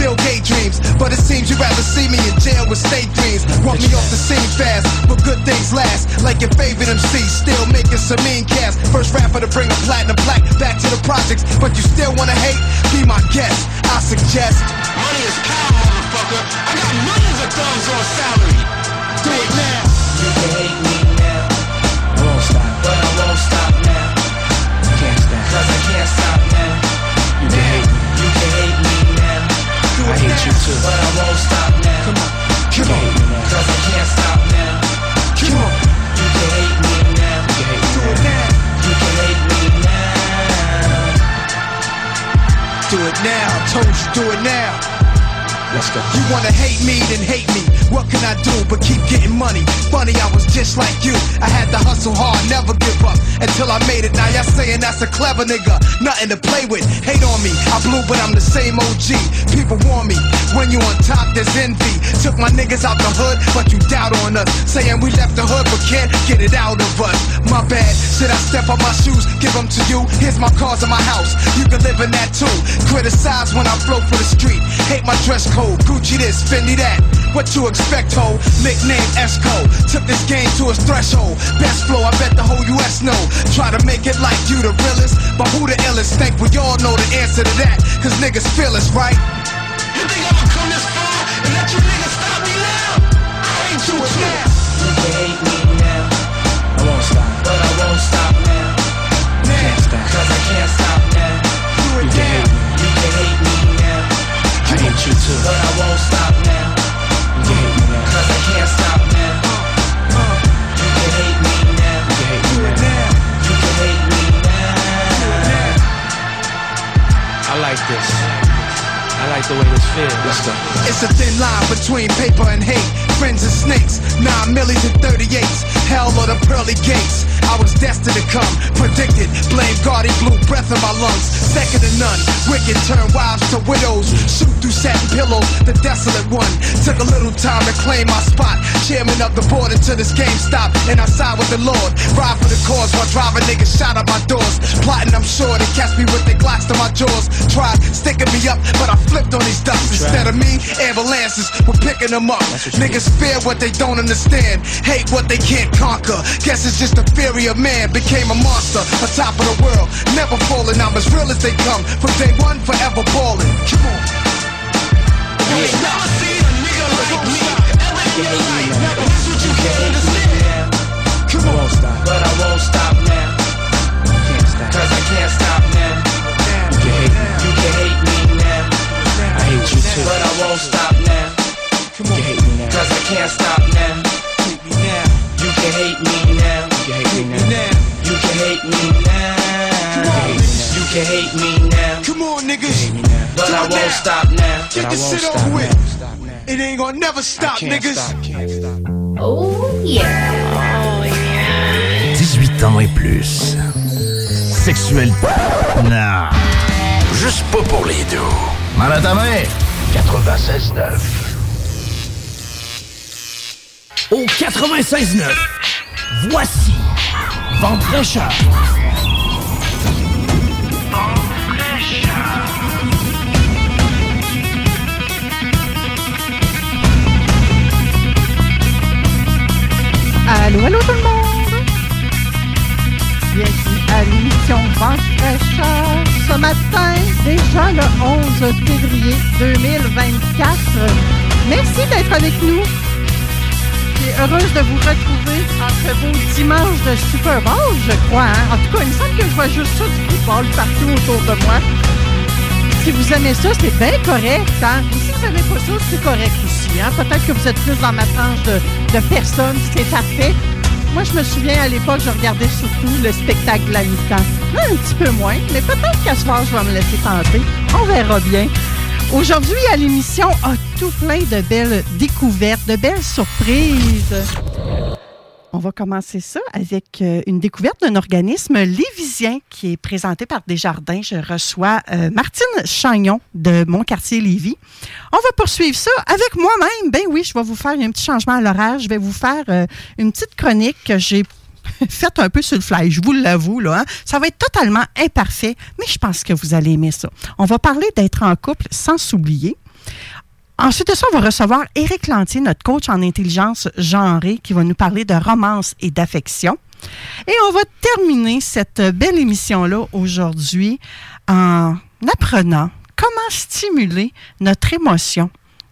Bill Gates dreams, but it seems you'd rather see me in jail with state dreams. Want me off the scene fast, but good things last. Like your favorite MC, still making some mean cash. First rapper to bring a platinum plaque back to the projects, but you still wanna hate? Be my guest. I suggest. Money is power, motherfucker. I got millions of thumbs on salary. Do it now. You can hate me now. I won't stop, but I won't stop now. Can't stop, cause I can't stop now. I hate you too, but I won't stop now. Come on, come on, cause I can't stop now. Come on, you can hate me now. You can hate do it now. You can hate me now. Do it now. Told you, do it now. Let's go. You wanna hate me, then hate me. What can I do but keep getting money? Funny, I was just like you. I had to hustle hard, never give up until I made it. Now y'all saying that's a clever nigga, nothing to play with. Hate on me, I blew, but I'm the same OG. People warn me when you on top, there's envy. Took my niggas out the hood, but you doubt on us. Saying we left the hood, but can't get it out of us. My bad, should I step on my shoes, give them to you? Here's my cars in my house, you can live in that too. Criticize when I flow for the street, hate my dress code. Gucci this, Fendi that. What you expect, ho? Nickname Esco. Took this game to its threshold. Best flow, I bet the whole US know. Try to make it like you the realest, but who the illest? Think we all know the answer to that. Cause niggas feel us, right? You think I'ma come this far and let you niggas stop me now? I ain't you too. now. You hate me you too, but I won't stop now. Uh. You can hate me now, cause I can't stop now. You can hate me now. You can hate me now. You can hate me now. I like this. The way. It's a thin line between paper and hate. Friends and snakes, nine millies and 38s. Hell or the pearly gates. I was destined to come, predicted. Blame God, he blew breath in my lungs. Second to none. Wicked turn wives to widows. Shoot through satin pillows, the desolate one. Took a little time to claim my spot. Chairman of the board until this game stopped. And I side with the Lord. Ride for the cause while driving niggas shot at my doors. Plotting, I'm sure they catch me with the glocks to my jaws. Tried sticking me up, but I flipped on these ducks. Instead of me, ambulances were picking them up. Niggas fear what they don't understand. Hate what they can't conquer. Guess it's just the theory of man. Became a monster, on top of the world. Never falling, I'm as real as they come. From day one, forever balling. Come on. You ain't never seen a nigga like me. Ever in your life. Never. That's what you can't understand. Come on. stop, but I won't stop now. Can't stop, cause I can't stop too, but I won't stop now. Come You on. can hate me now, cause I can't stop now. Hate me now. You can hate me now. You can hate me now. You can hate me now. You can hate me now. Come on, niggas. But I won't stop now. Won't shit stop over with. It ain't gonna never stop, niggas. can't stop. Oh yeah. 18 ans et plus. Sexuel. Non. Juste pas pour les deux. Mal à ta main. 96.9. Au 96.9. Voici. Vente fraîcheur. Allô, allô tout le monde! Bienvenue à l'émission Vente fraîcheur. Ce matin, déjà le 11 février 2024. Merci d'être avec nous. Je suis heureuse de vous retrouver en ce beau dimanche de Super Bowl, je crois. hein. En tout cas, il me semble que je vois juste ça du football partout autour de moi. Si vous aimez ça, c'est bien correct. Hein? Si vous n'aimez pas ça, c'est correct aussi. Hein? Peut-être que vous êtes plus dans ma tranche de, de personnes, c'est parfait. Moi, je me souviens, à l'époque, je regardais surtout le spectacle de la mi-temps. Un petit peu moins, mais peut-être qu'à ce soir, je vais me laisser tenter. On verra bien. Aujourd'hui, à l'émission, a tout plein de belles découvertes, de belles surprises. On va commencer ça avec euh, une découverte d'un organisme lévisien qui est présenté par Desjardins. Je reçois euh, Martine Chagnon de mon quartier Lévis. On va poursuivre ça avec moi-même. Ben oui, je vais vous faire un petit changement à l'horaire. Je vais vous faire euh, une petite chronique que j'ai faite un peu sur le fly, je vous l'avoue. Là, hein. Ça va être totalement imparfait, mais je pense que vous allez aimer ça. On va parler d'être en couple sans s'oublier. Ensuite de ça, on va recevoir Éric Lantier, notre coach en intelligence genrée, qui va nous parler de romance et d'affection. Et on va terminer cette belle émission-là aujourd'hui en apprenant comment stimuler notre émotion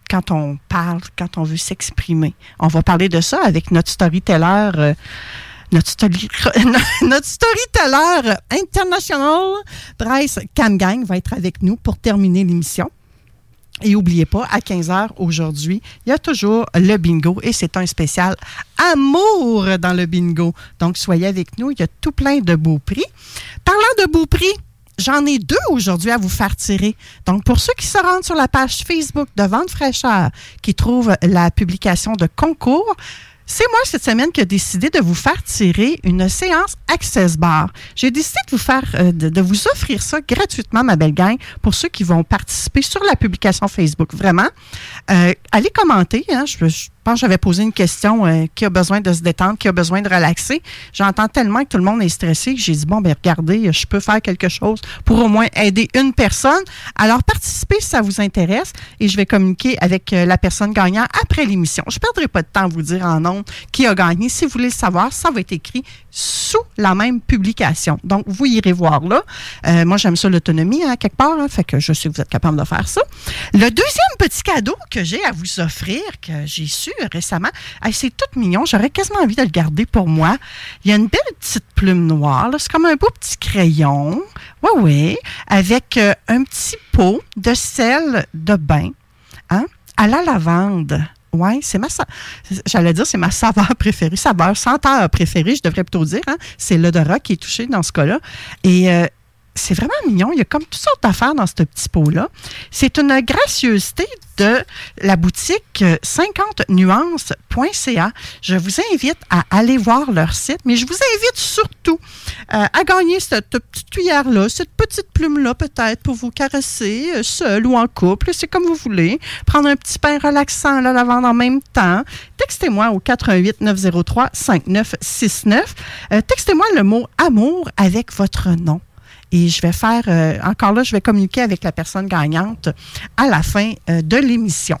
quand on parle, quand on veut s'exprimer. On va parler de ça avec notre storyteller. euh, notre, story, notre storyteller international, Bryce Camgang, va être avec nous pour terminer l'émission. Et n'oubliez pas, à 15h aujourd'hui, il y a toujours le bingo et c'est un spécial amour dans le bingo. Donc, soyez avec nous. Il y a tout plein de beaux prix. Parlant de beaux prix, j'en ai deux aujourd'hui à vous faire tirer. Donc, pour ceux qui se rendent sur la page Facebook de Vente Fraîcheur, qui trouvent la publication de concours, c'est moi cette semaine qui a décidé de vous faire tirer une séance Access Bar. J'ai décidé de vous faire, euh, de, vous offrir ça gratuitement, ma belle gang, pour ceux qui vont participer sur la publication Facebook. Vraiment, Euh, allez commenter. Hein, je, je j'avais posé une question euh, qui a besoin de se détendre, qui a besoin de relaxer. J'entends tellement que tout le monde est stressé que j'ai dit bon ben regardez, je peux faire quelque chose pour au moins aider une personne. Alors participez si ça vous intéresse et je vais communiquer avec euh, la personne gagnante après l'émission. Je ne perdrai pas de temps à vous dire en nombre qui a gagné. Si vous voulez le savoir, ça va être écrit sous la même publication. Donc, vous irez voir là. Euh, moi, j'aime ça l'autonomie, hein, quelque part. hein, fait que je sais que vous êtes capable de faire ça. Le deuxième petit cadeau que j'ai à vous offrir, que j'ai su récemment, hey, c'est tout mignon. J'aurais quasiment envie de le garder pour moi. Il y a une belle petite plume noire. C'est comme un beau petit crayon. Oui, oui. Avec euh, un petit pot de sel de bain hein, à la lavande. Oui, c'est ma j'allais dire c'est ma saveur préférée, saveur senteur préférée, je devrais plutôt dire. Hein? C'est l'odorat qui est touché dans ce cas-là. Et euh, c'est vraiment mignon. Il y a comme toutes sortes d'affaires dans ce petit pot-là. C'est une gracieuseté de la boutique euh, 50nuances.ca. Je vous invite à aller voir leur site, mais je vous invite surtout euh, à gagner cette petite cuillère-là, cette petite plume-là peut-être pour vous caresser euh, seul ou en couple. C'est comme vous voulez. Prendre un petit pain relaxant, la lavande en même temps. Textez-moi au 88 903 5969. Euh, Textez-moi le mot amour avec votre nom. Et je vais faire, euh, encore là, je vais communiquer avec la personne gagnante à la fin euh, de l'émission.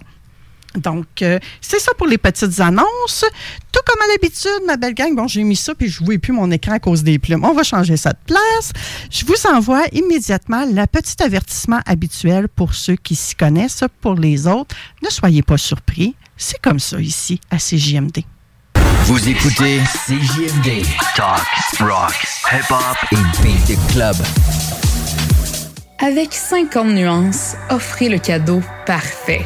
Donc, euh, c'est ça pour les petites annonces. Tout comme à l'habitude, ma belle gang, bon, j'ai mis ça, puis je ne vois plus mon écran à cause des plumes. On va changer ça de place. Je vous envoie immédiatement le petit avertissement habituel pour ceux qui s'y connaissent. Pour les autres, ne soyez pas surpris. C'est comme ça ici, à CJMD. Vous écoutez CJMD. Talk, rock, hip-hop et beat the club. Avec 50 nuances, offrez le cadeau parfait.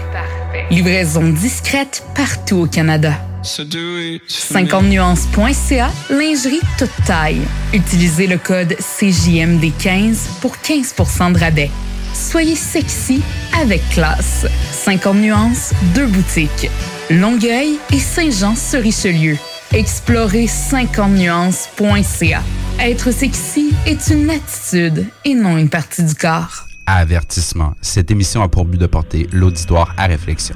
Livraison discrète partout au Canada. 50nuances.ca, lingerie toute taille. Utilisez le code CJMD15 pour 15% de rabais. Soyez sexy avec classe. 50 nuances, deux boutiques. Longueuil et Saint-Jean-sur-Richelieu. Explorez 50nuances.ca. Être sexy est une attitude et non une partie du corps. Avertissement. Cette émission a pour but de porter l'auditoire à réflexion.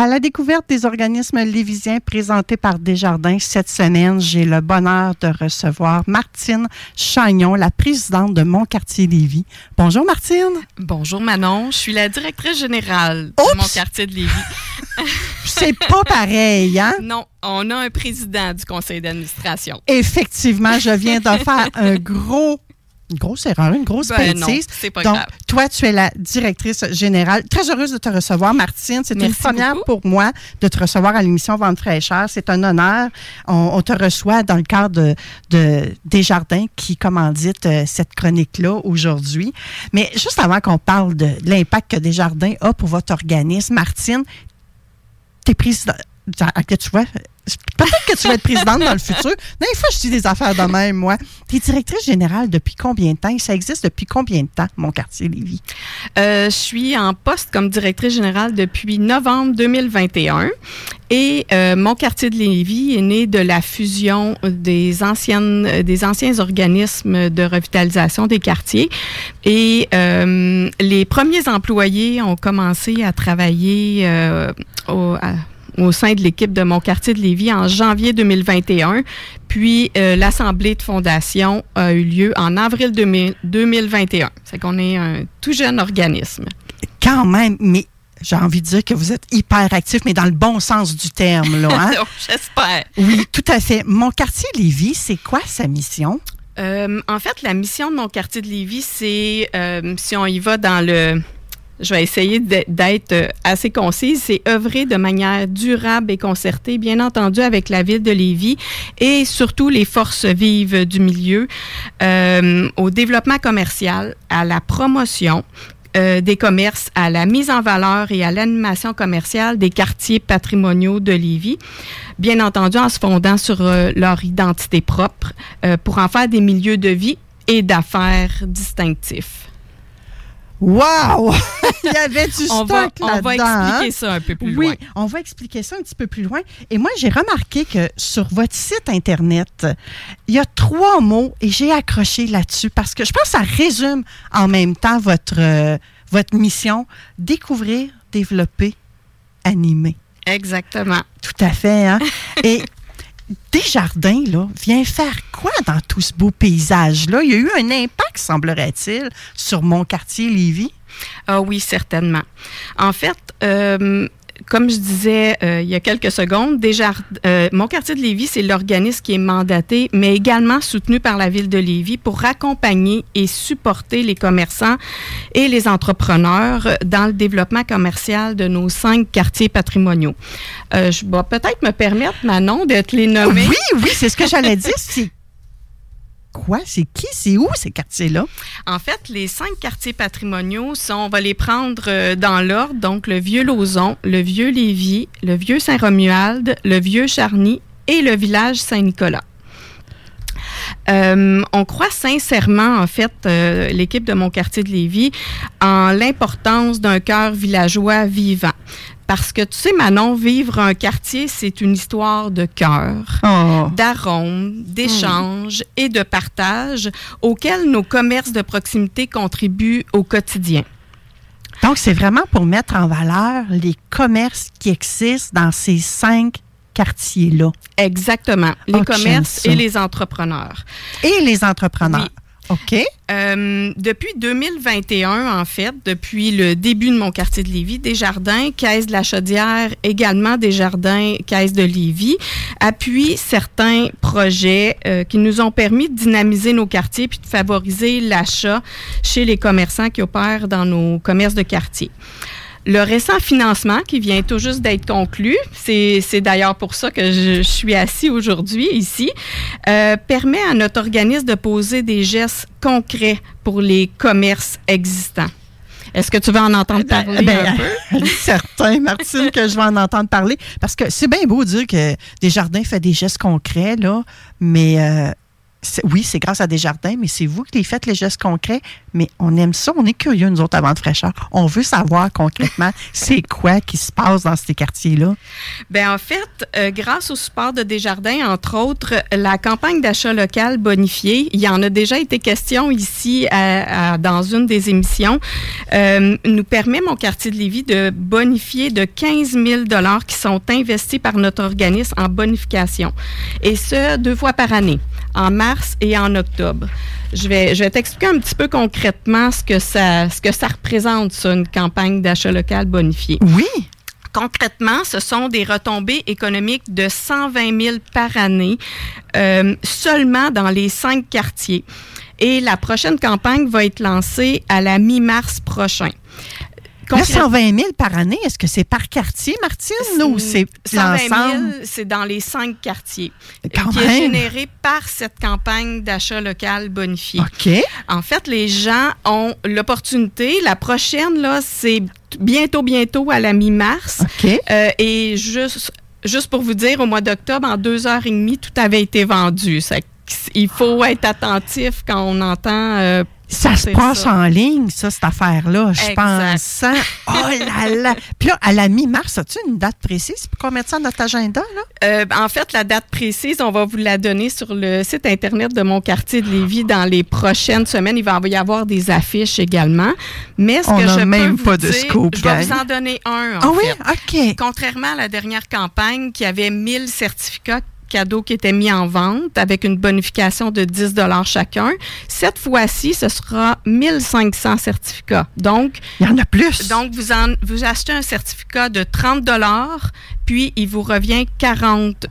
À la découverte des organismes lévisiens présentés par Desjardins cette semaine, j'ai le bonheur de recevoir Martine Chagnon, la présidente de Mon Quartier Lévis. Bonjour Martine. Bonjour Manon, je suis la directrice générale de mon quartier de Lévis. C'est pas pareil, hein? Non, on a un président du conseil d'administration. Effectivement, je viens de faire un gros une grosse erreur, une grosse Ben non, bêtise. c'est pas Donc, grave. toi, tu es la directrice générale. Très heureuse de te recevoir, Martine. C'est une première beaucoup. pour moi de te recevoir à l'émission Vente fraîcheur. C'est un honneur. On, on te reçoit dans le cadre de, de Desjardins qui commandite euh, cette chronique-là aujourd'hui. Mais juste avant qu'on parle de l'impact que Desjardins a pour votre organisme, Martine, t'es président. Que tu vois, peut-être que tu vas être présidente dans le futur. Des fois, je dis des affaires de même, moi. Tu es directrice générale depuis combien de temps? Ça existe depuis combien de temps, mon quartier Lévis? Euh, je suis en poste comme directrice générale depuis novembre 2021 et euh, mon quartier de Lévis est né de la fusion des anciennes des anciens organismes de revitalisation des quartiers et euh, les premiers employés ont commencé à travailler euh, au, au sein de l'équipe de mon quartier de Lévis en janvier 2021. Puis euh, l'assemblée de fondation a eu lieu en avril 2000 2021. C'est qu'on est un tout jeune organisme. Quand même, mais j'ai envie de dire que vous êtes hyper actif, mais dans le bon sens du terme, là. hein? J'espère. oui, tout à fait. Mon quartier Lévis, c'est quoi sa mission? Euh, en fait, la mission de mon quartier de Lévis, c'est, euh, si on y va dans le... Je vais essayer d'être euh, assez concise, c'est œuvrer de manière durable et concertée, bien entendu avec la ville de Lévis et surtout les forces vives du milieu, euh, au développement commercial, à la promotion, euh, des commerces, à la mise en valeur et à l'animation commerciale des quartiers patrimoniaux de Lévis, bien entendu en se fondant sur euh, leur identité propre euh, pour en faire des milieux de vie et d'affaires distinctifs. Wow! Il y avait du On stock va, on va là-dedans, hein? expliquer ça un peu plus oui, loin. on va expliquer ça un petit peu plus loin. Et moi, j'ai remarqué que sur votre site Internet, il y a trois mots et j'ai accroché là-dessus parce que je pense que ça résume en même temps votre, euh, votre mission. Découvrir, développer, animer. Exactement. Tout à fait. Hein? Et Desjardins, là, vient faire quoi dans tout ce beau paysage-là? Il y a eu un impact, semblerait-il, sur mon quartier Lévis? Ah oui, certainement. En fait, euh, comme je disais euh, il y a quelques secondes, déjà, euh, mon quartier de Lévis, c'est l'organisme qui est mandaté, mais également soutenu par la ville de Lévis pour accompagner et supporter les commerçants et les entrepreneurs dans le développement commercial de nos cinq quartiers patrimoniaux. Euh, je vais peut-être me permettre, Manon, de te les nommer. Oui, oui, c'est ce que j'allais dire. Quoi? C'est qui? C'est où ces quartiers-là? En fait, les cinq quartiers patrimoniaux sont, on va les prendre euh, dans l'ordre, donc le Vieux Lauson, le Vieux Lévis, le Vieux Saint-Romuald, le Vieux Charny et le village Saint-Nicolas. Euh, on croit sincèrement, en fait, euh, l'équipe de mon quartier de Lévis, en l'importance d'un cœur villageois vivant. Parce que, tu sais, Manon, vivre un quartier, c'est une histoire de cœur, Oh. d'arômes, d'échanges et de partage auxquels nos commerces de proximité contribuent au quotidien. Donc, c'est vraiment pour mettre en valeur les commerces qui existent dans ces cinq quartiers-là. Exactement. Les Oh, commerces ça. et les entrepreneurs. Et les entrepreneurs. Oui. OK. Euh, depuis 2021, en fait, depuis le début de mon quartier de Lévis, Desjardins, Caisse de la Chaudière, également Desjardins, Caisse de Lévis, appuient certains projets euh, qui nous ont permis de dynamiser nos quartiers puis de favoriser l'achat chez les commerçants qui opèrent dans nos commerces de quartier. Le récent financement qui vient tout juste d'être conclu, c'est d'ailleurs pour ça que je, je suis assis aujourd'hui ici, euh, permet à notre organisme de poser des gestes concrets pour les commerces existants. Est-ce que tu veux en entendre parler Ben, un peu? certain, Martine, que je vais en entendre parler. Parce que c'est bien beau dire que Desjardins fait des gestes concrets, là, mais euh, oui, c'est grâce à Desjardins, mais c'est vous qui les faites, les gestes concrets. Mais on aime ça, on est curieux, nous autres, avant de fraîcheur. On veut savoir concrètement c'est quoi qui se passe dans ces quartiers-là. Ben en fait, euh, grâce au support de Desjardins, entre autres, la campagne d'achat local bonifié, il y en a déjà été question ici à- à- dans une des émissions, euh, nous permet, mon quartier de Lévis, de bonifier de 15 000 qui sont investis par notre organisme en bonification. Et ce, deux fois par année, en mars et en octobre. Je vais, je vais t'expliquer un petit peu concrètement ce que ça, ce que ça représente, ça, une campagne d'achat local bonifié. Oui. Concrètement, ce sont des retombées économiques de 120 000 par année euh, seulement dans les cinq quartiers. Et la prochaine campagne va être lancée à la mi-mars prochain. Là, 120 000 par année, est-ce que c'est par quartier, Martine, ou c'est 120 000, l'ensemble? c'est dans les cinq quartiers. Quand qui même. est généré par cette campagne d'achat local bonifié. OK. En fait, les gens ont l'opportunité. La prochaine, là, c'est bientôt, bientôt à la mi-mars. OK. Euh, et juste, juste pour vous dire, au mois d'octobre, en deux heures et demie, tout avait été vendu. Ça- il faut être attentif quand on entend. euh, Ça se passe ça. en ligne, ça, cette affaire-là. Je pense. Oh là là. Puis là, à la mi-mars, as-tu une date précise pour qu'on mette ça dans notre agenda, là? Euh, en fait, la date précise, on va vous la donner sur le site Internet de mon quartier de Lévis dans les prochaines semaines. Il va y avoir des affiches également. Mais ce On que je même peux pas vous de dire, scoop, je vais vous en donner un, en Ah oui? OK. Contrairement à la dernière campagne qui avait 1000 certificats cadeaux qui étaient mis en vente avec une bonification de 10 chacun, cette fois-ci, ce sera 1500 certificats. Donc, Il y en a plus. donc, vous, en, vous achetez un certificat de 30 puis il vous revient 40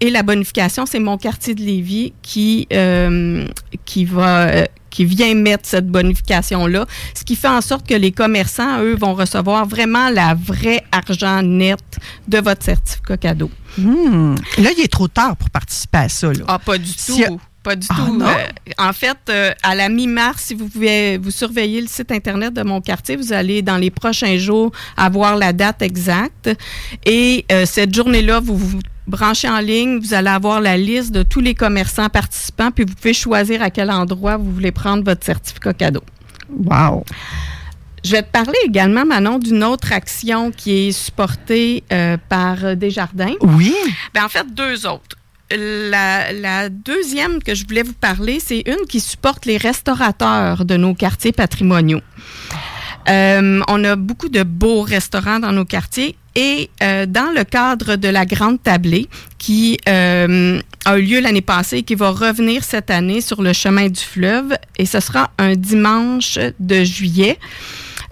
et la bonification, c'est mon quartier de Lévis qui, euh, qui va... euh, qui vient mettre cette bonification-là, ce qui fait en sorte que les commerçants, eux, vont recevoir vraiment la vraie argent net de votre certificat cadeau. Hmm. Là, il est trop tard pour participer à ça, là. Ah, pas du Si- tout. Pas du Ah, tout. Euh, en fait, euh, à la mi-mars, si vous pouvez vous surveiller le site Internet de mon quartier, vous allez dans les prochains jours avoir la date exacte. Et euh, cette journée-là, vous vous branchez en ligne, vous allez avoir la liste de tous les commerçants participants, puis vous pouvez choisir à quel endroit vous voulez prendre votre certificat cadeau. Wow. Je vais te parler également, Manon, d'une autre action qui est supportée euh, par Desjardins. Oui. Ben, en fait, deux autres. La, la deuxième que je voulais vous parler, c'est une qui supporte les restaurateurs de nos quartiers patrimoniaux. Euh, on a beaucoup de beaux restaurants dans nos quartiers et euh, dans le cadre de la Grande Tablée qui euh, a eu lieu l'année passée et qui va revenir cette année sur le chemin du fleuve et ce sera un dimanche de juillet.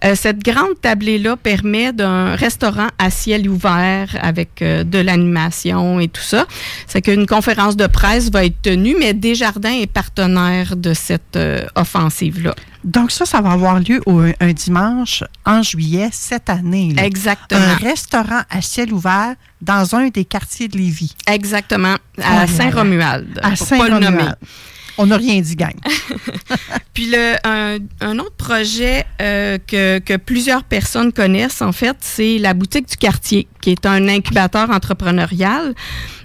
Euh, cette grande tablée-là permet d'un restaurant à ciel ouvert avec de l'animation et tout ça. C'est qu'une conférence de presse va être tenue, mais Desjardins est partenaire de cette offensive-là. Donc ça, ça va avoir lieu au- un dimanche en juillet cette année. là. Exactement. Un restaurant à ciel ouvert dans un des quartiers de Lévis. Exactement. Oh À là Saint-Romuald. À. Saint-Romuald. On n'a rien dit, gang. Puis le, un, un autre projet euh, que, que plusieurs personnes connaissent, en fait, c'est la boutique du quartier, qui est un incubateur entrepreneurial.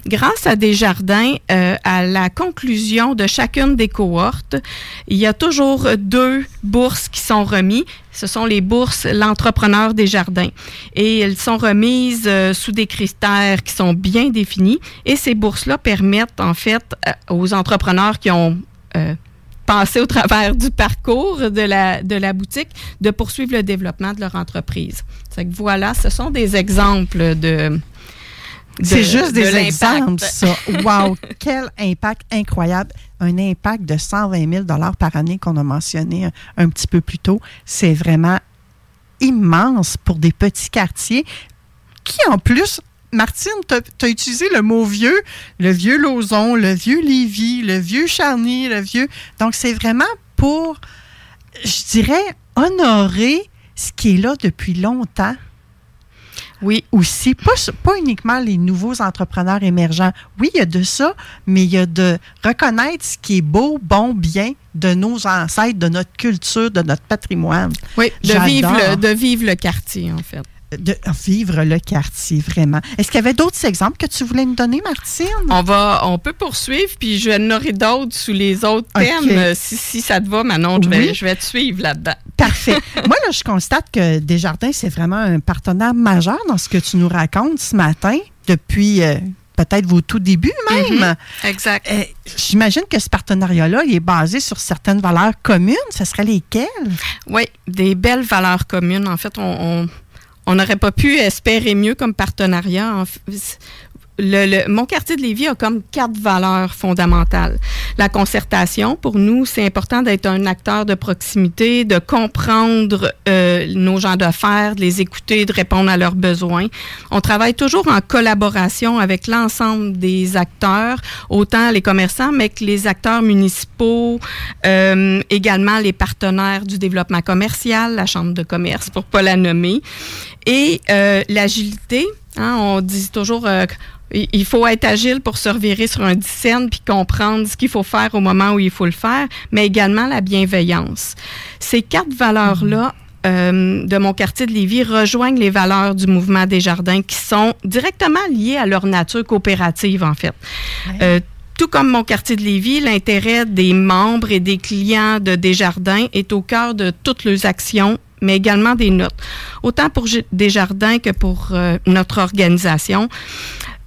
Grâce à Desjardins, euh, à la conclusion de chacune des cohortes, il y a toujours deux bourses qui sont remises. Ce sont les bourses L'entrepreneur des jardins. Et elles sont remises euh, sous des critères qui sont bien définis. Et ces bourses-là permettent, en fait, euh, aux entrepreneurs qui ont passé au travers du parcours de la, de la boutique de poursuivre le développement de leur entreprise. C'est que voilà, ce sont des exemples de. de- C'est juste de des exemples, ça. Wow, quel impact incroyable. Un impact de 120 000 par année qu'on a mentionné un, un petit peu plus tôt. C'est vraiment immense pour des petits quartiers qui, en plus, Martine, tu as, utilisé le mot vieux, le vieux Lauson, le vieux Lévis, le vieux Charny, le vieux. Donc, c'est vraiment pour, je dirais, honorer ce qui est là depuis longtemps. Oui. Aussi, pas, pas uniquement les nouveaux entrepreneurs émergents. Oui, il y a de ça, mais il y a de reconnaître ce qui est beau, bon, bien de nos ancêtres, de notre culture, de notre patrimoine. Oui, de J'adore. vivre, le, de vivre le quartier, en fait. De vivre le quartier, vraiment. Est-ce qu'il y avait d'autres exemples que tu voulais nous donner, Martine? On va, on peut poursuivre, puis je n'aurai d'autres sous les autres thèmes. Euh, Si, si ça te va, Manon, je vais, je vais te suivre là-dedans. Parfait. Moi, là, je constate que Desjardins, c'est vraiment un partenaire majeur dans ce que tu nous racontes ce matin, depuis euh, peut-être vos tout débuts même. Mhm. Exact. Euh, J'imagine que ce partenariat-là, il est basé sur certaines valeurs communes. Ce seraient lesquelles? Oui, des belles valeurs communes. En fait, on on- on n'aurait pas pu espérer mieux comme partenariat. Le, le- mon quartier de Lévis a comme quatre valeurs fondamentales. La concertation, pour nous, c'est important d'être un acteur de proximité, de comprendre euh, nos gens d'affaires, de les écouter, de répondre à leurs besoins. On travaille toujours en collaboration avec l'ensemble des acteurs, autant les commerçants, mais que les acteurs municipaux, euh, également les partenaires du développement commercial, la Chambre de commerce, pour pas la nommer. Et euh, l'agilité, hein, on dit toujours euh, il faut être agile pour se revirer sur un dixaine puis comprendre ce qu'il faut faire au moment où il faut le faire, mais également la bienveillance. Ces quatre valeurs-là euh, de mon quartier de Lévis rejoignent les valeurs du mouvement des jardins qui sont directement liées à leur nature coopérative, en fait. Euh, tout comme mon quartier de Lévis, l'intérêt des membres et des clients de Desjardins est au cœur de toutes leurs actions, mais également des notes. Autant pour Desjardins que pour euh, notre organisation.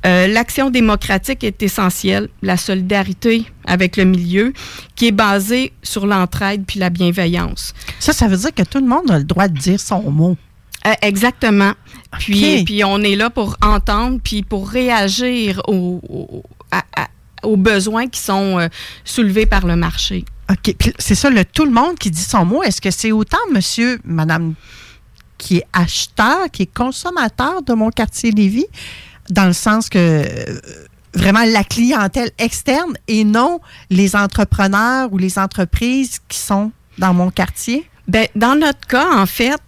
Euh, L'action démocratique est essentielle, la solidarité avec le milieu, qui est basée sur l'entraide puis la bienveillance. Ça, ça veut dire que tout le monde a le droit de dire son mot. Euh, exactement. Puis, puis on est là pour entendre, puis pour réagir aux, aux- à- à- aux besoins qui sont euh, soulevés par le marché. OK. Puis c'est ça, le tout le monde qui dit son mot. Est-ce que c'est autant monsieur, madame, qui est acheteur, qui est consommateur de mon quartier Lévis, dans le sens que euh, vraiment la clientèle externe et non les entrepreneurs ou les entreprises qui sont dans mon quartier? Ben, dans notre cas, en fait,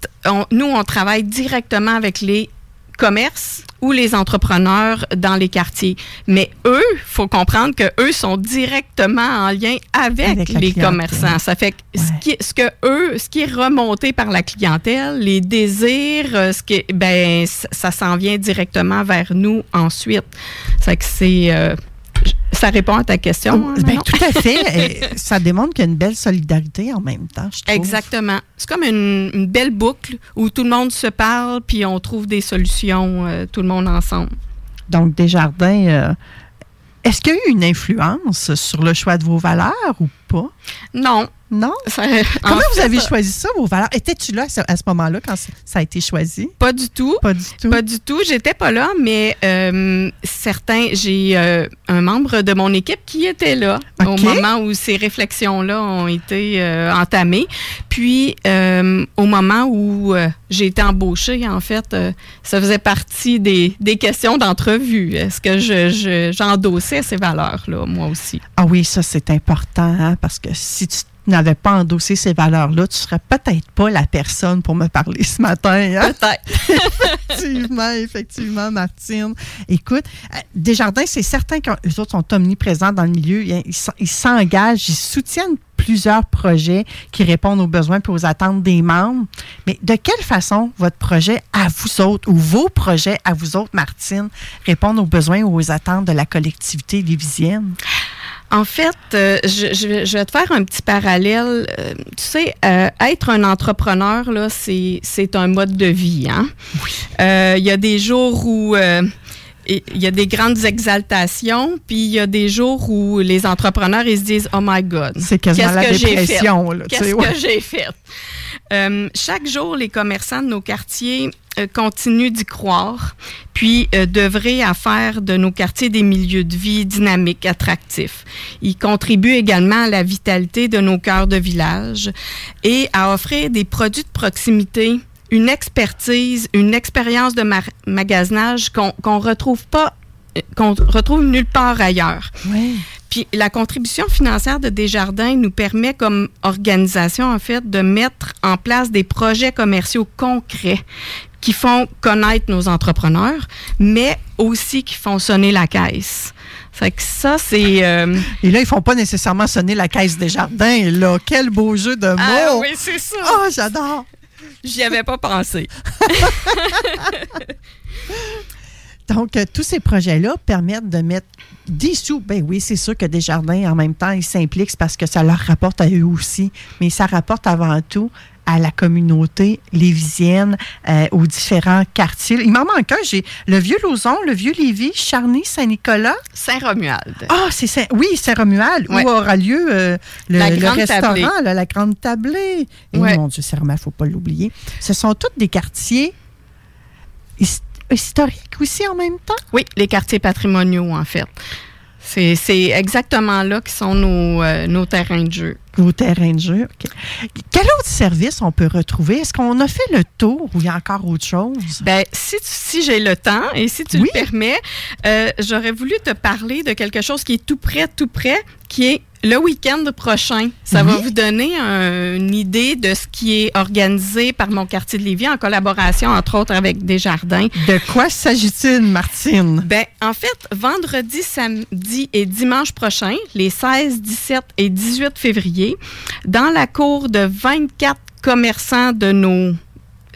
nous, on travaille directement avec les commerces ou les entrepreneurs dans les quartiers. Mais eux, faut comprendre que eux sont directement en lien avec, les commerçants. Ça fait que ce, qui, ce que eux, ce qui est remonté par la clientèle, les désirs, euh, ce qui, ben, ça, ça s'en vient directement vers nous ensuite. Ça fait que c'est, euh, ça répond à ta question. hein, Ben, tout à fait. Et ça démontre qu'il y a une belle solidarité en même temps, je trouve. Exactement. C'est comme une, une belle boucle où tout le monde se parle puis on trouve des solutions, euh, tout le monde ensemble. Donc, Desjardins, euh, est-ce qu'il y a eu une influence sur le choix de vos valeurs ou pas? Non. Non? Ça- Comment en vous avez ça- choisi ça, vos valeurs? Étais-tu là à ce, moment-là quand ça- a été choisi? Pas du tout. Pas du tout. Pas du tout. J'étais pas là, mais euh, certains, j'ai euh, un membre de mon équipe qui était là au moment où ces réflexions-là ont été euh, entamées. Puis, au moment où j'ai été embauchée, en fait, ça faisait partie des, des questions d'entrevue. Est-ce que je, je- j'endossais ces valeurs-là, moi aussi? Ah oui, ça, c'est important, hein, parce que si tu n'avais pas endossé ces valeurs-là, tu serais peut-être pas la personne pour me parler ce matin. hein? Peut-être. effectivement, effectivement, Martine. Écoute, euh, Desjardins, c'est certain qu'eux autres sont omniprésents dans le milieu. Ils s'engagent, ils soutiennent plusieurs projets qui répondent aux besoins et aux attentes des membres. Mais de quelle façon votre projet à vous autres ou vos projets à vous autres, Martine, répondent aux besoins ou aux attentes de la collectivité lévisienne? En fait, euh, je, je- je vais te faire un petit parallèle. Euh, tu sais, euh, être un entrepreneur, là, c'est, c'est un mode de vie. Hein? Euh, Il y a des jours où euh, il y a des grandes exaltations, puis il y a des jours où les entrepreneurs ils se disent Oh my God, C'est quasiment la dépression, Qu'est-ce que j'ai fait? Euh, chaque jour, les commerçants de nos quartiers euh, continuent d'y croire, puis euh, d'œuvrer à faire de nos quartiers des milieux de vie dynamiques, attractifs. Ils contribuent également à la vitalité de nos cœurs de village et à offrir des produits de proximité, une expertise, une expérience de magasinage qu'on retrouve pas qu'on retrouve nulle part ailleurs. Puis la contribution financière de Desjardins nous permet comme organisation en fait de mettre en place des projets commerciaux concrets qui font connaître nos entrepreneurs, mais aussi qui font sonner la caisse. Fait que ça, c'est... euh, Et là, ils font pas nécessairement sonner la caisse des jardins. Là, quel beau jeu de mots! Ah oui, c'est ça! Oh, j'adore! J'y avais pas pensé. Donc, euh, tous ces projets-là permettent de mettre des sous. Ben oui, c'est sûr que Desjardins, en même temps, ils s'impliquent parce que ça leur rapporte à eux aussi. Mais ça rapporte avant tout à la communauté lévisienne, euh, aux différents quartiers. Il m'en manque un. J'ai le vieux Lauson, le vieux Lévis, Charny, Saint-Nicolas. Saint-Romuald. Ah, c'est Saint... Oui, Saint-Romuald, Ouais. où aura lieu euh, le, La le restaurant, là, la Grande Tablée. Et Ouais. mon Dieu, Saint-Romuald, il ne faut pas l'oublier. Ce sont tous des quartiers his- historiques aussi en même temps? Oui, les quartiers patrimoniaux, en fait. C'est exactement là qui sont nos, euh, nos terrains de jeu. Nos terrains de jeu, OK. Quel autre service on peut retrouver? Est-ce qu'on a fait le tour ou il y a encore autre chose? Ben, si, si j'ai le temps et si tu le permets, euh, j'aurais voulu te parler de quelque chose qui est tout près, tout près, qui est le week-end prochain. Ça va vous donner une idée de ce qui est organisé par mon quartier de Lévis en collaboration, entre autres, avec Desjardins. De quoi s'agit-il, Martine? Ben, en fait, vendredi, samedi et dimanche prochain, les 16, 17 et 18 février, dans la cour de 24 commerçants de nos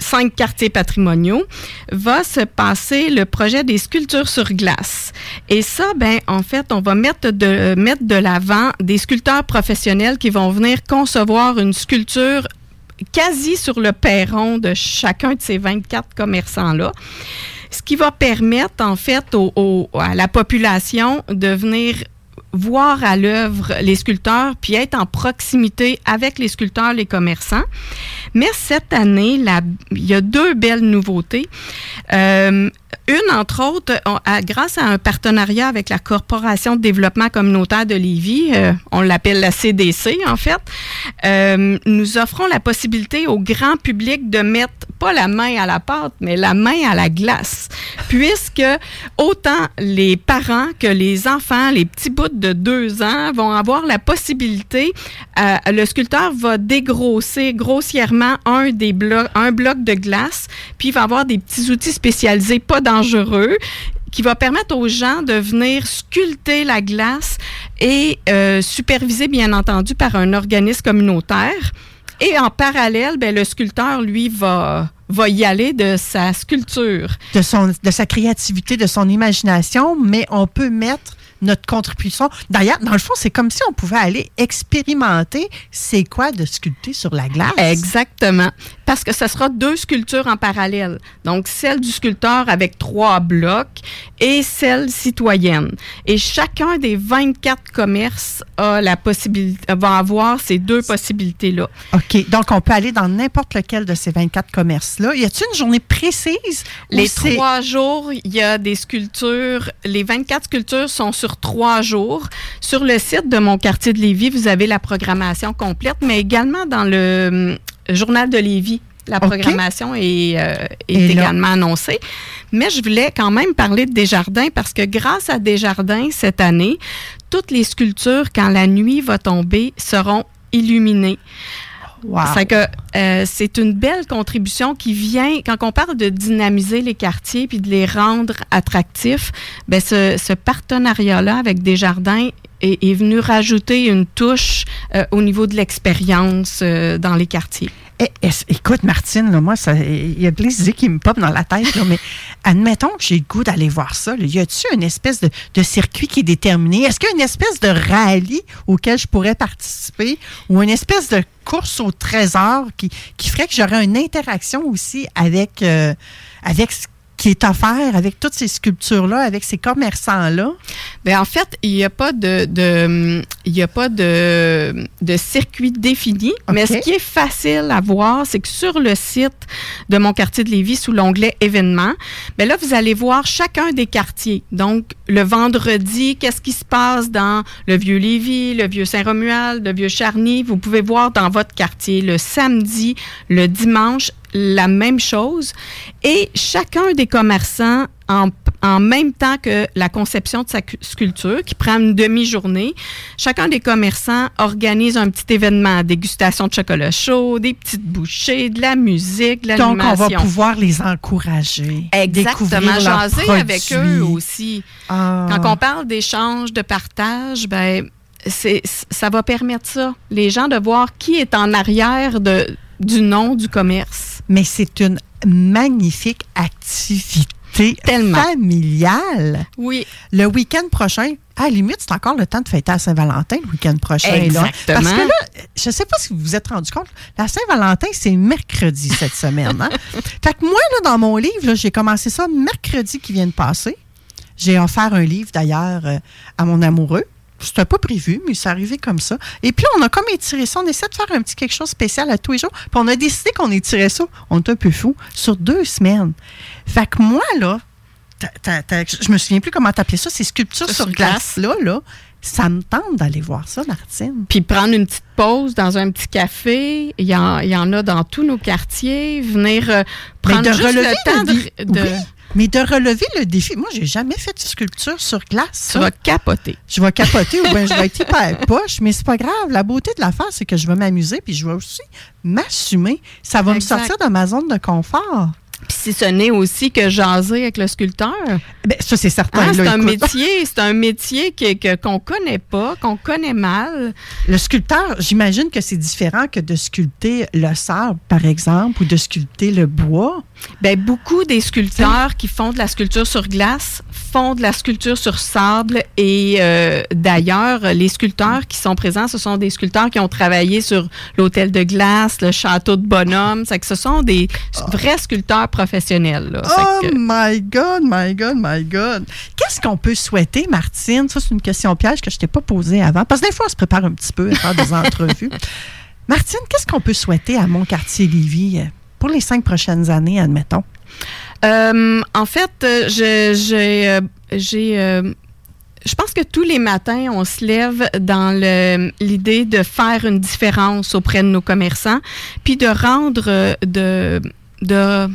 cinq quartiers patrimoniaux, va se passer le projet des sculptures sur glace. Et ça, ben, en fait, on va mettre de, mettre de l'avant des sculpteurs professionnels qui vont venir concevoir une sculpture quasi sur le perron de chacun de ces 24 commerçants-là ce qui va permettre en fait à la population de venir voir à l'œuvre les sculpteurs, puis être en proximité avec les sculpteurs, les commerçants. Mais cette année, il y a deux belles nouveautés. Euh, une, entre autres, grâce à un partenariat avec la Corporation de développement communautaire de Lévis, euh, on l'appelle la CDC en fait, euh, nous offrons la possibilité au grand public de mettre pas la main à la pâte, mais la main à la glace, puisque autant les parents que les enfants, les petits bouts de deux ans, vont avoir la possibilité, euh, le sculpteur va dégrosser grossièrement un des blocs, un bloc de glace, puis il va avoir des petits outils spécialisés, pas qui va permettre aux gens de venir sculpter la glace et euh, supervisé, bien entendu, par un organisme communautaire. Et en parallèle, ben, le sculpteur, lui, va, va y aller de sa sculpture. De, son, de sa créativité, de son imagination, mais on peut mettre notre contribution. D'ailleurs, dans le fond, c'est comme si on pouvait aller expérimenter c'est quoi de sculpter sur la glace. Exactement. Parce que ce sera deux sculptures en parallèle. Donc, celle du sculpteur avec trois blocs et celle citoyenne. Et chacun des 24 commerces a la possibilité, va avoir ces deux possibilités-là. OK. Donc, on peut aller dans n'importe lequel de ces 24 commerces-là. Y a-t-il une journée précise? Les trois jours, il y a des sculptures. Les 24 sculptures sont sur trois jours. Sur le site de mon quartier de Lévis, vous avez la programmation complète, mais également dans le hum, journal de Lévis. La programmation est, euh, également annoncée. Mais je voulais quand même parler de Desjardins parce que grâce à Desjardins, cette année, toutes les sculptures, quand la nuit va tomber, seront illuminées. C'est que euh, c'est une belle contribution qui vient quand on parle de dynamiser les quartiers puis de les rendre attractifs. Ben ce, ce partenariat-là avec Desjardins est, est, venu rajouter une touche euh, au niveau de l'expérience euh, dans les quartiers. Eh, écoute, Martine, moi, il y a plein d'idées qui me popent dans la tête, mais admettons que j'ai le goût d'aller voir ça. Y a-t-il une espèce de, de, circuit qui est déterminé? Est-ce qu'il y a une espèce de rallye auquel je pourrais participer ou une espèce de course au trésor qui, qui ferait que j'aurais une interaction aussi avec, euh, avec ce qui est offert avec toutes ces sculptures-là, avec ces commerçants-là? Bien, en fait, il n'y a pas de, de il y a pas de, de circuit défini, mais ce qui est facile à voir, c'est que sur le site de mon quartier de Lévis, sous l'onglet événements, bien là, vous allez voir chacun des quartiers. Donc, le vendredi, qu'est-ce qui se passe dans le vieux Lévis, le vieux Saint-Romuald, le vieux Charny? Vous pouvez voir dans votre quartier le samedi, le dimanche la même chose et chacun des commerçants en, en, même temps que la conception de sa sculpture, qui prend une demi-journée, chacun des commerçants organise un petit événement, dégustation de chocolat chaud, des petites bouchées, de la musique, de l'animation. Donc, on va pouvoir les encourager. Exactement, jaser avec eux aussi. Ah. Quand on parle d'échange, de partage, ben c'est ça va permettre ça, les gens de voir qui est en arrière de, du nom du commerce mais c'est une magnifique activité familiale. Oui. Le week-end prochain, à la limite, c'est encore le temps de fêter à Saint-Valentin le week-end prochain. Exactement. Parce que là, je ne sais pas si vous vous êtes rendu compte, la Saint-Valentin, c'est mercredi cette semaine. Hein? Fait que moi, là, dans mon livre, j'ai commencé ça mercredi qui vient de passer. J'ai offert un livre d'ailleurs euh, à mon amoureux C'était pas prévu, mais c'est arrivé comme ça. Et puis, on a comme étiré ça. On essaie de faire un petit quelque chose de spécial à tous les jours. Puis, on a décidé qu'on étirait ça. On est un peu fou. Sur deux semaines. Fait que moi, là, je me souviens plus comment t'appelais ça, ces sculptures sur sur glace, là, là. Ça me tente d'aller voir ça, Martine. Puis prendre une petite pause dans un petit café. Il y en, il y en a dans tous nos quartiers. Venir euh, prendre de juste le temps de... de- Oui, mais de relever le défi. Moi, j'ai jamais fait de sculpture sur glace. Tu ça. vas capoter. Je vais capoter ou bien je vais être hyper poche, mais c'est pas grave. La beauté de l'affaire, c'est que je vais m'amuser puis je vais aussi m'assumer. Ça va Exact. me sortir de ma zone de confort. Puis si ce n'est aussi que jaser avec le sculpteur? Ben, ça, c'est certain. Là, c'est un métier, c'est un métier qu'on connaît pas, qu'on connaît mal. Le sculpteur, j'imagine que c'est différent que de sculpter le sable, par exemple, ou de sculpter le bois. Ben, beaucoup des sculpteurs qui font de la sculpture sur glace font de la sculpture sur sable et euh, d'ailleurs, les sculpteurs qui sont présents, ce sont des sculpteurs qui ont travaillé sur l'hôtel de glace, le château de Bonhomme. C'est que ce sont des vrais sculpteurs professionnels. là. Oh que- my God, my God, my God. Qu'est-ce qu'on peut souhaiter, Martine? Ça, c'est une question piège que je t'ai pas posée avant. Parce que des fois, on se prépare un petit peu à faire des entrevues. Martine, qu'est-ce qu'on peut souhaiter à mon quartier Lévis pour les cinq prochaines années, admettons? Euh, en fait, euh, je- j'ai, euh, je pense que tous les matins, on se lève dans l'idée de faire une différence auprès de nos commerçants, puis de rendre, de, de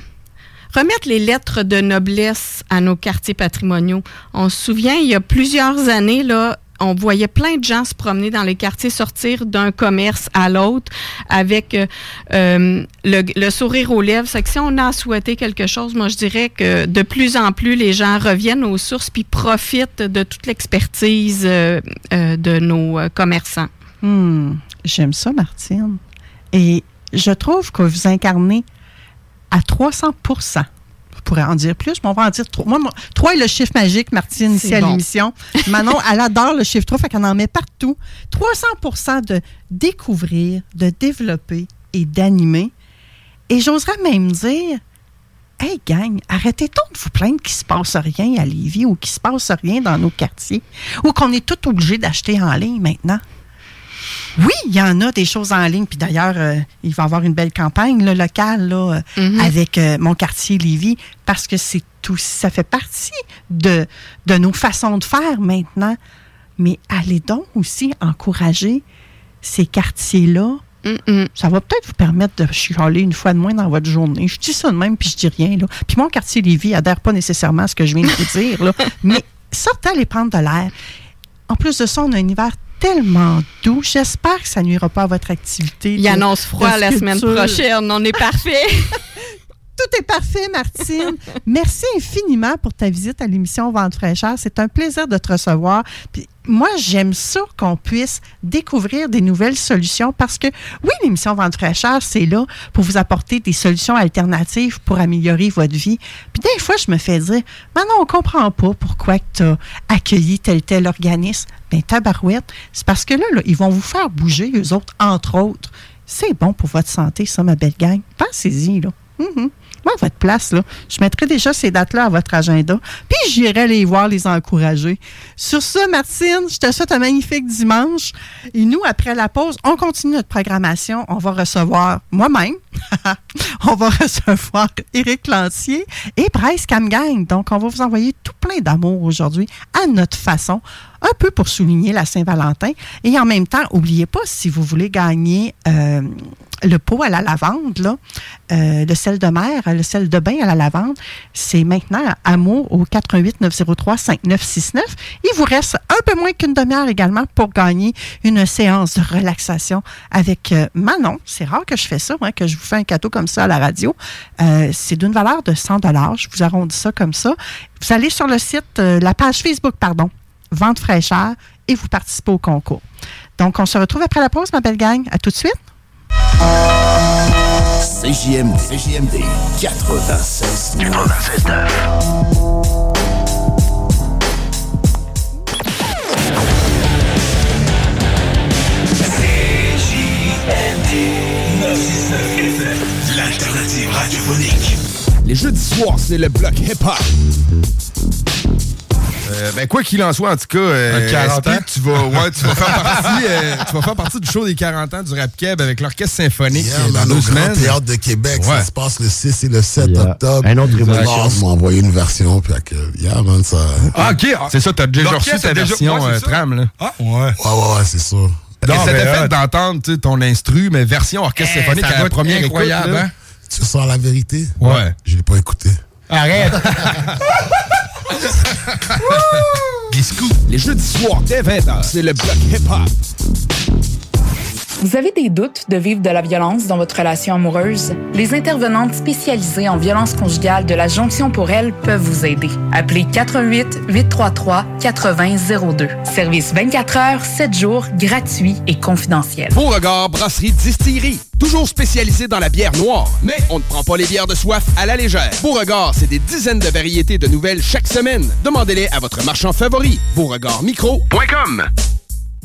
remettre les lettres de noblesse à nos quartiers patrimoniaux. On se souvient, il y a plusieurs années, là, on voyait plein de gens se promener dans les quartiers, sortir d'un commerce à l'autre avec euh, euh, le, sourire aux lèvres. C'est que si on a souhaité quelque chose, moi je dirais que de plus en plus les gens reviennent aux sources puis profitent de toute l'expertise euh, de nos commerçants. Hmm, J'aime ça, Martine. Et je trouve que vous incarnez à 300 Je pourrais en dire plus, mais on va en dire trois. Moi, moi, trois est le chiffre magique, Martine, ici C'est à l'émission. Manon, elle adore le chiffre 3, fait qu'elle en met partout. 300% de découvrir, de développer et d'animer. Et j'oserais même dire, hey gang, arrêtez donc de vous plaindre qu'il se passe rien à Lévis ou qu'il se passe rien dans nos quartiers ou qu'on est tout obligé d'acheter en ligne maintenant. Oui, il y en a des choses en ligne. Puis d'ailleurs, euh, il va y avoir une belle campagne là, locale là, Mhm. avec euh, mon quartier Lévis parce que c'est tout, ça fait partie de, de nos façons de faire maintenant. Mais allez donc aussi encourager ces quartiers-là. Ça va peut-être vous permettre de chialer une fois de moins dans votre journée. Je dis ça de même, puis je dis rien. Là. Puis mon quartier Lévis adhère pas nécessairement à ce que je viens de vous dire. Là. Mais sortez aller prendre de l'air. En plus de ça, on a un hiver tellement doux. J'espère que ça nuira pas à votre activité. Il annonce froid la semaine prochaine. On est parfait. Tout est parfait, Martine. Merci infiniment pour ta visite à l'émission Vente fraîcheur. C'est un plaisir de te recevoir. Puis moi, j'aime ça qu'on puisse découvrir des nouvelles solutions parce que, oui, l'émission Vente fraîcheur, c'est là pour vous apporter des solutions alternatives pour améliorer votre vie. Puis des fois, je me fais dire, Manon, on comprend pas pourquoi tu as accueilli tel tel organisme. Ben, tabarouette, c'est parce que là, là, ils vont vous faire bouger, eux autres, entre autres. C'est bon pour votre santé, ça, ma belle gang. Pensez-y, là. Mhm. Moi, à votre place, là, je mettrai déjà ces dates-là à votre agenda, puis j'irai les voir, les encourager. Sur ce, Martine, je te souhaite un magnifique dimanche. Et nous, après la pause, on continue notre programmation. On va recevoir moi-même, on va recevoir Éric Lancier et Bryce Camgang. Donc, on va vous envoyer tout plein d'amour aujourd'hui à notre façon, un peu pour souligner la Saint-Valentin. Et en même temps, n'oubliez pas, si vous voulez gagner euh, le pot à la lavande, euh, le sel de mer, le sel de bain à la lavande, c'est maintenant à Amour au 88 903 5969. Il vous reste un peu moins qu'une demi-heure également pour gagner une séance de relaxation avec euh, Manon. C'est rare que je fais ça, que je vous fais un cadeau comme ça à la radio. C'est d'une valeur de 100 Je vous arrondis ça comme ça. Vous allez sur le site, la page Facebook, pardon, Vente fraîcheur, et vous participez au concours. Donc, on se retrouve après la pause, ma belle gang. À tout de suite. CJMD, CJMD 96 96 L'alternative radiophonique. Les jeudis soirs, c'est le bloc hip-hop. Euh, ben, quoi qu'il en soit, en tout cas, euh, Un 40 Speed, ans? tu vas, ouais, tu vas faire partie, euh, tu vas faire partie du show des 40 ans du Rap Keb avec l'orchestre symphonique Yeah, euh, dans semaines. Théâtre de Québec, Ouais. ça se passe le 6 et le 7 Yeah. octobre. Un autre révolution. Mars m'a envoyé une version, puis que, yeah, man, ça... Ah, ok. C'est ça, t'as déjà reçu ta déjà- version ouais, euh, tram, là. Ah, ouais. Ouais, ouais, ouais, c'est ça. Ça t'a fait d'entendre ton instru, mais version orchestre Eh, symphonique à la première incroyable, écoute. hein? Tu sens la vérité? Ouais. Je l'ai pas écouté. Arrête! Biscuit, les jeudis soirs dès 20h, c'est le bloc hip-hop. Vous avez des doutes de vivre de la violence dans votre relation amoureuse? Les intervenantes spécialisées en violence conjugale de la Jonction pour elle peuvent vous aider. Appelez 88 833 8002. Service 24 heures, 7 jours, gratuit et confidentiel. Beauregard Brasserie Distillerie. Toujours spécialisé dans la bière noire, mais on ne prend pas les bières de soif à la légère. Beauregard, c'est des dizaines de variétés de nouvelles chaque semaine. Demandez-les à votre marchand favori. Beauregardmicro.com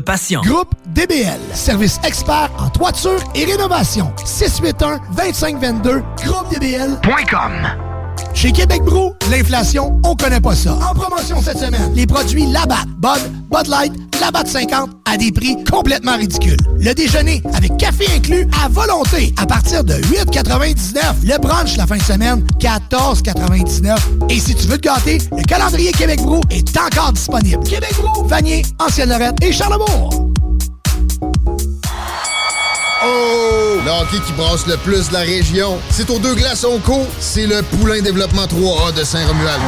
patients. Groupe DBL, service expert en toiture et rénovation. 681-2522, groupedbl.com. Chez Québec Brou, l'inflation, on connaît pas ça. En promotion cette semaine, les produits Labatt, Bud, Bud Light, Labatt 50 à des prix complètement ridicules. Le déjeuner avec café inclus à volonté à partir de 8,99. Le brunch la fin de semaine, 14,99. Et si tu veux te gâter, le calendrier Québec Brou est encore disponible. Québec Brou, Vanier, Ancienne-Lorette et Charlebourg. Oh! Le hockey qui brasse le plus de la région. C'est aux deux glaçons co, c'est le Poulain Développement 3A de Saint-Romuald.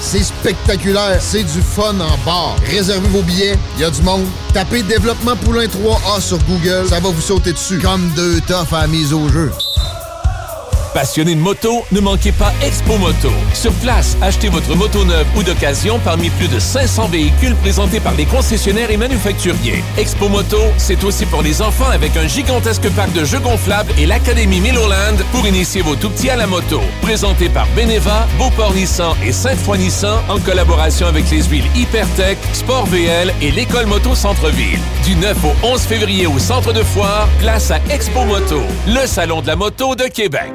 C'est spectaculaire, c'est du fun en bar. Réservez vos billets, il y a du monde. Tapez Développement Poulain 3A sur Google, ça va vous sauter dessus. Comme deux toughs à la mise au jeu. Passionné de moto, ne manquez pas Expo Moto. Sur place, achetez votre moto neuve ou d'occasion parmi plus de 500 véhicules présentés par les concessionnaires et manufacturiers. Expo Moto, c'est aussi pour les enfants avec un gigantesque parc de jeux gonflables et l'Académie Milloland pour initier vos tout-petits à la moto. Présenté par Beneva, Beauport Nissan et Sainte-Foy Nissan en collaboration avec les huiles Hypertech, Sport VL et l'École Moto Centre-Ville. Du 9 au 11 février au centre de foire, place à Expo Moto, le salon de la moto de Québec.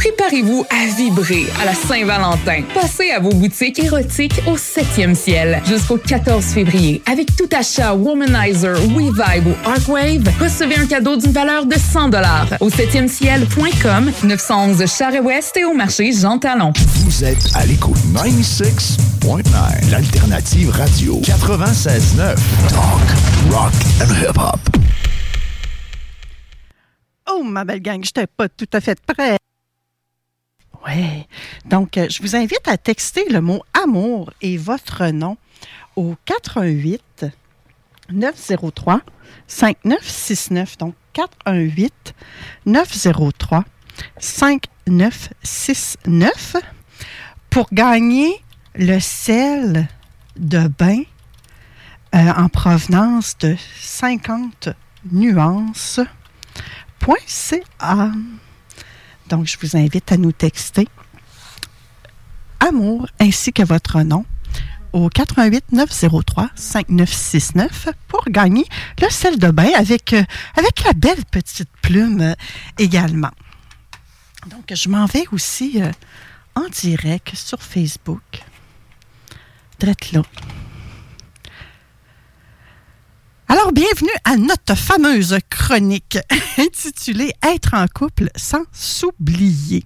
Préparez-vous à vibrer à la Saint-Valentin. Passez à vos boutiques érotiques au 7e ciel jusqu'au 14 février. Avec tout achat Womanizer, WeVibe ou Arcwave, recevez un cadeau d'une valeur de 100 au 7e ciel.com, 911 Charest-Ouest et au marché Jean Talon. Vous êtes à l'écoute 96.9, l'alternative radio 96.9. Talk, rock and hip-hop. Oh, ma belle gang, j'étais pas tout à fait prêt. Ouais. Donc, euh, je vous invite à texter le mot amour et votre nom au 88 903 5969. Donc, 418 903 5969 pour gagner le sel de bain euh, en provenance de 50 nuances. Donc, je vous invite à nous texter amour ainsi que votre nom au 88 903 5969 pour gagner le sel de bain avec, euh, la belle petite plume euh, également. Donc, je m'en vais aussi euh, en direct sur Facebook. Drette là. Alors, bienvenue à notre fameuse chronique intitulée Être en couple sans s'oublier.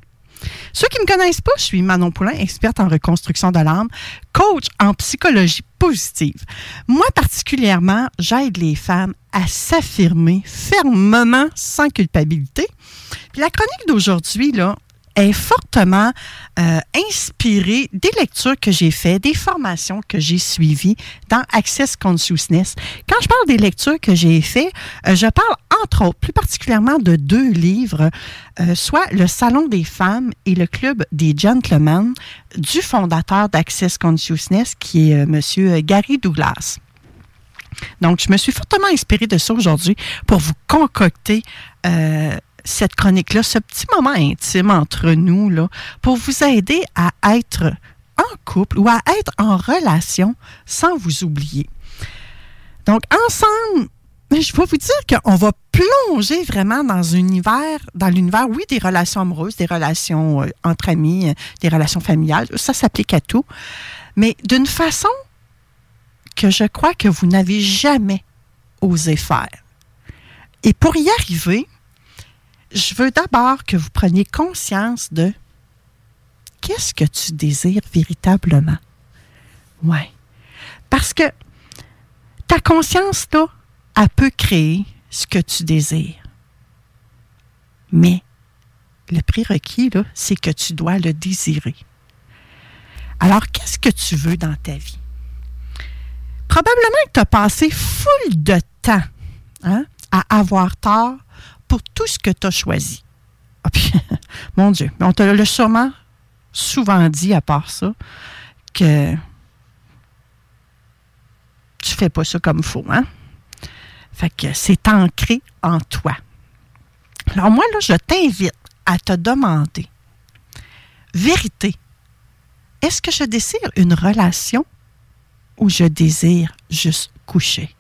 Ceux qui ne me connaissent pas, je suis Manon Poulain, experte en reconstruction de l'âme, coach en psychologie positive. Moi, particulièrement, j'aide les femmes à s'affirmer fermement, sans culpabilité. Puis la chronique d'aujourd'hui, là, est fortement euh, des lectures que j'ai faites, des formations que j'ai suivies dans Access Consciousness. Quand je parle des lectures que j'ai faites, euh, je parle entre autres, plus particulièrement de deux livres, euh, soit Le Salon des femmes et le Club des gentlemen du fondateur d'Access Consciousness, qui est Monsieur Gary Douglas. Donc, je me suis fortement inspirée de ça aujourd'hui pour vous concocter cette chronique-là, ce petit moment intime entre nous, là, pour vous aider à être en couple ou à être en relation sans vous oublier. Donc, ensemble, je vais vous dire qu'on va plonger vraiment dans un univers, dans l'univers, oui, des relations amoureuses, des relations euh, entre amis, euh, des relations familiales. Ça s'applique à tout. Mais d'une façon que je crois que vous n'avez jamais osé faire. Et pour y arriver, je veux d'abord que vous preniez conscience de qu'est-ce que tu désires véritablement. Ouais. Parce que ta conscience, là, elle peut créer ce que tu désires. Mais le prérequis, là, c'est que tu dois le désirer. Alors, qu'est-ce que tu veux dans ta vie? Probablement que tu as passé full de temps hein, à avoir tort pour tout ce que tu as choisi. Ah, mon Dieu, on te l'a sûrement souvent dit à part ça, que tu fais pas ça comme faut, hein? Fait que c'est ancré en toi. Alors moi, là, je t'invite à te demander, vérité, est-ce que je désire une relation ou je désire juste coucher?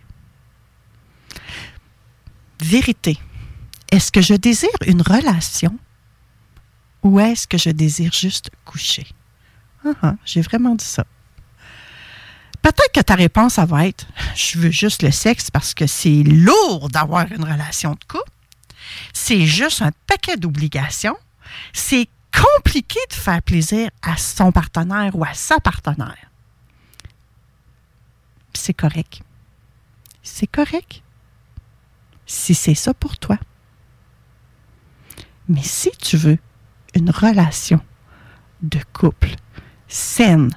Vérité, est-ce que je désire une relation ou est-ce que je désire juste coucher? Ah, ah, j'ai vraiment dit ça. Peut-être que ta réponse, ça va être je veux juste le sexe parce que c'est lourd d'avoir une relation de couple. C'est juste un paquet d'obligations. C'est compliqué de faire plaisir à son partenaire ou à sa partenaire. C'est correct. C'est correct. Si c'est ça pour toi. Mais si tu veux une relation de couple saine,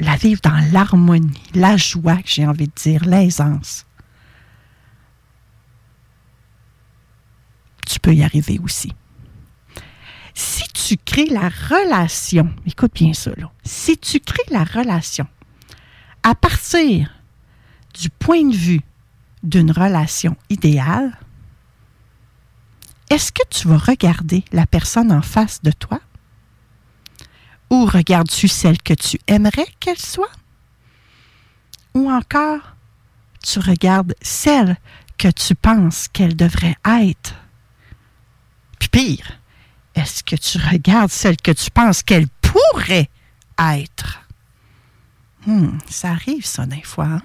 la vivre dans l'harmonie, la joie, j'ai envie de dire, l'aisance, tu peux y arriver aussi. Si tu crées la relation, écoute bien ça, là, si tu crées la relation à partir du point de vue d'une relation idéale, est-ce que tu vas regarder la personne en face de toi? Ou regardes-tu celle que tu aimerais qu'elle soit? Ou encore, tu regardes celle que tu penses qu'elle devrait être? Puis pire, est-ce que tu regardes celle que tu penses qu'elle pourrait être? Hmm, ça arrive, ça, des fois. Hein?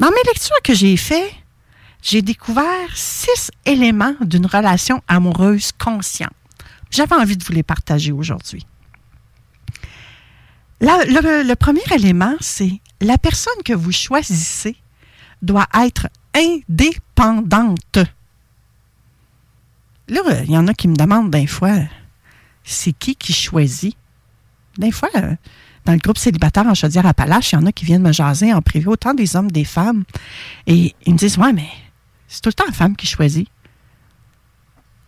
Dans mes lectures que j'ai faites, j'ai découvert six éléments d'une relation amoureuse consciente. J'avais envie de vous les partager aujourd'hui. Le, premier élément, c'est la personne que vous choisissez doit être indépendante. Là, il y en a qui me demandent des fois, c'est qui qui choisit? Des fois, dans le groupe célibataire en Chaudière-Appalaches, il y en a qui viennent me jaser en privé, autant des hommes, des femmes. Et ils me disent, ouais, mais c'est tout le temps la femme qui choisit.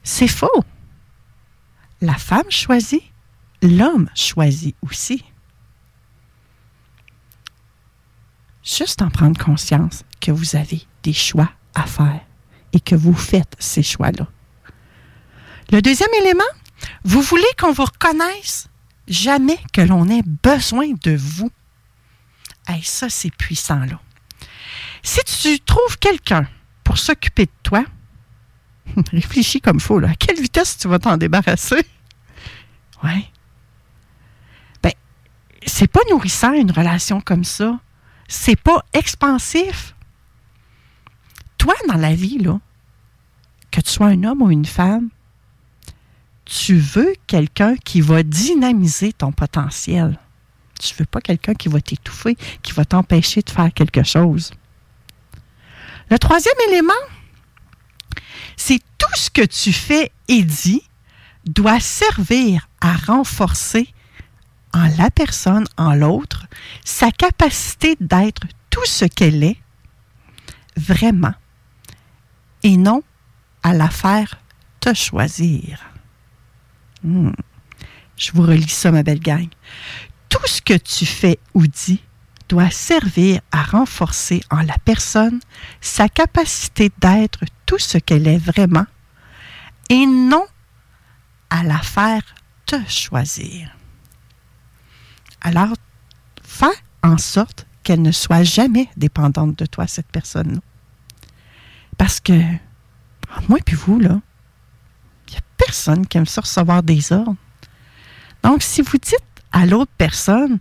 C'est faux. La femme choisit, l'homme choisit aussi. Juste en prendre conscience que vous avez des choix à faire et que vous faites ces choix-là. Le deuxième élément, vous voulez qu'on vous reconnaisse jamais que l'on ait besoin de vous. Et ça, c'est puissant, là. Si tu trouves quelqu'un pour s'occuper de toi, Réfléchis comme faut. À quelle vitesse tu vas t'en débarrasser? Ouais. Ben, c'est pas nourrissant une relation comme ça. C'est pas expansif. Toi, dans la vie, là, que tu sois un homme ou une femme, tu veux quelqu'un qui va dynamiser ton potentiel. Tu veux pas quelqu'un qui va t'étouffer, qui va t'empêcher de faire quelque chose. Le troisième élément, c'est tout ce que tu fais et dis doit servir à renforcer en la personne, en l'autre, sa capacité d'être tout ce qu'elle est vraiment et non à la faire te choisir. Hmm. Je vous relis ça, ma belle gang. Tout ce que tu fais ou dis doit servir à renforcer en la personne sa capacité d'être tout ce qu'elle est vraiment et non à la faire te choisir. Alors, fais en sorte qu'elle ne soit jamais dépendante de toi, cette personne-là. Parce que, moi et vous, là, il n'y a personne qui aime ça recevoir des ordres. Donc, si vous dites à l'autre personne,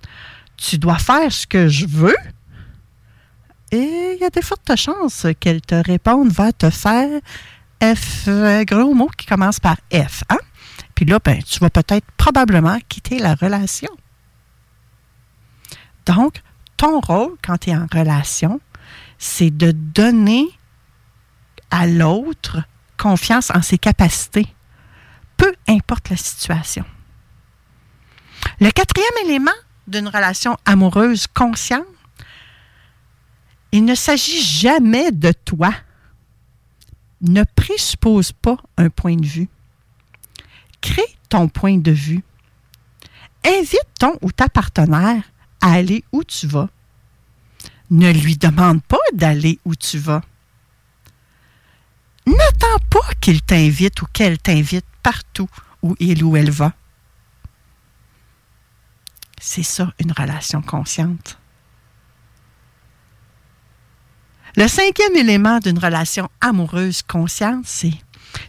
tu dois faire ce que je veux, et il y a des fortes chances qu'elle te réponde, va te faire F, euh, gros mot qui commence par F. Hein? Puis là, ben, tu vas peut-être probablement quitter la relation. Donc, ton rôle quand tu es en relation, c'est de donner à l'autre confiance en ses capacités, peu importe la situation. Le quatrième élément d'une relation amoureuse consciente, il ne s'agit jamais de toi. Ne présuppose pas un point de vue. Crée ton point de vue. Invite ton ou ta partenaire à aller où tu vas. Ne lui demande pas d'aller où tu vas. N'attends pas qu'il t'invite ou qu'elle t'invite partout où il ou elle va. C'est ça, une relation consciente. Le cinquième élément d'une relation amoureuse consciente, c'est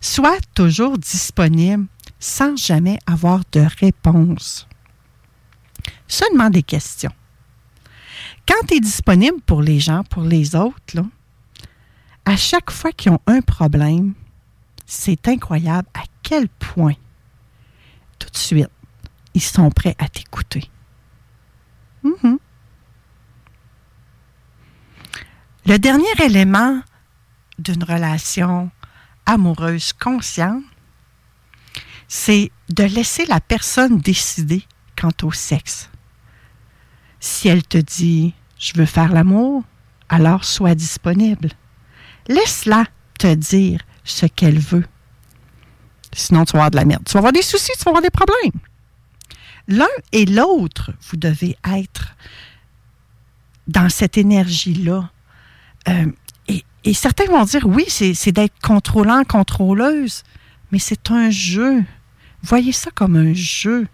sois toujours disponible sans jamais avoir de réponse. Seulement des questions. Quand tu es disponible pour les gens, pour les autres, à chaque fois qu'ils ont un problème, c'est incroyable à quel point, tout de suite, ils sont prêts à t'écouter. Mhm. Le dernier élément d'une relation amoureuse consciente, c'est de laisser la personne décider quant au sexe. Si elle te dit je veux faire l'amour, alors sois disponible. Laisse-la te dire ce qu'elle veut. Sinon, tu vas avoir de la merde. Tu vas avoir des soucis, tu vas avoir des problèmes. L'un et l'autre, vous devez être dans cette énergie-là. Euh, et, certains vont dire, oui, c'est d'être contrôlant, contrôleuse, mais c'est un jeu. Voyez ça comme un jeu.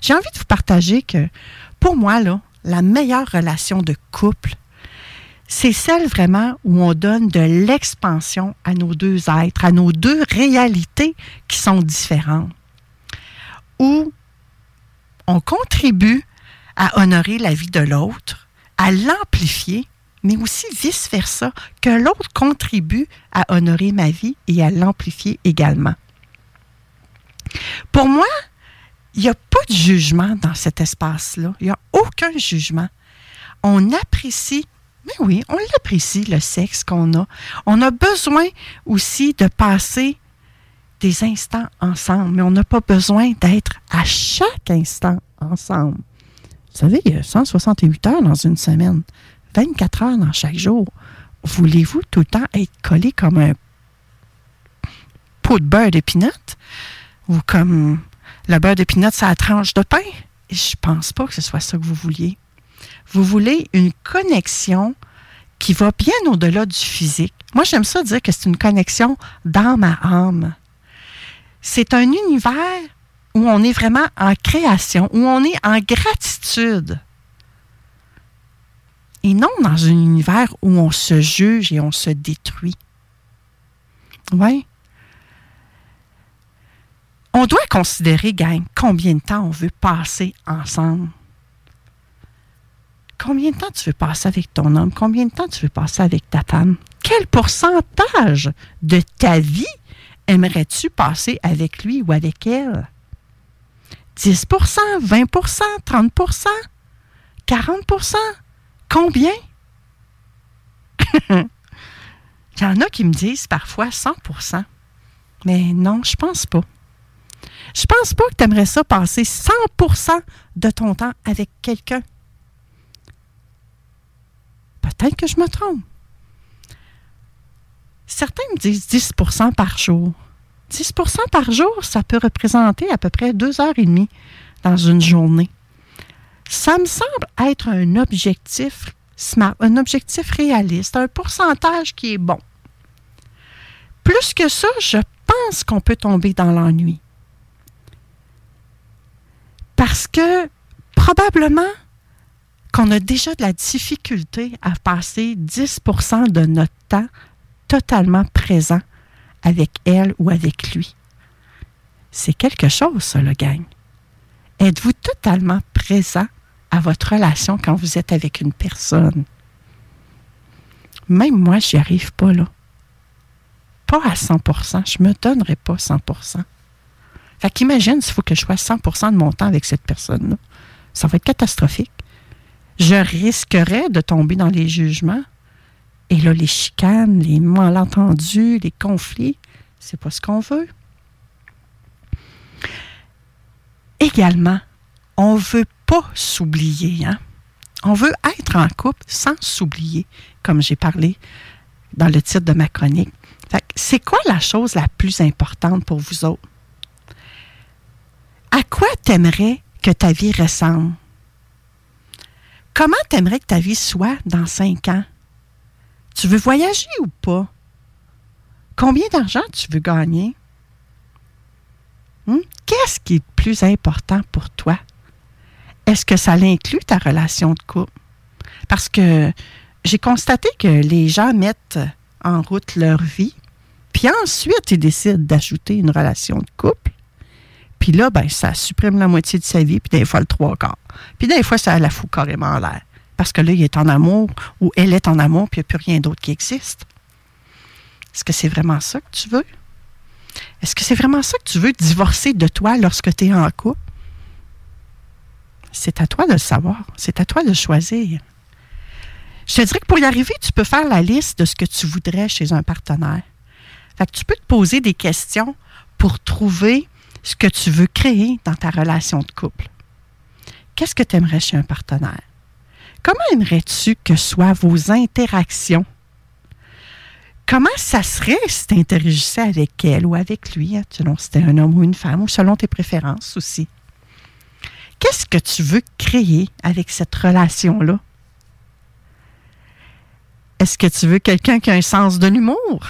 J'ai envie de vous partager que, pour moi, la meilleure relation de couple, c'est celle vraiment où on donne de l'expansion à nos deux êtres, à nos deux réalités qui sont différentes. Où on contribue à honorer la vie de l'autre, à l'amplifier, mais aussi vice-versa, que l'autre contribue à honorer ma vie et à l'amplifier également. Pour moi, il n'y a pas de jugement dans cet espace-là. Il n'y a aucun jugement. On apprécie, mais oui, on l'apprécie, le sexe qu'on a. On a besoin aussi de passer des instants ensemble, mais on n'a pas besoin d'être à chaque instant ensemble. Vous savez, il y a 168 heures dans une semaine, 24 heures dans chaque jour. Voulez-vous tout le temps être collé comme un pot de beurre d'épinot ou comme le beurre d'épinot, ça tranche de pain? Je pense pas que ce soit ça que vous vouliez. Vous voulez une connexion qui va bien au-delà du physique. Moi, j'aime ça dire que c'est une connexion dans ma âme. C'est un univers où on est vraiment en création, où on est en gratitude. Et non dans un univers où on se juge et on se détruit. Oui. On doit considérer, gang, combien de temps on veut passer ensemble. Combien de temps tu veux passer avec ton homme? Combien de temps tu veux passer avec ta femme? Quel pourcentage de ta vie aimerais-tu passer avec lui ou avec elle? 10% 20% 30% 40% Combien? Il y en a qui me disent parfois 100% Mais non, je pense pas. Je pense pas que tu aimerais ça passer 100% de ton temps avec quelqu'un. Peut-être que je me trompe. Certains me disent 10% par jour. 10% par jour, ça peut représenter à peu près deux heures et demie dans une journée. Ça me semble être un objectif smart, un objectif réaliste, un pourcentage qui est bon. Plus que ça, je pense qu'on peut tomber dans l'ennui. Parce que probablement qu'on a déjà de la difficulté à passer 10% de notre temps totalement présent avec elle ou avec lui. C'est quelque chose, ça, le gang. Êtes-vous totalement présent à votre relation quand vous êtes avec une personne? Même moi, j'y arrive pas, là. Pas à 100% Je me donnerai pas 100% Fait qu'imagine s'il faut que je sois 100% de mon temps avec cette personne-là. Ça va être catastrophique. Je risquerais de tomber dans les jugements et là, les chicanes, les malentendus, les conflits, c'est pas ce qu'on veut. Également, on veut pas s'oublier. Hein? On veut être en couple sans s'oublier, comme j'ai parlé dans le titre de ma chronique. C'est quoi la chose la plus importante pour vous autres? À quoi t'aimerais que ta vie ressemble? Comment t'aimerais que ta vie soit dans cinq ans? Tu veux voyager ou pas? Combien d'argent tu veux gagner? Hmm? Qu'est-ce qui est le plus important pour toi? Est-ce que ça inclut ta relation de couple? Parce que j'ai constaté que les gens mettent en route leur vie, puis ensuite ils décident d'ajouter une relation de couple. Puis là, ben, ça supprime la moitié de sa vie, puis des fois le trois quarts. Puis des fois, ça la fout carrément en l'air parce que là, il est en amour ou elle est en amour, puis il n'y a plus rien d'autre qui existe. Est-ce que c'est vraiment ça que tu veux? Est-ce que c'est vraiment ça que tu veux, divorcer de toi lorsque tu es en couple? C'est à toi de le savoir. C'est à toi de choisir. Je te dirais que pour y arriver, tu peux faire la liste de ce que tu voudrais chez un partenaire. Tu peux te poser des questions pour trouver ce que tu veux créer dans ta relation de couple. Qu'est-ce que tu aimerais chez un partenaire? Comment aimerais-tu que soient vos interactions? Comment ça serait si tu interagissais avec elle ou avec lui, hein, selon si c'était un homme ou une femme, ou selon tes préférences aussi? Qu'est-ce que tu veux créer avec cette relation-là? Est-ce que tu veux quelqu'un qui a un sens de l'humour?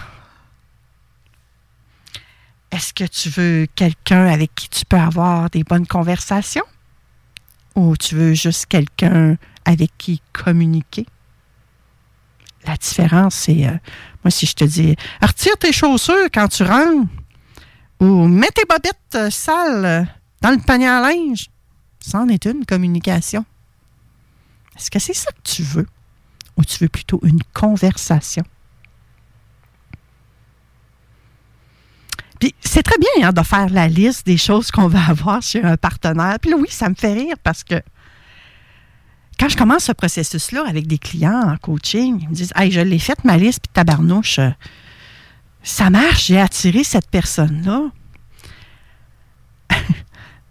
Est-ce que tu veux quelqu'un avec qui tu peux avoir des bonnes conversations? Ou tu veux juste quelqu'un avec qui communiquer. La différence, c'est, euh, moi, si je te dis, retire tes chaussures quand tu rentres, ou mets tes bobettes euh, sales dans le panier à linge, ça en est une communication. Est-ce que c'est ça que tu veux? Ou tu veux plutôt une conversation? Puis c'est très bien hein, de faire la liste des choses qu'on va avoir chez un partenaire. Puis oui, ça me fait rire parce que quand je commence ce processus-là avec des clients en coaching, ils me disent Hey, je l'ai fait ma liste, puis tabarnouche, ça marche, j'ai attiré cette personne-là.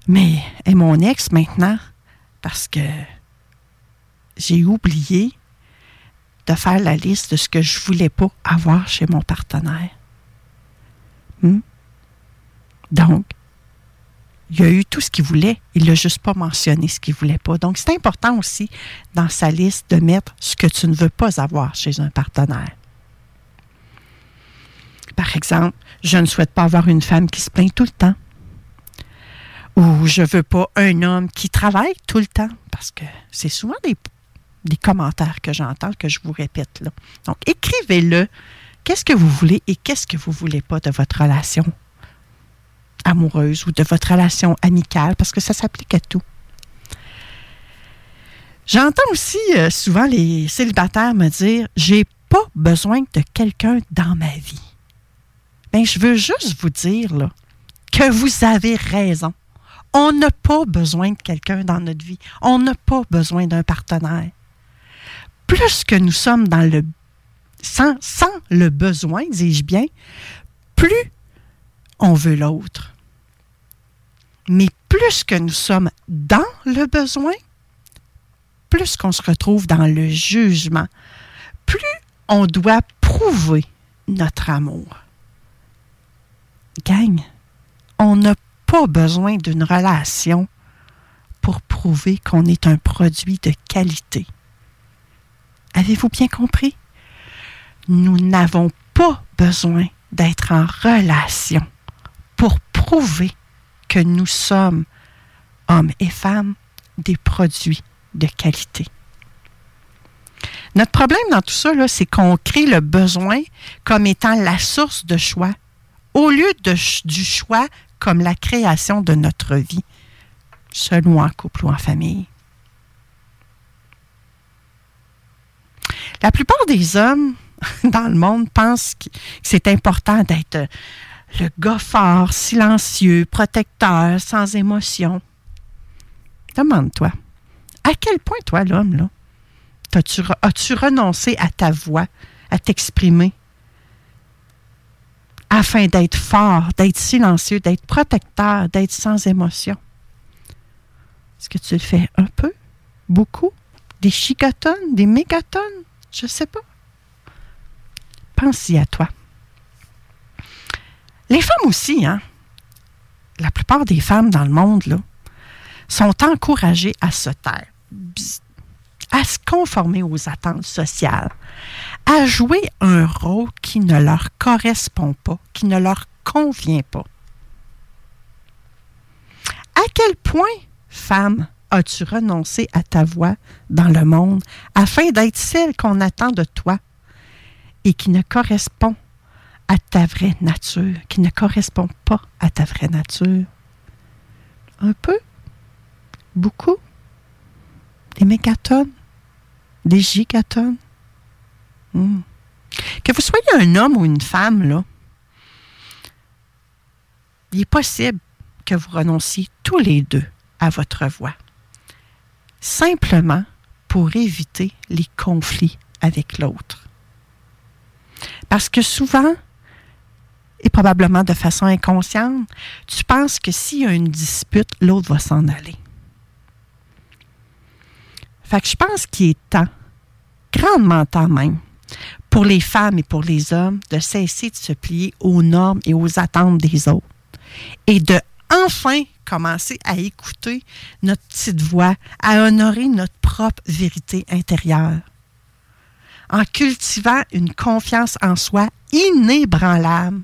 Mais elle est mon ex maintenant parce que j'ai oublié de faire la liste de ce que je voulais pas avoir chez mon partenaire. Hmm? Donc, il a eu tout ce qu'il voulait. Il n'a juste pas mentionné ce qu'il ne voulait pas. Donc, c'est important aussi dans sa liste de mettre ce que tu ne veux pas avoir chez un partenaire. Par exemple, je ne souhaite pas avoir une femme qui se plaint tout le temps. Ou je ne veux pas un homme qui travaille tout le temps. Parce que c'est souvent des, des commentaires que j'entends, que je vous répète là. Donc, écrivez-le Qu'est-ce que vous voulez et qu'est-ce que vous voulez pas de votre relation? Amoureuse ou de votre relation amicale, parce que ça s'applique à tout. J'entends aussi euh, souvent les célibataires me dire J'ai pas besoin de quelqu'un dans ma vie. Bien, je veux juste vous dire que vous avez raison. On n'a pas besoin de quelqu'un dans notre vie. On n'a pas besoin d'un partenaire. Plus que nous sommes dans le sans, sans le besoin, dis-je bien, plus on veut l'autre. Mais plus que nous sommes dans le besoin, plus qu'on se retrouve dans le jugement, plus on doit prouver notre amour. Gang, on n'a pas besoin d'une relation pour prouver qu'on est un produit de qualité. Avez-vous bien compris? Nous n'avons pas besoin d'être en relation pour prouver que nous sommes, hommes et femmes, des produits de qualité. Notre problème dans tout ça, c'est qu'on crée le besoin comme étant la source de choix, au lieu du choix comme la création de notre vie, seul ou en couple ou en famille. La plupart des hommes dans le monde pensent que c'est important d'être le gars fort, silencieux, protecteur, sans émotion. Demande-toi, à quel point, toi, l'homme, là, as-tu, renoncé à ta voix, à t'exprimer, afin d'être fort, d'être silencieux, d'être protecteur, d'être sans émotion? Est-ce que tu le fais un peu? Beaucoup? Des chicotonnes? Des mégatonnes? Je ne sais pas. Pense-y à toi. Les femmes aussi, hein? La plupart des femmes dans le monde, sont encouragées à se taire, à se conformer aux attentes sociales, à jouer un rôle qui ne leur correspond pas, qui ne leur convient pas. À quel point, femme, as-tu renoncé à ta voix dans le monde afin d'être celle qu'on attend de toi et qui ne correspond à ta vraie nature, qui ne correspond pas à ta vraie nature? Un peu? Beaucoup? Des mégatonnes? Des gigatonnes? Hmm. Que vous soyez un homme ou une femme, là, il est possible que vous renonciez tous les deux à votre voix. Simplement pour éviter les conflits avec l'autre. Parce que souvent, et probablement de façon inconsciente, tu penses que s'il y a une dispute, l'autre va s'en aller. Fait que je pense qu'il est temps, grandement temps même, pour les femmes et pour les hommes de cesser de se plier aux normes et aux attentes des autres et de enfin commencer à écouter notre petite voix, à honorer notre propre vérité intérieure. En cultivant une confiance en soi inébranlable,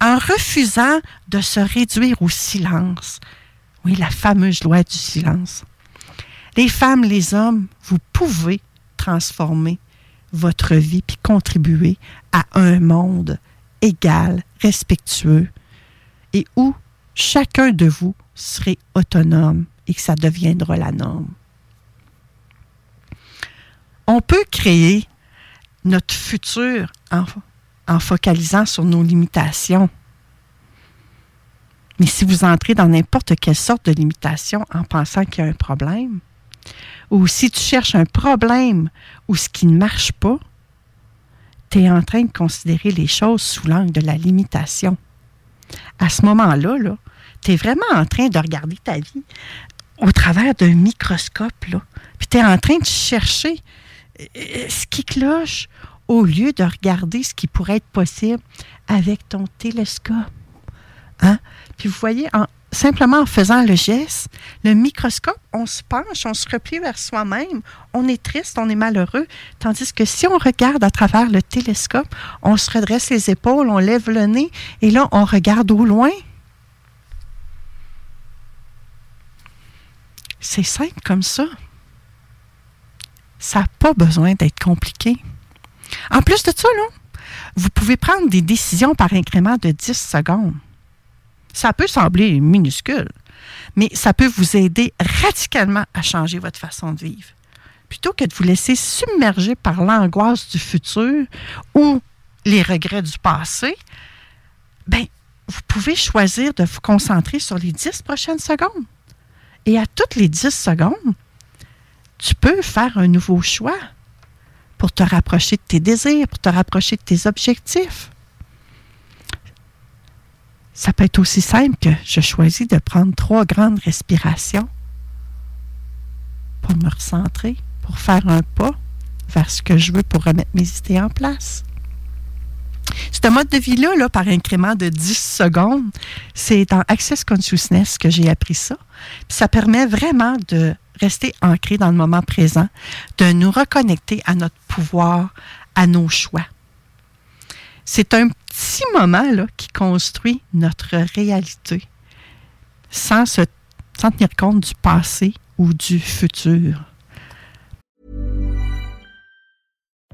en refusant de se réduire au silence. Oui, la fameuse loi du silence. Les femmes, les hommes, vous pouvez transformer votre vie puis contribuer à un monde égal, respectueux et où chacun de vous serait autonome et que ça deviendra la norme. On peut créer notre futur en, en focalisant sur nos limitations. Mais si vous entrez dans n'importe quelle sorte de limitation en pensant qu'il y a un problème, ou si tu cherches un problème ou ce qui ne marche pas, tu es en train de considérer les choses sous l'angle de la limitation. À ce moment-là, -là, tu es vraiment en train de regarder ta vie au travers d'un microscope, là. Puis tu es en train de chercher euh, ce qui cloche au lieu de regarder ce qui pourrait être possible avec ton télescope. Hein? Puis vous voyez, en, simplement en faisant le geste, le microscope, on se penche, on se replie vers soi-même, on est triste, on est malheureux, tandis que si on regarde à travers le télescope, on se redresse les épaules, on lève le nez, et là, on regarde au loin. C'est simple comme ça. Ça n'a pas besoin d'être compliqué. En plus de ça, vous pouvez prendre des décisions par incrément de 10 secondes. Ça peut sembler minuscule, mais ça peut vous aider radicalement à changer votre façon de vivre. Plutôt que de vous laisser submerger par l'angoisse du futur ou les regrets du passé, ben, vous pouvez choisir de vous concentrer sur les 10 prochaines secondes. Et à toutes les 10 secondes, tu peux faire un nouveau choix pour te rapprocher de tes désirs, pour te rapprocher de tes objectifs. Ça peut être aussi simple que je choisis de prendre trois grandes respirations pour me recentrer, pour faire un pas vers ce que je veux pour remettre mes idées en place. Ce mode de vie-là, là, par incrément de 10 secondes, c'est dans Access Consciousness que j'ai appris ça. Ça permet vraiment de rester ancré dans le moment présent, de nous reconnecter à notre pouvoir, à nos choix. C'est un petit moment là, qui construit notre réalité sans, se, sans tenir compte du passé ou du futur.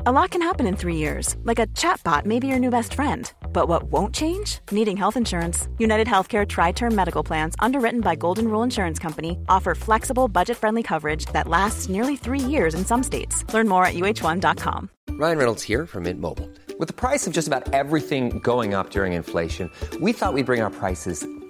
A lot can happen in three years, like a chatbot may be your new best friend. But what won't change? Needing health insurance. United Healthcare Tri Term Medical Plans, underwritten by Golden Rule Insurance Company, offer flexible, budget friendly coverage that lasts nearly three years in some states. Learn more at uh1.com. Ryan Reynolds here from Mint Mobile. With the price of just about everything going up during inflation, we thought we'd bring our prices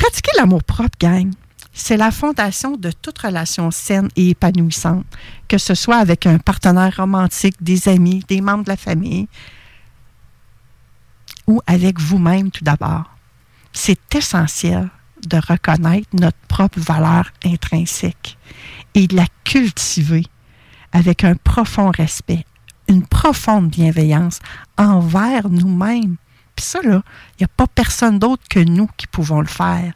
pratiquer l'amour propre, gang, c'est la fondation de toute relation saine et épanouissante, que ce soit avec un partenaire romantique, des amis, des membres de la famille ou avec vous-même tout d'abord. C'est essentiel de reconnaître notre propre valeur intrinsèque et de la cultiver avec un profond respect, une profonde bienveillance envers nous-mêmes. Ça, il n'y a pas personne d'autre que nous qui pouvons le faire.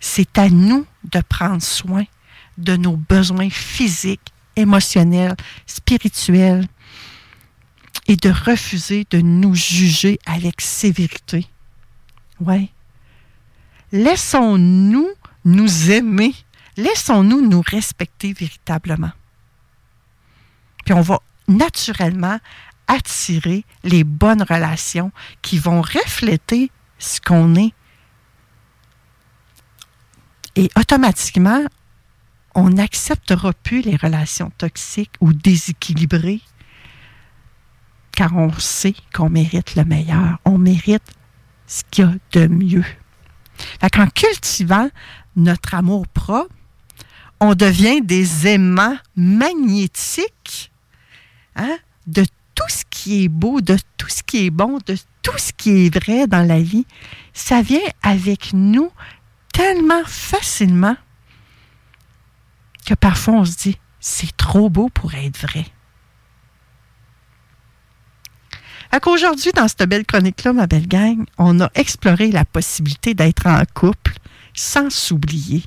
C'est à nous de prendre soin de nos besoins physiques, émotionnels, spirituels et de refuser de nous juger avec sévérité. Ouais. Laissons-nous nous aimer. Laissons-nous nous respecter véritablement. Puis on va naturellement attirer les bonnes relations qui vont refléter ce qu'on est. Et automatiquement, on n'acceptera plus les relations toxiques ou déséquilibrées car on sait qu'on mérite le meilleur. On mérite ce qu'il y a de mieux. Fait qu'en cultivant notre amour propre, on devient des aimants magnétiques hein, de tout ce qui est beau, de tout ce qui est bon, de tout ce qui est vrai dans la vie. Ça vient avec nous tellement facilement que parfois on se dit, c'est trop beau pour être vrai. Fait qu'aujourd'hui, dans cette belle chronique-là, ma belle gang, on a exploré la possibilité d'être en couple sans s'oublier.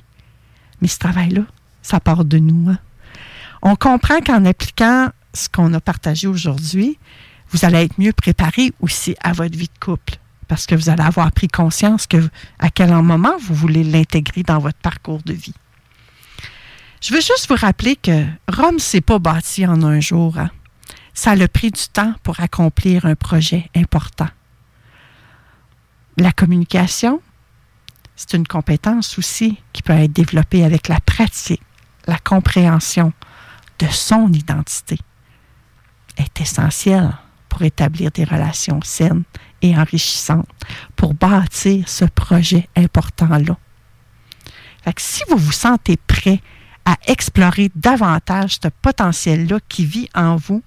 Mais ce travail-là, ça part de nous. hein. On comprend qu'en appliquant ce qu'on a partagé aujourd'hui, vous allez être mieux préparé aussi à votre vie de couple. Parce que vous allez avoir pris conscience que à quel moment vous voulez l'intégrer dans votre parcours de vie. Je veux juste vous rappeler que Rome s'est pas bâti en un jour. hein. Ça a pris du temps pour accomplir un projet important. La communication, c'est une compétence aussi qui peut être développée avec la pratique, la compréhension de son identité est essentielle pour établir des relations saines et enrichissantes, pour bâtir ce projet important-là. Si vous vous sentez prêt à explorer davantage ce potentiel-là qui vit en vous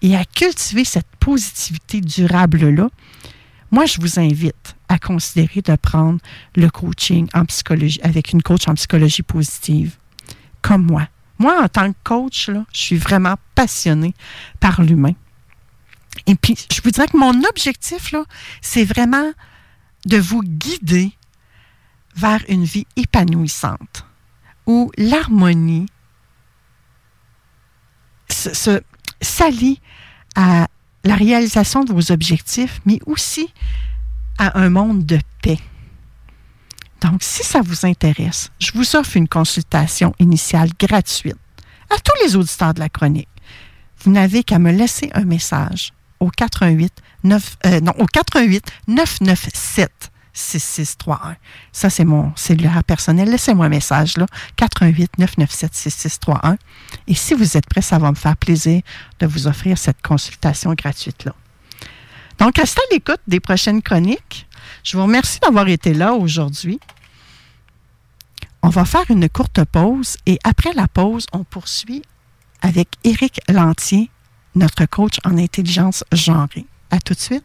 et à cultiver cette positivité durable-là, moi, je vous invite à considérer de prendre le coaching en psychologie avec une coach en psychologie positive, comme moi. Moi, en tant que coach, je suis vraiment passionnée par l'humain. Et puis, je vous dirais que mon objectif, c'est vraiment de vous guider vers une vie épanouissante, où l'harmonie s'allie à la réalisation de vos objectifs, mais aussi à un monde de paix. Donc, si ça vous intéresse, je vous offre une consultation initiale gratuite à tous les auditeurs de la chronique. Vous n'avez qu'à me laisser un message au 88 9, euh, non, au 88 997 6631. Ça, c'est mon cellulaire personnel. Laissez-moi un message, là. 88 997 6631. Et si vous êtes prêt, ça va me faire plaisir de vous offrir cette consultation gratuite-là. Donc, restez à l'écoute des prochaines chroniques. Je vous remercie d'avoir été là aujourd'hui. On va faire une courte pause et après la pause, on poursuit avec Éric Lantier, notre coach en intelligence genrée. À tout de suite.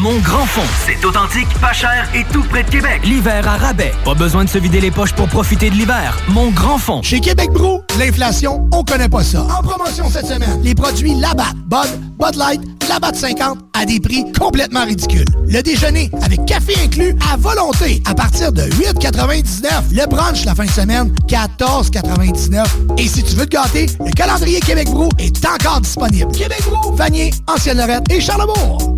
Mon grand fond, c'est authentique, pas cher et tout près de Québec. L'hiver à rabais. Pas besoin de se vider les poches pour profiter de l'hiver. Mon grand fond. Chez Québec Brou, l'inflation, on connaît pas ça. En promotion cette semaine, les produits Labatt, Bud, Bud Light, Labatt 50 à des prix complètement ridicules. Le déjeuner avec café inclus à volonté à partir de 8,99. Le brunch la fin de semaine, 14,99. Et si tu veux te gâter, le calendrier Québec Brou est encore disponible. Québec Brou, Vanier, Ancienne-Lorette et Charlebourg.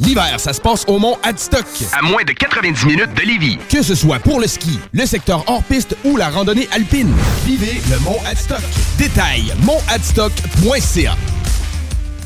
L'hiver, ça se passe au Mont Adstock. À moins de 90 minutes de Lévis. Que ce soit pour le ski, le secteur hors-piste ou la randonnée alpine. Vivez le Mont Adstock. Détail, montadstock.ca.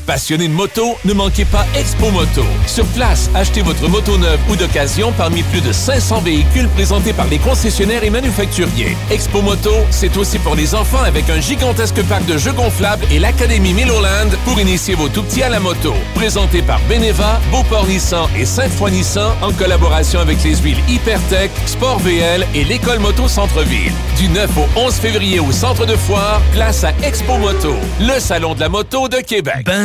Passionné de moto, ne manquez pas Expo Moto. Sur place, achetez votre moto neuve ou d'occasion parmi plus de 500 véhicules présentés par les concessionnaires et manufacturiers. Expo Moto, c'est aussi pour les enfants avec un gigantesque parc de jeux gonflables et l'Académie Milloland pour initier vos tout-petits à la moto. Présenté par Beneva, Beauport Nissan et Sainte-Foy Nissan en collaboration avec les huiles Hypertech, Sport VL et l'École Moto Centre-Ville. Du 9 au 11 février au Centre de Foire, place à Expo Moto, le salon de la moto de Québec.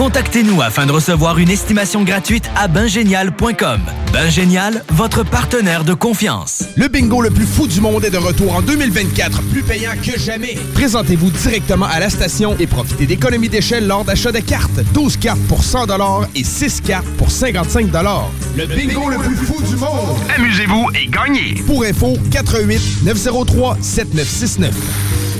Contactez-nous afin de recevoir une estimation gratuite à bingénial.com. Bingénial, votre partenaire de confiance. Le bingo le plus fou du monde est de retour en 2024, plus payant que jamais. Présentez-vous directement à la station et profitez d'économies d'échelle lors d'achat de cartes. 12 cartes pour 100 et 6 cartes pour 55 Le bingo le plus fou du monde. Amusez-vous et gagnez. Pour info, 88 903 7969.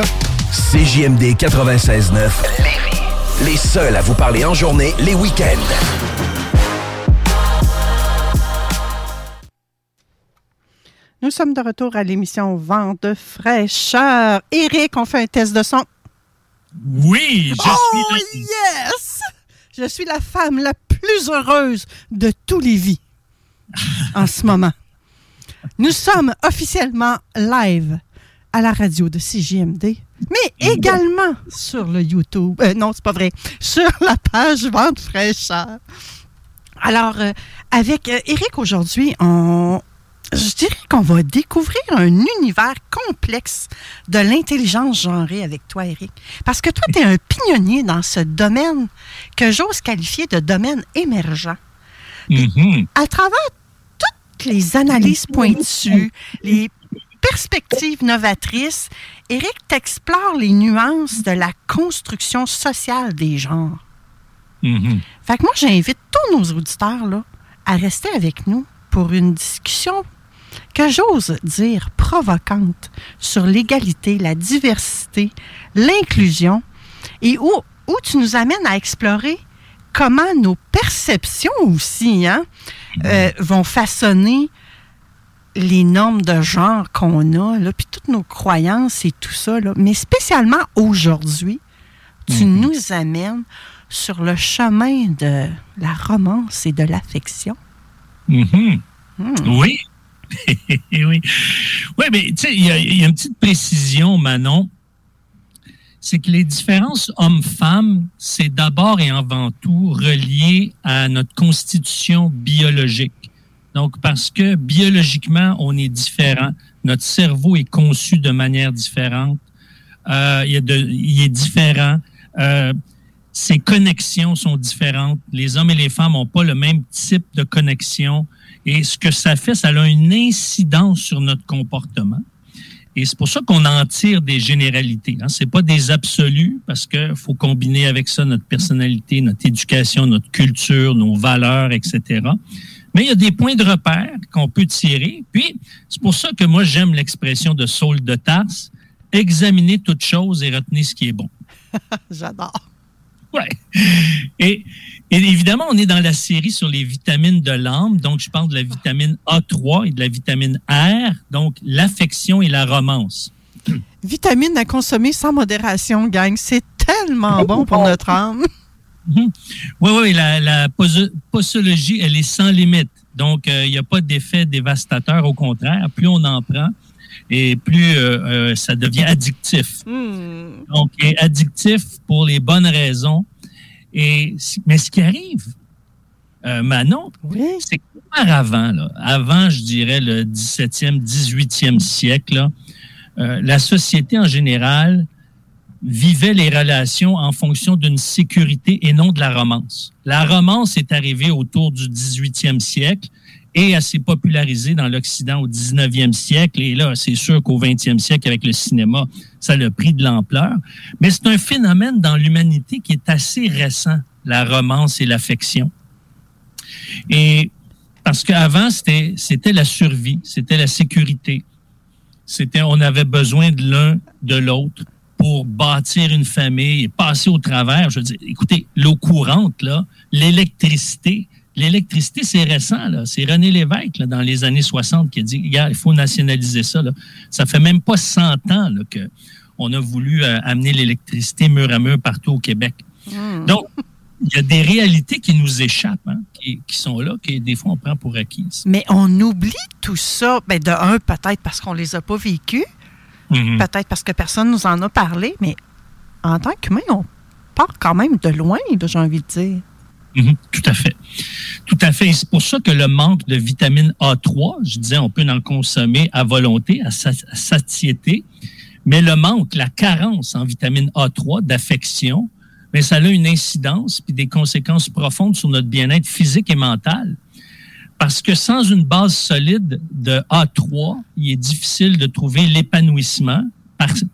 CJMD 96.9. Les seuls à vous parler en journée, les week-ends. Nous sommes de retour à l'émission Vent de fraîcheur. Eric, on fait un test de son. Oui, je oh, suis yes! Je suis la femme la plus heureuse de tous les vies en ce moment. Nous sommes officiellement live à la radio de CJMD, mais également sur le YouTube. euh, non, c'est pas vrai. Sur la page Vente fraîcheur. Alors, euh, avec euh, Eric aujourd'hui, on, je dirais qu'on va découvrir un univers complexe de l'intelligence genrée avec toi, Eric. Parce que toi, tu es un pionnier dans ce domaine que j'ose qualifier de domaine émergent. Mhm. À travers toutes les analyses pointues, les perspectives novatrices, Eric t'explore les nuances de la construction sociale des genres. Mhm. Fait que moi, j'invite tous nos auditeurs là, à rester avec nous pour une discussion que j'ose dire provocante sur l'égalité, la diversité, l'inclusion et où, où tu nous amènes à explorer comment nos perceptions aussi hein, euh, vont façonner les normes de genre qu'on a, là, puis toutes nos croyances et tout ça. Là. Mais spécialement aujourd'hui, tu nous amènes sur le chemin de la romance et de l'affection. Mhm. Hmm. Oui. oui. Oui, mais tu sais, il y, y a une petite précision, Manon. C'est que les différences hommes-femmes, c'est d'abord et avant tout relié à notre constitution biologique. Donc, parce que biologiquement, on est différent. Notre cerveau est conçu de manière différente. Euh, il, est différent. Euh, ses connexions sont différentes. Les hommes et les femmes n'ont pas le même type de connexion. Et ce que ça fait, ça a une incidence sur notre comportement. Et c'est pour ça qu'on en tire des généralités. Hein. C'est pas des absolus parce que faut combiner avec ça notre personnalité, notre éducation, notre culture, nos valeurs, etc. Mais il y a des points de repère qu'on peut tirer. Puis c'est pour ça que moi j'aime l'expression de Saul de Tarse examiner toute chose et retenir ce qui est bon. J'adore. Ouais. Et, et évidemment, on est dans la série sur les vitamines de l'âme. Donc, je parle de la vitamine A3 et de la vitamine R. Donc, l'affection et la romance. Vitamine à consommer sans modération, gang. C'est tellement bon pour notre âme. Oui, oui, la, la poso- posologie, elle est sans limite. Donc, euh, il n'y a pas d'effet dévastateur. Au contraire, plus on en prend et plus euh, euh, ça devient addictif. Donc, est addictif pour les bonnes raisons. Et, mais ce qui arrive, euh, Manon, c'est qu'auparavant, là, avant, je dirais, le 17e, 18e siècle, là, la société en général vivait les relations en fonction d'une sécurité et non de la romance. La romance est arrivée autour du 18e siècle et elle s'est popularisée dans l'Occident au 19e siècle. Et là, c'est sûr qu'au 20e siècle, avec le cinéma, ça a pris de l'ampleur. Mais c'est un phénomène dans l'humanité qui est assez récent, la romance et l'affection. Et parce qu'avant, c'était, c'était la survie, c'était la sécurité. C'était, on avait besoin de l'un de l'autre pour bâtir une famille et passer au travers. Je veux dire, écoutez, l'eau courante, là, l'électricité, l'électricité, c'est récent, là. C'est René Lévesque, là, dans les années 60, qui a dit, il faut nationaliser ça, là. Ça fait même pas 100 ans, là, que on a voulu euh, amener l'électricité mur à mur partout au Québec. Donc, il y a des réalités qui nous échappent, hein, qui, qui sont là, que des fois on prend pour acquises. Mais on oublie tout ça. Ben, de un, peut-être parce qu'on les a pas Mhm. Peut-être parce que personne nous en a parlé. Mais en tant qu'humain, on part quand même de loin, j'ai envie de dire. Mhm, tout à fait. Tout à fait. C'est pour ça que le manque de vitamine A3, je disais, on peut en consommer à volonté, à, sa- à satiété, mais le manque, la carence en vitamine A3 d'affection, mais ça a une incidence puis des conséquences profondes sur notre bien-être physique et mental. Parce que sans une base solide de A3, il est difficile de trouver l'épanouissement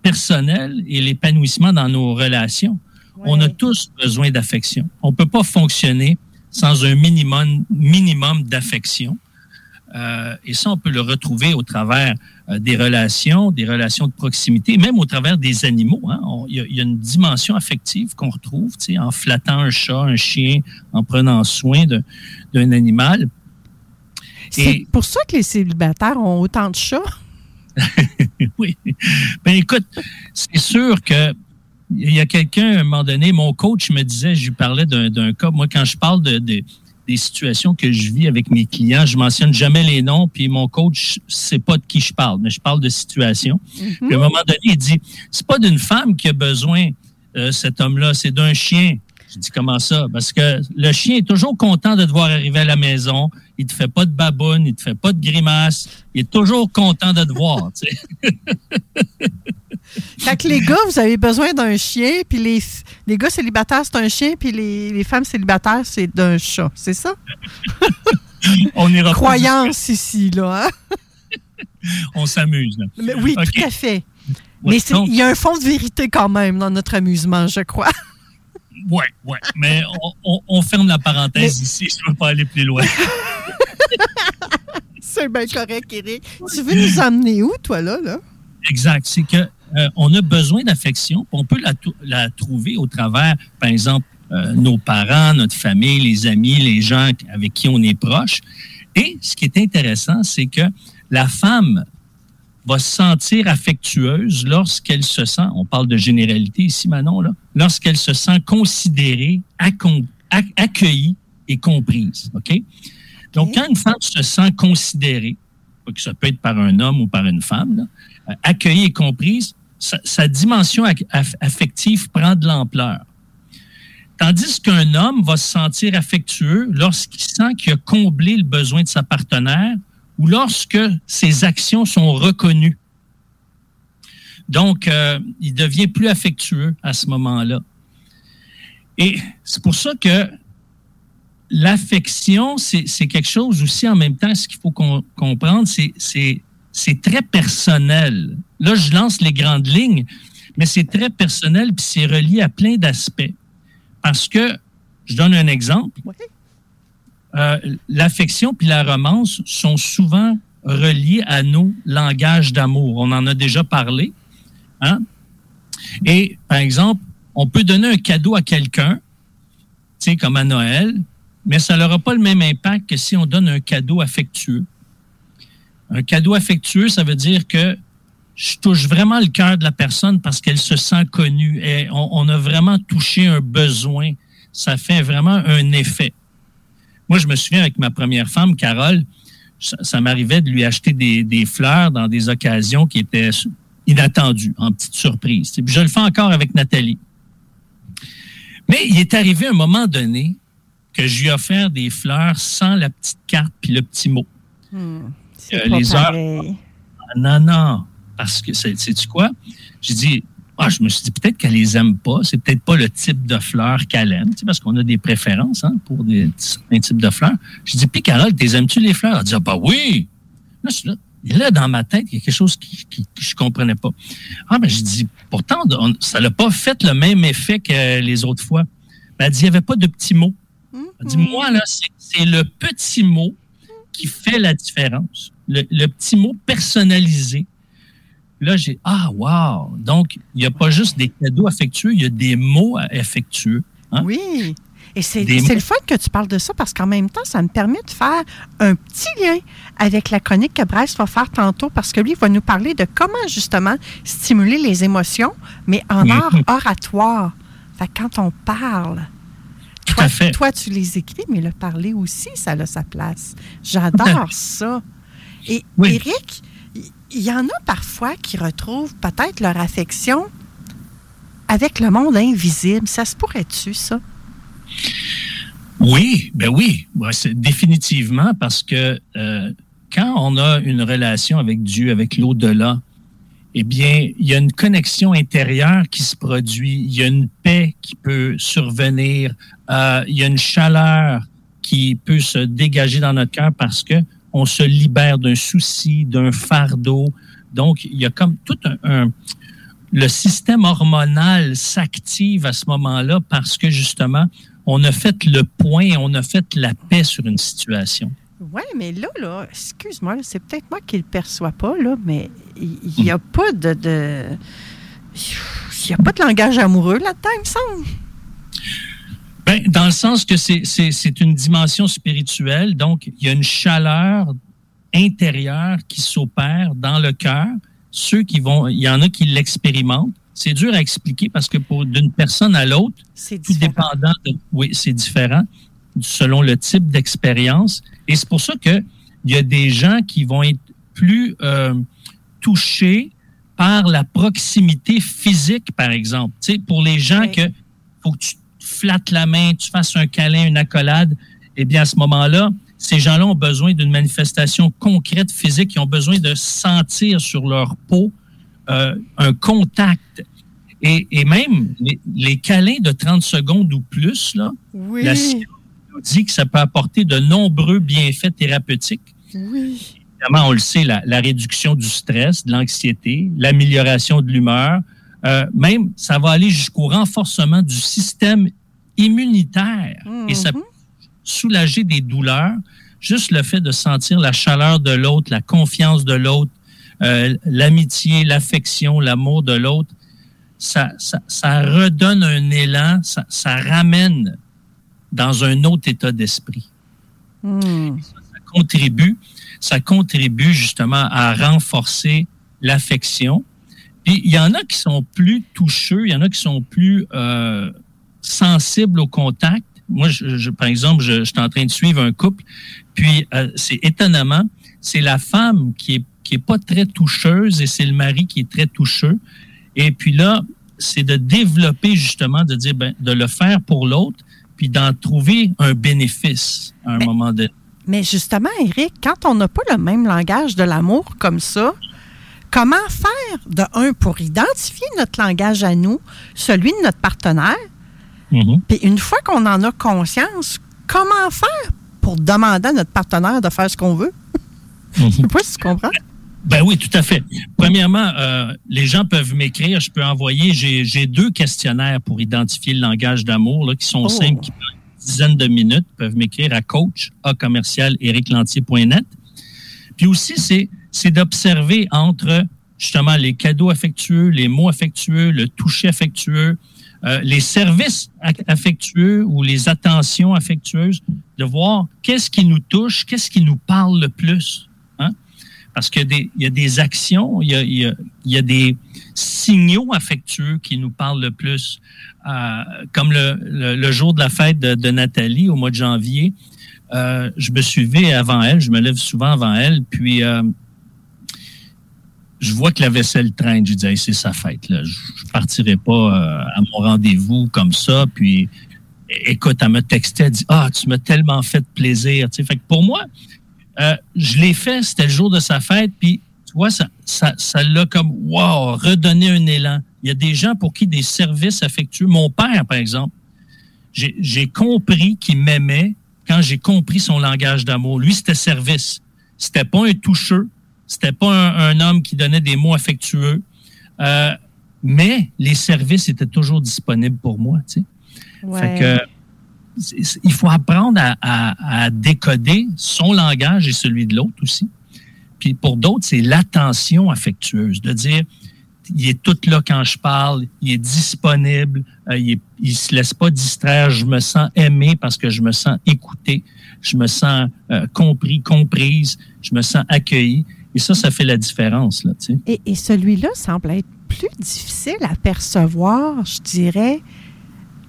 personnel et l'épanouissement dans nos relations. On a tous besoin d'affection. On peut pas fonctionner sans un minimum, minimum d'affection. Euh, et ça, on peut le retrouver au travers euh, des relations, des relations de proximité, même au travers des animaux. hein. Il y, a- il y a une dimension affective qu'on retrouve, tu sais, en flattant un chat, un chien, en prenant soin d'un animal. C'est pour ça que les célibataires ont autant de chats. oui. Ben écoute, c'est sûr que il y a quelqu'un, à un moment donné, mon coach me disait, je lui parlais d'un cas, moi, quand je parle de, de- des situations que je vis avec mes clients. Je mentionne jamais les noms, puis mon coach sait pas de qui je parle, mais je parle de situations. Puis à un moment donné, il dit, c'est pas d'une femme qui a besoin, euh, cet homme-là, c'est d'un chien. Je dis comment ça? Parce que le chien est toujours content de te voir arriver à la maison. Il te fait pas de baboune, il te fait pas de grimace. Il est toujours content de te voir. Fait que les gars, vous avez besoin d'un chien, puis les, les gars célibataires, c'est un chien, puis les, les femmes célibataires, c'est d'un chat. C'est ça? On ira Croyance ici, là. hein? On s'amuse. oui, tout à fait. Mais il y a un fond de vérité quand même dans notre amusement, je crois. Ouais, ouais. Mais on, on- on ferme la parenthèse ici. Je ne veux pas aller plus loin. c'est bien correct, Eric. Tu veux nous emmener où, toi, là? là? Exact. C'est que euh, on a besoin d'affection. On peut la, la trouver au travers, par exemple, euh, nos parents, notre famille, les amis, les gens avec qui on est proche. Et ce qui est intéressant, c'est que la femme va se sentir affectueuse lorsqu'elle se sent, on parle de généralité ici, Manon, là, lorsqu'elle se sent considérée, accueillie et comprise. OK? Donc, quand une femme se sent considérée, que ça peut être par un homme ou par une femme, là, euh, accueillie et comprise, sa, sa dimension affective prend de l'ampleur. Tandis qu'un homme va se sentir affectueux lorsqu'il sent qu'il a comblé le besoin de sa partenaire ou lorsque ses actions sont reconnues. Donc, euh, il devient plus affectueux à ce moment-là. Et c'est pour ça que l'affection, c'est quelque chose aussi en même temps, ce qu'il faut comprendre, c'est très personnel. Là, je lance les grandes lignes, mais c'est très personnel puis c'est relié à plein d'aspects. Parce que, je donne un exemple, euh, l'affection puis la romance sont souvent reliés à nos langages d'amour. On en a déjà parlé. Hein? Et, par exemple, on peut donner un cadeau à quelqu'un, comme à Noël, mais ça n'aura pas le même impact que si on donne un cadeau affectueux. Un cadeau affectueux, ça veut dire que je touche vraiment le cœur de la personne parce qu'elle se sent connue et on a vraiment touché un besoin. Ça fait vraiment un effet. Moi, je me souviens avec ma première femme, Carole, ça, ça m'arrivait de lui acheter des, des fleurs dans des occasions qui étaient inattendues, en petite surprise. Puis je le fais encore avec Nathalie. Mais il est arrivé un moment donné que je lui ai offert des fleurs sans la petite carte puis le petit mot. Hmm, Euh, les heures. pareil. Ah, non, non. Parce que, c'est- sais-tu quoi? J'ai dit, ah, je me suis dit, peut-être qu'elle les aime pas. C'est peut-être pas le type de fleurs qu'elle aime, tu sais, parce qu'on a des préférences hein, pour des, certains types de fleurs. J'ai dit, puis Carole, t'es aimes-tu les fleurs? Elle dit, ah, bah oui. Là, je suis là. Et là, dans ma tête, il y a quelque chose qui, qui- que je comprenais pas. Ah, ben, j'ai dit, pourtant, on- ça n'a pas fait le même effet que les autres fois. Ben, elle dit, il n'y avait pas de petits mots. Elle dit, moi, là, c'est- c'est le petit mot qui fait la différence. Le, le petit mot personnalisé. Là, j'ai Ah, wow! Donc, il n'y a pas juste des cadeaux affectueux, il y a des mots affectueux. hein? Oui. Et c'est le fun que tu parles de ça parce qu'en même temps, ça me permet de faire un petit lien avec la chronique que Bryce va faire tantôt parce que lui il va nous parler de comment justement stimuler les émotions, mais en Mhm. art oratoire. Fait que quand on parle, Tout toi, à fait. toi, tu les écris, mais le parler aussi, ça a sa place. J'adore ça. Et Oui. Eric, il- y en a parfois qui retrouvent peut-être leur affection avec le monde invisible. Ça se pourrait-tu, ça? Oui, ben oui, c'est définitivement parce que euh, quand on a une relation avec Dieu, avec l'au-delà, eh bien, il y a une connexion intérieure qui se produit, il y a une paix qui peut survenir, euh, il y a une chaleur qui peut se dégager dans notre cœur parce que on se libère d'un souci, d'un fardeau. Donc, il y a comme tout un, un- le système hormonal s'active à ce moment-là parce que justement, on a fait le point, on a fait la paix sur une situation. Oui, mais là, là, excuse-moi, c'est peut-être moi qui ne le perçois pas, là, mais il n'y a pas de. de- Il n'y a pas de langage amoureux là-dedans, il me semble. Ben, dans le sens que c'est- c'est c'est une dimension spirituelle, donc il y a une chaleur intérieure qui s'opère dans le cœur. Ceux qui vont, il y en a qui l'expérimentent. C'est dur à expliquer parce que pour d'une personne à l'autre, C'est tout dépendant de, oui, c'est différent. selon le type d'expérience. Et c'est pour ça que il y a des gens qui vont être plus euh, touchés par la proximité physique, par exemple. Tu sais, pour les gens que faut que tu flattes la main, tu fasses un câlin, une accolade, eh bien, à ce moment-là, ces gens-là ont besoin d'une manifestation concrète physique. Ils ont besoin de sentir sur leur peau euh, un contact. Et, et même les, les câlins de 30 secondes ou plus, là, Oui. la science nous dit que ça peut apporter de nombreux bienfaits thérapeutiques. Oui. Évidemment, on le sait, la, la réduction du stress, de l'anxiété, l'amélioration de l'humeur, euh, même ça va aller jusqu'au renforcement du système immunitaire et ça peut soulager des douleurs. Juste le fait de sentir la chaleur de l'autre, la confiance de l'autre, euh, l'amitié, l'affection, l'amour de l'autre, ça, ça, ça redonne un élan, ça, ça ramène dans un autre état d'esprit. Hmm. Ça contribue, ça contribue justement à renforcer l'affection. Puis il y en a qui sont plus toucheux, il y en a qui sont plus euh, sensibles au contact. Moi, je, je- par exemple, je, je suis en train de suivre un couple, puis euh, c'est étonnamment, c'est la femme qui est qui est pas très toucheuse et c'est le mari qui est très toucheux. Et puis là, c'est de développer justement, de dire, ben, de le faire pour l'autre, puis d'en trouver un bénéfice à un moment donné. Mais justement, Eric, quand on n'a pas le même langage de l'amour comme ça, comment faire de un pour identifier notre langage à nous, celui de notre partenaire, puis une fois qu'on en a conscience, comment faire pour demander à notre partenaire de faire ce qu'on veut? Je sais pas si tu comprends? Ben oui, tout à fait. Premièrement, euh, les gens peuvent m'écrire, je peux envoyer, j'ai deux questionnaires pour identifier le langage d'amour là, qui sont Oh. simples, qui prennent une dizaine de minutes, Ils peuvent m'écrire à coach, a commercial, ericlantier.net. Puis aussi, c'est c'est d'observer entre justement les cadeaux affectueux, les mots affectueux, le toucher affectueux, euh, les services affectueux ou les attentions affectueuses, de voir qu'est-ce qui nous touche, qu'est-ce qui nous parle le plus. Hein? Parce qu'il y, y a des actions, il y a, il y a- y a des signaux affectueux qui nous parlent le plus. Euh, comme le, le- le jour de la fête de, de Nathalie au mois de janvier, euh, je me levé avant elle, je me lève souvent avant elle, puis euh, je vois que la vaisselle traîne. Je dis, Hey, c'est sa fête. Là. Je, je partirai pas euh, à mon rendez-vous comme ça. Puis, écoute, elle me textait, elle dit, ah, tu m'as tellement fait plaisir. Tu sais, fait que pour moi, euh, je l'ai fait, c'était le jour de sa fête, puis tu vois, ça ça, ça l'a comme, wow, redonné un élan. Il y a des gens pour qui des services affectueux, mon père, par exemple, j'ai compris qu'il m'aimait quand j'ai compris son langage d'amour. Lui, c'était service. C'était pas un toucheux. C'était pas un, un homme qui donnait des mots affectueux. Euh, mais les services étaient toujours disponibles pour moi, tu sais. Fait que, il faut apprendre à, à- à décoder son langage et celui de l'autre aussi. Puis pour d'autres, c'est l'attention affectueuse, de dire il est tout là quand je parle, il est disponible, euh, il, il se laisse pas distraire, je me sens aimé parce que je me sens écouté, je me sens euh, compris, comprise, je me sens accueilli. Et ça, ça fait la différence, là, tu sais. Et, et celui-là semble être plus difficile à percevoir, je dirais,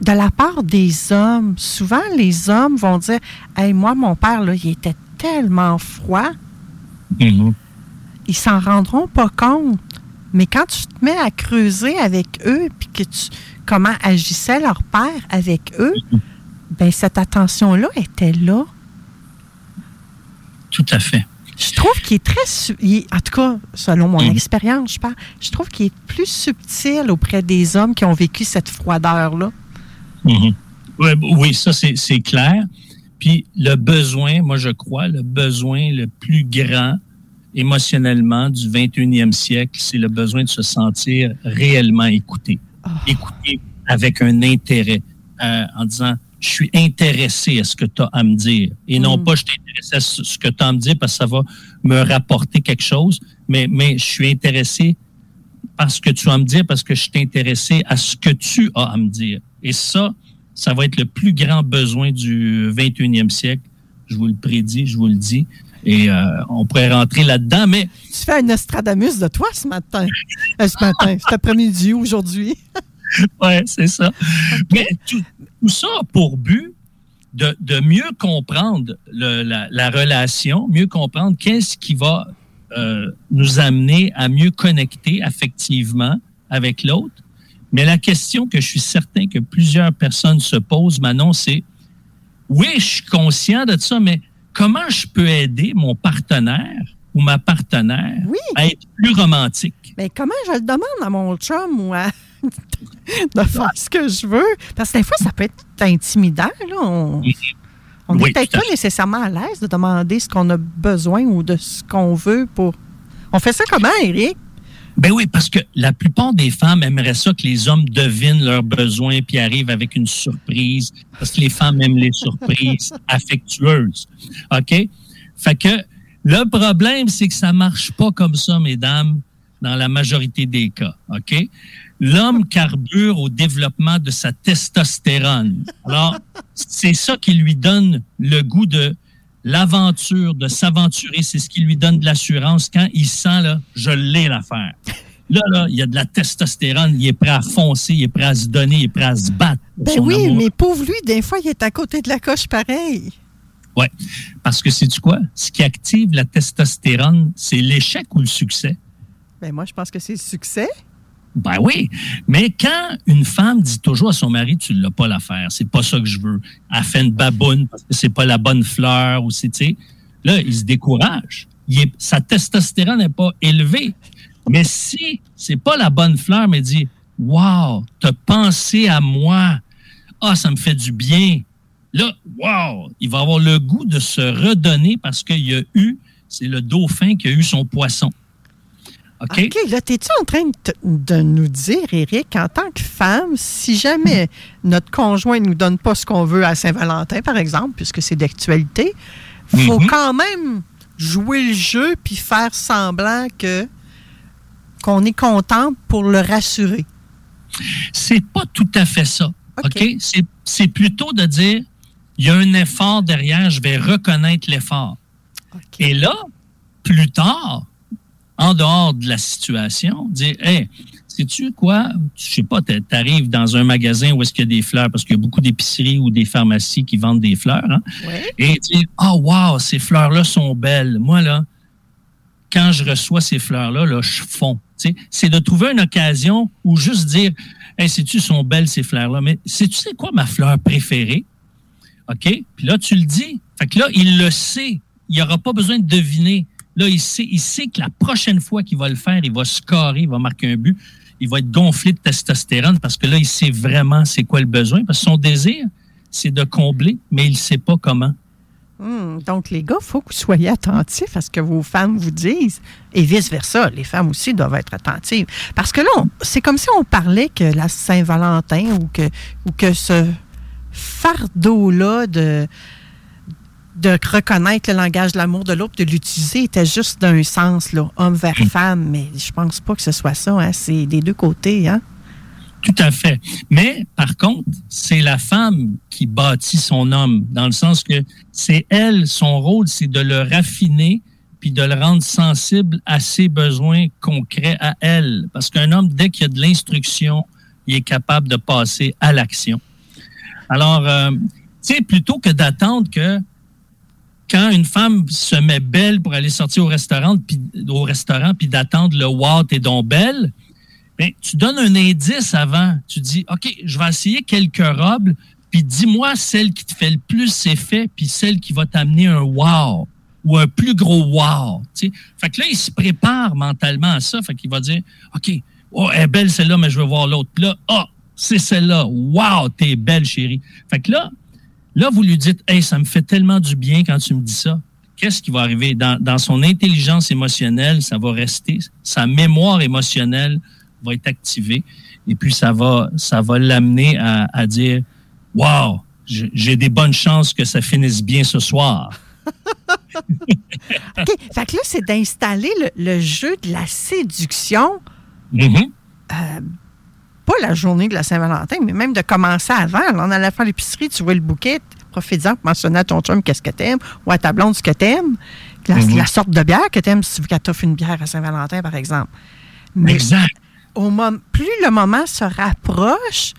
de la part des hommes. Souvent, les hommes vont dire Hey, moi, mon père, là, il était tellement froid, ils s'en rendront pas compte. Mais quand tu te mets à creuser avec eux, puis que tu comment agissait leur père avec eux, ben cette attention-là était là. Tout à fait. Je trouve qu'il est très, il en tout cas, selon mon Mhm. expérience, je parle, je trouve qu'il est plus subtil auprès des hommes qui ont vécu cette froideur-là. Mhm. B- oui, ça, c'est clair. Puis le besoin, moi, je crois, le besoin le plus grand émotionnellement du 21e siècle, c'est le besoin de se sentir réellement écouté. Écouté avec un intérêt, euh, en disant, je suis intéressé à ce que tu as à me dire. Et non pas, je suis intéressé à ce ce que tu as à me dire parce que ça va me rapporter quelque chose, mais, mais je suis intéressé parce que tu as à me dire, parce que je suis intéressé à ce que tu as à me dire. Et ça, ça va être le plus grand besoin du 21e siècle. Je vous le prédis, je vous le dis. Et euh, on pourrait rentrer là-dedans, mais Tu fais un Nostradamus de toi ce matin. Euh, ce matin, cet après-midi, aujourd'hui. ouais, c'est ça. Mais tout, tout ça a pour but de, de mieux comprendre le- la, la relation, mieux comprendre qu'est-ce qui va euh, nous amener à mieux connecter affectivement avec l'autre. Mais la question que je suis certain que plusieurs personnes se posent, Manon, c'est oui, je suis conscient de ça, mais comment je peux aider mon partenaire ou ma partenaire à être plus romantique? Mais comment je le demande à mon chum ou à de faire ce que je veux? Parce que des fois, ça peut être intimidant. Là. On n'est Oui, peut-être pas nécessairement à l'aise de demander ce qu'on a besoin ou de ce qu'on veut pour. On fait ça comment, Eric? Ben oui, parce que la plupart des femmes aimeraient ça que les hommes devinent leurs besoins puis arrivent avec une surprise, parce que les femmes aiment les surprises affectueuses. OK? Fait que le problème, c'est que ça marche pas comme ça, mesdames, dans la majorité des cas. OK? L'homme carbure au développement de sa testostérone. Alors, c'est ça qui lui donne le goût de l'aventure, de s'aventurer. C'est ce qui lui donne de l'assurance quand il sent, là, je l'ai l'affaire. Là, là, il y a de la testostérone, il est prêt à foncer, il est prêt à se donner, il est prêt à se battre. Ben oui, amour. mais pauvre lui, des fois, il est à côté de la coche pareil. Ouais. Parce que c'est tu quoi? Ce qui active la testostérone, c'est l'échec ou le succès? Ben moi, je pense que c'est le succès. Ben oui, mais quand une femme dit toujours à son mari, tu l'as pas l'affaire, c'est pas ça que je veux, elle fait une baboune parce que c'est pas la bonne fleur ou c'est, là, il se décourage. Il est- sa testostérone n'est pas élevée. Mais si c'est pas la bonne fleur, mais dit, wow, t'as pensé à moi, ah, ça me fait du bien. Là, wow, il va avoir le goût de se redonner parce qu'il y a eu, c'est le dauphin qui a eu son poisson. OK? OK, là, t'es-tu en train de, nous dire, Eric, en tant que femme, si jamais notre conjoint ne nous donne pas ce qu'on veut à Saint-Valentin, par exemple, puisque c'est d'actualité, faut Mhm. quand même jouer le jeu puis faire semblant que qu'on est contente pour le rassurer. C'est pas tout à fait ça. OK? C'est- C'est plutôt de dire, il y a un effort derrière, je vais reconnaître l'effort. Et là, plus tard, en dehors de la situation, dire, hey, sais-tu quoi? Je sais pas, tu arrives dans un magasin où est-ce qu'il y a des fleurs, parce qu'il y a beaucoup d'épiceries ou des pharmacies qui vendent des fleurs, hein? et dire, oh, wow, ces fleurs-là sont belles. Moi, là, quand je reçois ces fleurs-là, là, je fonds. Tu sais, C'est de trouver une occasion où juste dire Hey, sais-tu, sont belles ces fleurs-là, mais sais-tu c'est quoi ma fleur préférée? OK? Puis là, tu le dis. Fait que là, il le sait. Il n'aura pas besoin de deviner. Là, il sait, que la prochaine fois qu'il va le faire, il va scorer, il va marquer un but, il va être gonflé de testostérone parce que là, il sait vraiment c'est quoi le besoin. Parce que son désir, c'est de combler, mais il ne sait pas comment. Hmm, donc, les gars, il faut que vous soyez attentifs à ce que vos femmes vous disent. Et vice-versa, les femmes aussi doivent être attentives. Parce que là, c'est comme si on parlait que la Saint-Valentin ou que, ou que ce fardeau-là de, de reconnaître le langage de l'amour de l'autre, de l'utiliser, était juste d'un sens, là, homme vers femme. Mais je pense pas que ce soit ça. Hein. C'est des deux côtés. Hein? Tout à fait. Mais par contre, c'est la femme qui bâtit son homme, dans le sens que c'est elle, son rôle, c'est de le raffiner puis de le rendre sensible à ses besoins concrets à elle. Parce qu'un homme, dès qu'il y a de l'instruction, il est capable de passer à l'action. Alors, euh, tu sais, plutôt que d'attendre que quand une femme se met belle pour aller sortir au restaurant, puis au restaurant, puis d'attendre le wow, t'es donc belle, ben, tu donnes un indice avant. Tu dis, OK, je vais essayer quelques robes, puis dis-moi celle qui te fait le plus effet, puis celle qui va t'amener un wow ou un plus gros wow. Fait que là, il se prépare mentalement à ça. Fait qu'il va dire, OK, oh, elle est belle celle-là, mais je veux voir l'autre. Là, ah, c'est celle-là. Wow, t'es belle, chérie. Fait que là, là, vous lui dites, hey, ça me fait tellement du bien quand tu me dis ça. Qu'est-ce qui va arriver? Dans, dans son intelligence émotionnelle, ça va rester. Sa mémoire émotionnelle va être activée. Et puis, ça va, ça va l'amener à, à dire, wow, j'ai des bonnes chances que ça finisse bien ce soir. OK. Fait que là, c'est d'installer le, le jeu de la séduction. Mhm. euh, pas la journée de la Saint-Valentin, mais même de commencer avant. Là, on allait faire l'épicerie, tu vois le bouquet, profite-en pour mentionner à ton chum qu'est-ce que t'aimes, ou à ta blonde ce que t'aimes, la, Mhm. la sorte de bière que t'aimes si tu veux qu'elle t'offre une bière à Saint-Valentin, par exemple. Mais Exact. Au plus le moment se rapproche,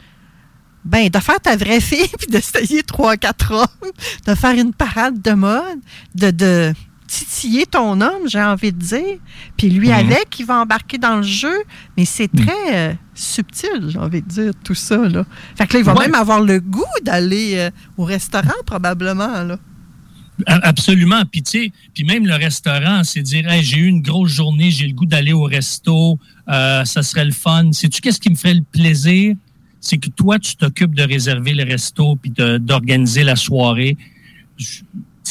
Ben, de faire ta vraie fille, puis d'essayer trois, quatre hommes, de faire une parade de mode, de, de titiller ton homme, j'ai envie de dire. Puis lui, Mhm. avec, il va embarquer dans le jeu. Mais c'est Mhm. très euh, subtil, j'ai envie de dire, tout ça, là. Fait que là, il va Ouais. même avoir le goût d'aller euh, au restaurant, probablement, là. Absolument. Puis, tu sais, puis même le restaurant, c'est dire, Hey, j'ai eu une grosse journée, j'ai le goût d'aller au resto, euh, ça serait le fun. Sais-tu qu'est-ce qui me ferait le plaisir? C'est que toi, tu t'occupes de réserver le resto puis d'organiser la soirée. Je-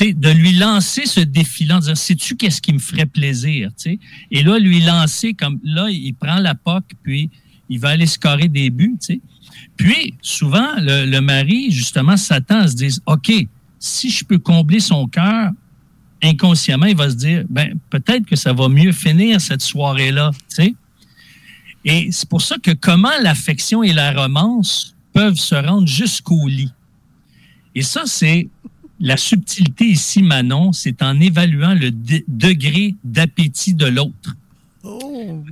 de lui lancer ce défi-là, en disant, sais-tu qu'est-ce qui me ferait plaisir? Tu sais? Et là, lui lancer comme, là, il prend la POC, puis il va aller scorer des buts, tu sais. Puis, souvent, le, le mari, justement, s'attend à se dire, OK, si je peux combler son cœur, inconsciemment, il va se dire, ben, peut-être que ça va mieux finir cette soirée-là, tu sais? Et c'est pour ça que comment l'affection et la romance peuvent se rendre jusqu'au lit. Et ça, c'est la subtilité ici, Manon, c'est en évaluant le degré d'appétit de l'autre. Oh!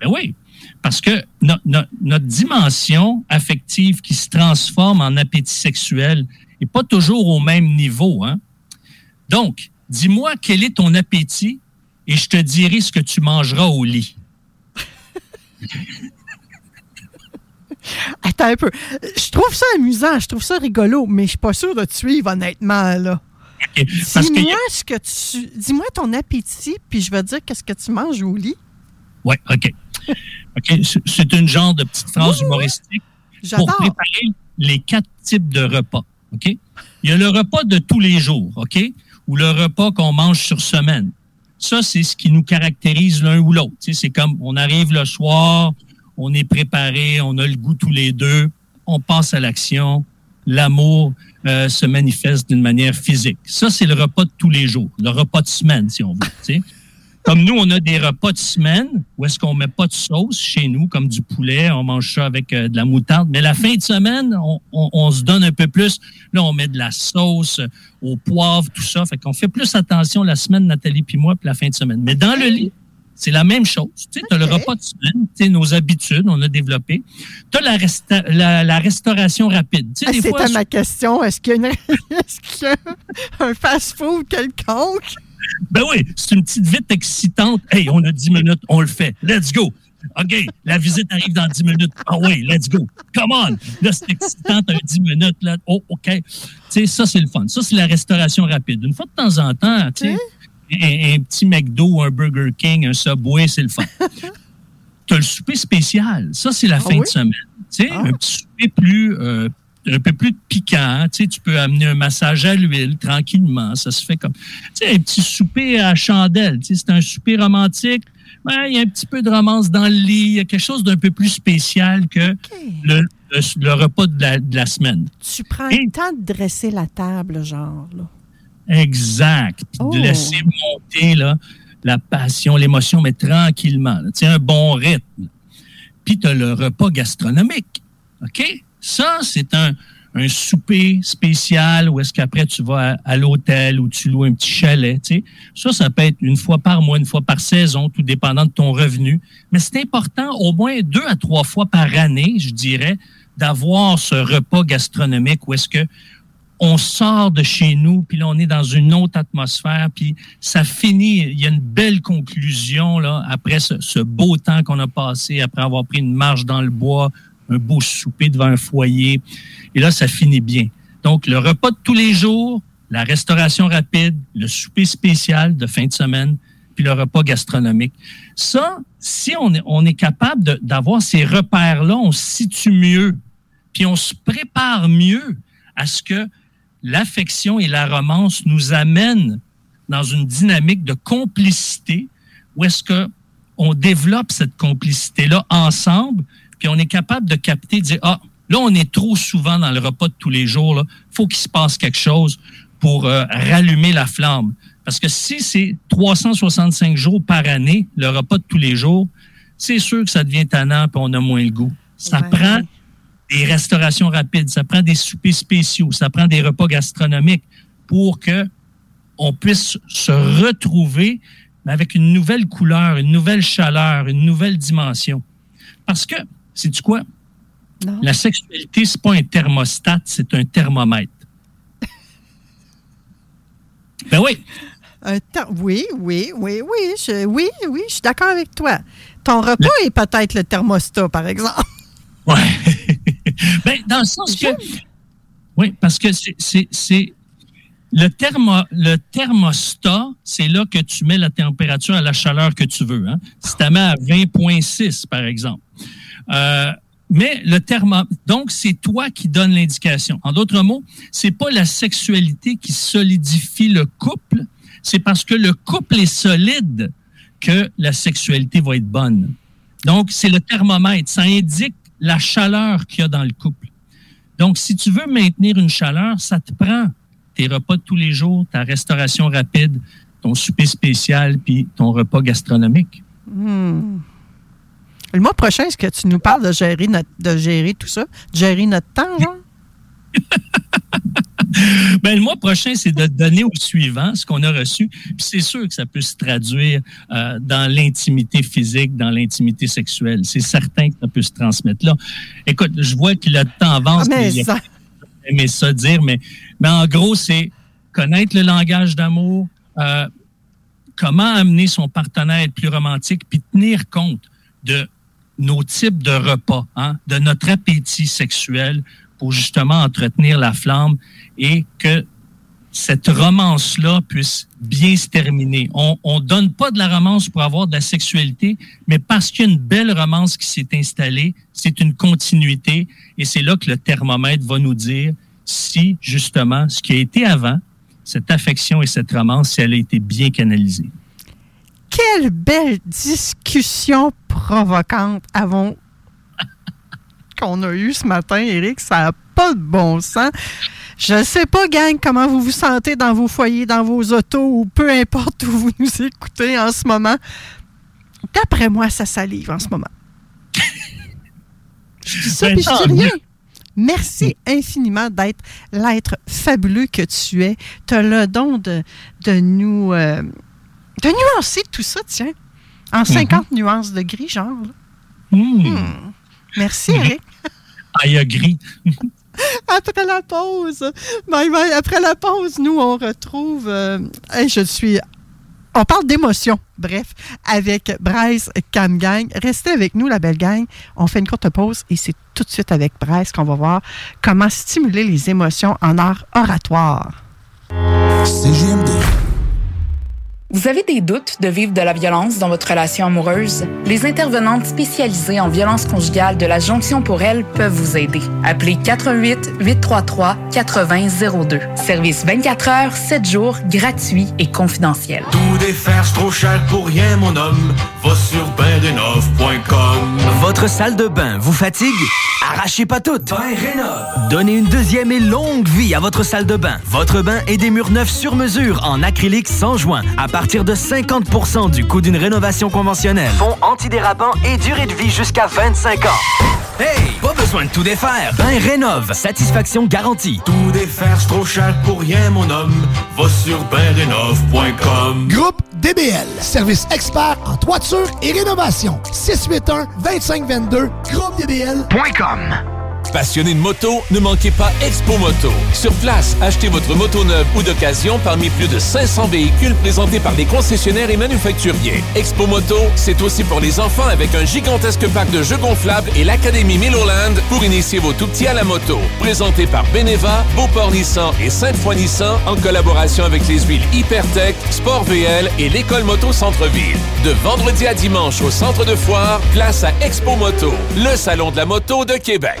Ben oui, parce que no- no- notre dimension affective qui se transforme en appétit sexuel n'est pas toujours au même niveau. Hein? Donc, dis-moi quel est ton appétit et je te dirai ce que tu mangeras au lit. Attends un peu. Je trouve ça amusant, je trouve ça rigolo, mais je suis pas sûr de te suivre, honnêtement, là. que- Dis-moi ce que tu. Dis-moi ton appétit, puis je vais te dire qu'est-ce que tu manges au lit. Oui, OK. OK, c'est- une genre de petite phrase humoristique pour préparer les quatre types de repas. OK? Il y a le repas de tous les jours, OK? Ou le repas qu'on mange sur semaine. Ça, c'est ce qui nous caractérise l'un ou l'autre. C'est comme on arrive le soir, on est préparé, on a le goût tous les deux, on passe à l'action, l'amour euh, se manifeste d'une manière physique. Ça, c'est le repas de tous les jours, le repas de semaine, si on veut. Comme nous, on a des repas de semaine où est-ce qu'on met pas de sauce chez nous, comme du poulet, on mange ça avec euh, de la moutarde. Mais la fin de semaine, on se donne un peu plus. Là, on met de la sauce euh, au poivre, tout ça. Fait qu'on fait plus attention la semaine, Nathalie puis moi, puis la fin de semaine. Mais dans le lit, c'est la même chose. Tu sais, as le repas de semaine, tu sais, nos habitudes, on a développé. Tu as la, resta- la, la restauration rapide. Tu sais, Ah, des fois, C'était ma question. Est-ce qu'il y a, une- y a un fast-food quelconque? Ben oui, c'est une petite vite excitante. Hey, on a 10 minutes, on le fait. Let's go. OK, la visite arrive dans 10 minutes. Ah oui, let's go. Come on. Là, c'est excitant, t'as 10 minutes. Là. Oh, OK. Tu sais, ça, c'est le fun. Ça, c'est la restauration rapide. Une fois de temps en temps, tu sais, un, un petit McDo, un Burger King, un Subway, c'est le fun. tu as le souper spécial. Ça, c'est la Ah fin oui? de semaine. Tu sais, un petit souper plus, euh, un peu plus piquant. Tu sais, tu peux amener un massage à l'huile tranquillement. Ça se fait comme, tu sais, un petit souper à chandelle. Tu sais, c'est un souper romantique. Ouais, il y a un petit peu de romance dans le lit. Il y a quelque chose d'un peu plus spécial que le, le- le repas de la, de la semaine. Tu prends le temps de dresser la table, genre, là. Exact. Puis Oh. de laisser monter là, la passion, l'émotion, mais tranquillement. Tu un bon rythme. Puis tu as le repas gastronomique. OK? Ça, c'est un, un souper spécial où est-ce qu'après tu vas à, à l'hôtel ou tu loues un petit chalet. Tu sais. Ça, ça peut être une fois par mois, une fois par saison, tout dépendant de ton revenu. Mais c'est important, au moins deux à trois fois par année, je dirais, d'avoir ce repas gastronomique où est-ce que on sort de chez nous, puis là, on est dans une autre atmosphère, puis ça finit, il y a une belle conclusion, là, après ce, beau temps qu'on a passé, après avoir pris une marche dans le bois, un beau souper devant un foyer, et là, ça finit bien. Donc, le repas de tous les jours, la restauration rapide, le souper spécial de fin de semaine, puis le repas gastronomique. Ça, si on est, on est capable d'avoir ces repères-là, on se situe mieux, puis on se prépare mieux à ce que l'affection et la romance nous amènent dans une dynamique de complicité où est-ce que on développe cette complicité-là ensemble, puis on est capable de capter, de dire, ah, là, on est trop souvent dans le repas de tous les jours, là. faut qu'il se passe quelque chose pour euh, rallumer la flamme. Parce que si c'est 365 jours par année, le repas de tous les jours, c'est sûr que ça devient tannant, puis on a moins le goût. Ça prend des restaurations rapides, ça prend des soupers spéciaux, ça prend des repas gastronomiques pour que on puisse se retrouver mais avec une nouvelle couleur, une nouvelle chaleur, une nouvelle dimension. Parce que, c'est tu quoi? La sexualité, c'est pas un thermostat, c'est un thermomètre. ben oui. Un oui, oui, oui, oui, je, oui, oui, je suis d'accord avec toi. Ton repas est peut-être le thermostat, par exemple. Ben, dans le sens que. Oui, parce que c'est- Le, thermo, le thermostat, c'est là que tu mets la température à la chaleur que tu veux. Hein? Si tu la mets à 20,6, par exemple. Euh, mais le thermo, donc c'est toi qui donne l'indication. En d'autres mots, c'est pas la sexualité qui solidifie le couple, c'est parce que le couple est solide que la sexualité va être bonne. Donc, c'est le thermomètre. Ça indique la chaleur qu'il y a dans le couple. Donc, si tu veux maintenir une chaleur, ça te prend tes repas de tous les jours, ta restauration rapide, ton souper spécial, puis ton repas gastronomique. Hmm. Le mois prochain, est-ce que tu nous parles de gérer, notre, de gérer tout ça? De gérer notre temps, genre? Ben, le mois prochain, c'est de donner au suivant ce qu'on a reçu. Puis c'est sûr que ça peut se traduire euh, dans l'intimité physique, dans l'intimité sexuelle. C'est certain que ça peut se transmettre là. Écoute, je vois que le temps avance. Ah, mais a- ça- aimé ça dire, mais, mais en gros, c'est connaître le langage d'amour, euh, comment amener son partenaire à être plus romantique, puis tenir compte de nos types de repas, hein, de notre appétit sexuel pour justement entretenir la flamme et que cette romance-là puisse bien se terminer. On ne donne pas de la romance pour avoir de la sexualité, mais parce qu'il y a une belle romance qui s'est installée, c'est une continuité et c'est là que le thermomètre va nous dire si justement ce qui a été avant, cette affection et cette romance, si elle a été bien canalisée. Quelle belle discussion provocante avons qu'on a eue ce matin, Eric. Ça n'a pas de bon sens. Je ne sais pas, gang, comment vous vous sentez dans vos foyers, dans vos autos ou peu importe où vous nous écoutez en ce moment. D'après moi, ça salive en ce moment. Je dis ça, Ben, puis je dis rien. Merci infiniment d'être l'être fabuleux que tu es. Tu as le don de, de nous euh, de nuancer tout ça, tiens, en 50 nuances de gris, genre. là. Hmm. Merci, Eric. Après la pause, bye bye. Après la pause, nous, on retrouve. euh, hey, je suis. On parle d'émotion, bref, avec Bryce Cam Gang. Restez avec nous, la belle gang. On fait une courte pause et c'est tout de suite avec Bryce qu'on va voir comment stimuler les émotions en art oratoire. CGMD. Vous avez des doutes de vivre de la violence dans votre relation amoureuse? Les intervenantes spécialisées en violence conjugale de la Jonction pour elle peuvent vous aider. Appelez 88 833 8002. Service 24 heures, 7 jours, gratuit et confidentiel. Tout défaire, c'est trop cher pour rien, mon homme. Va sur bendenov.com. Votre salle de bain vous fatigue? Arrachez pas tout. Bain Rénov. Donnez une deuxième et longue vie à votre salle de bain. Votre bain et des murs neufs sur mesure en acrylique sans joint à partir de 50% du coût d'une rénovation conventionnelle. Fond antidérapant et durée de vie jusqu'à 25 ans. Hey, pas besoin de tout défaire. Bain Rénov. Satisfaction garantie. Tout défaire, c'est trop cher pour rien, mon homme. Va sur bendenov.com. Groupe DBL, service expert en toiture et rénovation. 681-2522, groupedbl.com. Passionné de moto, ne manquez pas Expo Moto. Sur place, achetez votre moto neuve ou d'occasion parmi plus de 500 véhicules présentés par les concessionnaires et manufacturiers. Expo Moto, c'est aussi pour les enfants avec un gigantesque parc de jeux gonflables et l'Académie Milloland pour initier vos tout-petits à la moto. Présenté par Beneva, Beauport Nissan et Sainte-Foy Nissan en collaboration avec les huiles Hypertech, Sport VL et l'École Moto Centre-Ville. De vendredi à dimanche au centre de foire, place à Expo Moto, le salon de la moto de Québec.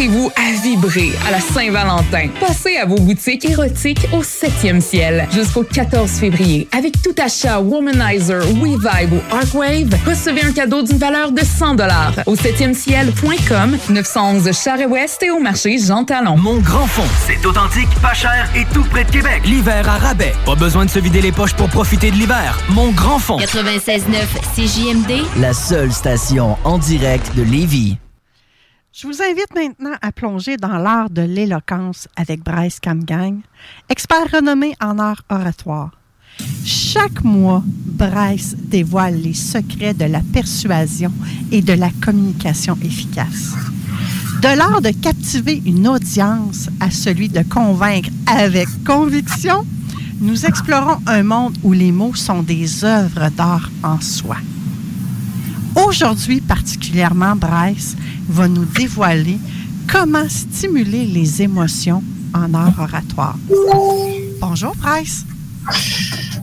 Préparez-vous à vibrer à la Saint-Valentin. Passez à vos boutiques érotiques au 7e ciel jusqu'au 14 février. Avec tout achat Womanizer, WeVibe ou Arcwave, recevez un cadeau d'une valeur de 100 au 7e ciel.com, 911 Charest-Ouest et au marché Jean Talon. Mon grand fond, c'est authentique, pas cher et tout près de Québec. L'hiver à rabais. Pas besoin de se vider les poches pour profiter de l'hiver. Mon grand fond. 96.9 CJMD. La seule station en direct de Lévis. Je vous invite maintenant à plonger dans l'art de l'éloquence avec Bryce Camgang, expert renommé en art oratoire. Chaque mois, Bryce dévoile les secrets de la persuasion et de la communication efficace. De l'art de captiver une audience à celui de convaincre avec conviction, nous explorons un monde où les mots sont des œuvres d'art en soi. Aujourd'hui particulièrement, Bryce va nous dévoiler comment stimuler les émotions en art oratoire. Bonjour, Bryce.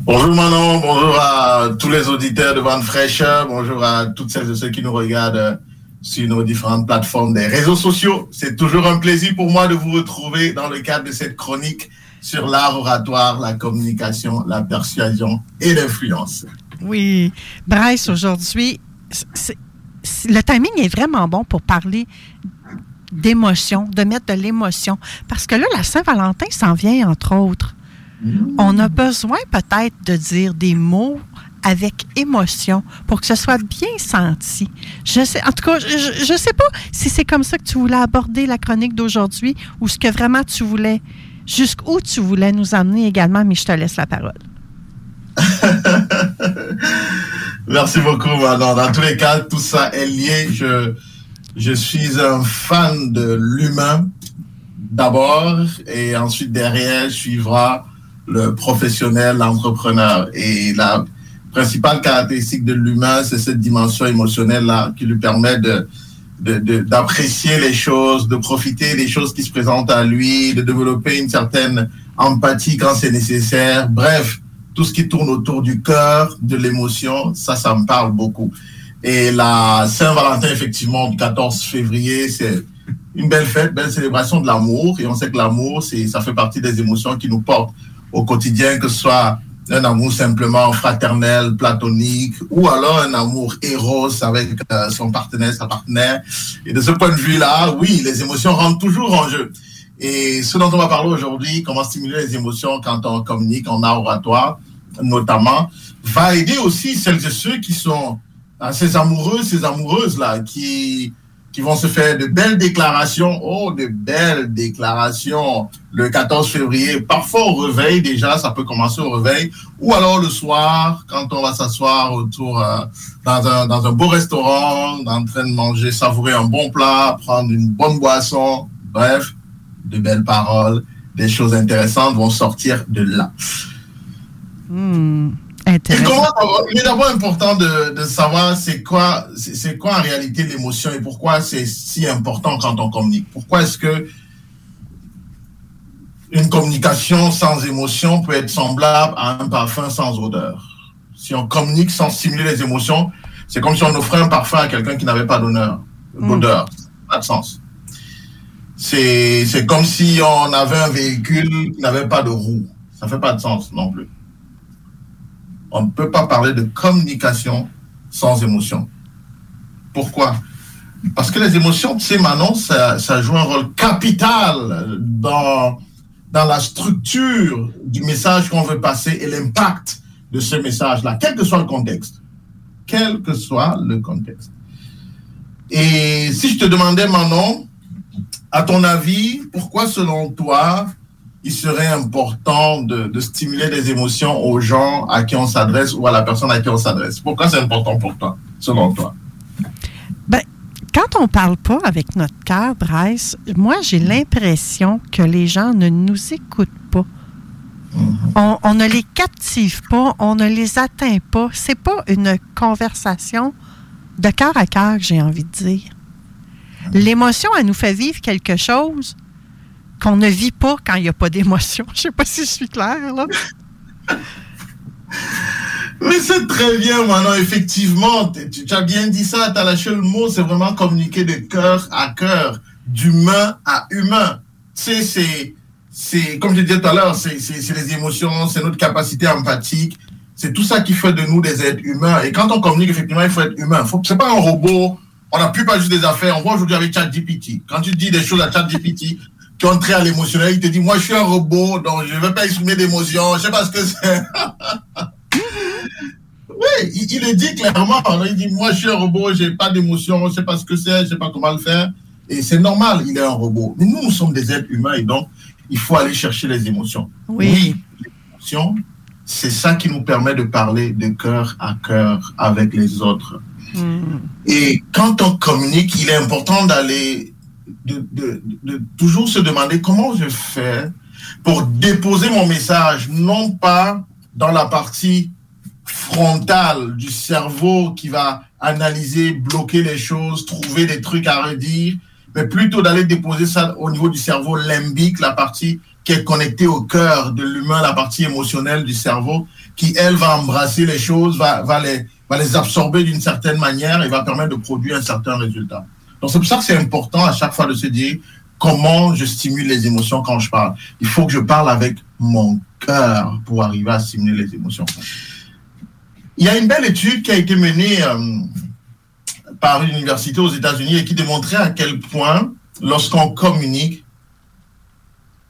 Bonjour Manon, bonjour à tous les auditeurs de Vente Fraîcheur, bonjour à toutes celles et ceux qui nous regardent sur nos différentes plateformes des réseaux sociaux. C'est toujours un plaisir pour moi de vous retrouver dans le cadre de cette chronique sur l'art oratoire, la communication, la persuasion et l'influence. Oui, Bryce, aujourd'hui, le timing est vraiment bon pour parler d'émotion, de mettre de l'émotion. Parce que là, la Saint-Valentin s'en vient, entre autres. On a besoin peut-être de dire des mots avec émotion pour que ce soit bien senti. Je sais, en tout cas, je ne sais pas si c'est comme ça que tu voulais aborder la chronique d'aujourd'hui ou ce que vraiment tu voulais, jusqu'où tu voulais nous amener également, mais je te laisse la parole. Merci beaucoup Manon. Dans tous les cas, tout ça est lié. Je, je suis un fan de l'humain d'abord et ensuite derrière suivra le professionnel, l'entrepreneur. Et la principale caractéristique de l'humain, c'est cette dimension émotionnelle-là qui lui permet de de- de- d'apprécier les choses, de profiter des choses qui se présentent à lui, de développer une certaine empathie quand c'est nécessaire. Bref, tout ce qui tourne autour du cœur, de l'émotion, ça, ça me parle beaucoup. Et la Saint-Valentin, effectivement, du 14 février, c'est une belle fête, belle célébration de l'amour. Et on sait que l'amour, c'est, ça fait partie des émotions qui nous portent au quotidien, que ce soit un amour simplement fraternel, platonique, ou alors un amour héros avec euh, son partenaire, sa partenaire. Et de ce point de vue-là, oui, les émotions rentrent toujours en jeu. Et ce dont on va parler aujourd'hui, comment stimuler les émotions quand on communique en oratoire, notamment, va aider aussi celles et ceux qui sont ah, ces amoureux, ces amoureuses-là, qui, qui vont se faire de belles déclarations, oh, de belles déclarations. Le 14 février, parfois au réveil déjà, ça peut commencer au réveil, ou alors le soir, quand on va s'asseoir autour, euh, dans, dans un beau restaurant, en train de manger, savourer un bon plat, prendre une bonne boisson, bref, de belles paroles, des choses intéressantes vont sortir de là. Et intéressant. comment- il est d'abord important de, de savoir c'est quoi, c'est quoi en réalité l'émotion et pourquoi c'est si important quand on communique. Pourquoi est-ce que une communication sans émotion peut être semblable à un parfum sans odeur? Si on communique sans stimuler les émotions, c'est comme si on offrait un parfum à quelqu'un qui n'avait pas d'honneur, d'odeur. Pas de sens. C'est c'est comme si on avait un véhicule qui n'avait pas de roue. Ça fait pas de sens non plus. On ne peut pas parler de communication sans émotion. Pourquoi? Parce que les émotions, sais, Manon, ça, ça joue un rôle capital dans, dans la structure du message qu'on veut passer et l'impact de ce message-là, quel que soit le contexte. Quel que soit le contexte. Et si je te demandais, Manon, à ton avis, pourquoi selon toi, il serait important de, de stimuler les émotions aux gens à qui on s'adresse ou à la personne à qui on s'adresse Pourquoi c'est important pour toi, selon toi? Ben, quand on parle pas avec notre cœur, Bryce, moi, j'ai l'impression que les gens ne nous écoutent pas. On, on ne les captive pas, on ne les atteint pas. C'est pas une conversation de cœur à cœur, j'ai envie de dire. L'émotion, elle nous fait vivre quelque chose qu'on ne vit pas quand il n'y a pas d'émotion. Je sais pas si je suis claire, là. Mais c'est très bien, Manon, effectivement. Tu, as bien dit ça, tu as lâché le mot, c'est vraiment communiquer de cœur à cœur. d'humain à humain. C'est, comme je disais tout à l'heure, c'est, les émotions, c'est notre capacité empathique, c'est tout ça qui fait de nous des êtres humains. Et quand on communique, effectivement, il faut être humain. Faut, c'est pas un robot. On n'a plus pas juste des affaires. On voit aujourd'hui avec ChatGPT. Quand tu dis des choses à ChatGPT, qui ont trait à l'émotionnel, il te dit, moi, je suis un robot, donc je ne vais pas exprimer d'émotions. Je sais pas ce que c'est. oui, il, il le dit clairement. Il dit, moi, je suis un robot, j'ai pas d'émotions, je sais pas ce que c'est, je sais pas comment le faire. Et c'est normal, il est un robot. Mais nous, nous sommes des êtres humains et donc, il faut aller chercher les émotions. Oui. les émotions, c'est ça qui nous permet de parler de cœur à cœur avec les autres. Hmm. Et quand on communique, il est important d'aller, de, toujours se demander comment je fais pour déposer mon message, non pas dans la partie frontale du cerveau qui va analyser, bloquer les choses, trouver des trucs à redire, mais plutôt d'aller déposer ça au niveau du cerveau limbique, la partie qui est connectée au cœur de l'humain, la partie émotionnelle du cerveau, qui, elle, va embrasser les choses, va, va, les, va les absorber d'une certaine manière et va permettre de produire un certain résultat. Donc c'est pour ça que c'est important à chaque fois de se dire comment je stimule les émotions quand je parle. Il faut que je parle avec mon cœur pour arriver à stimuler les émotions. Il y a une belle étude qui a été menée euh, par une université aux États-Unis et qui démontrait à quel point, lorsqu'on communique,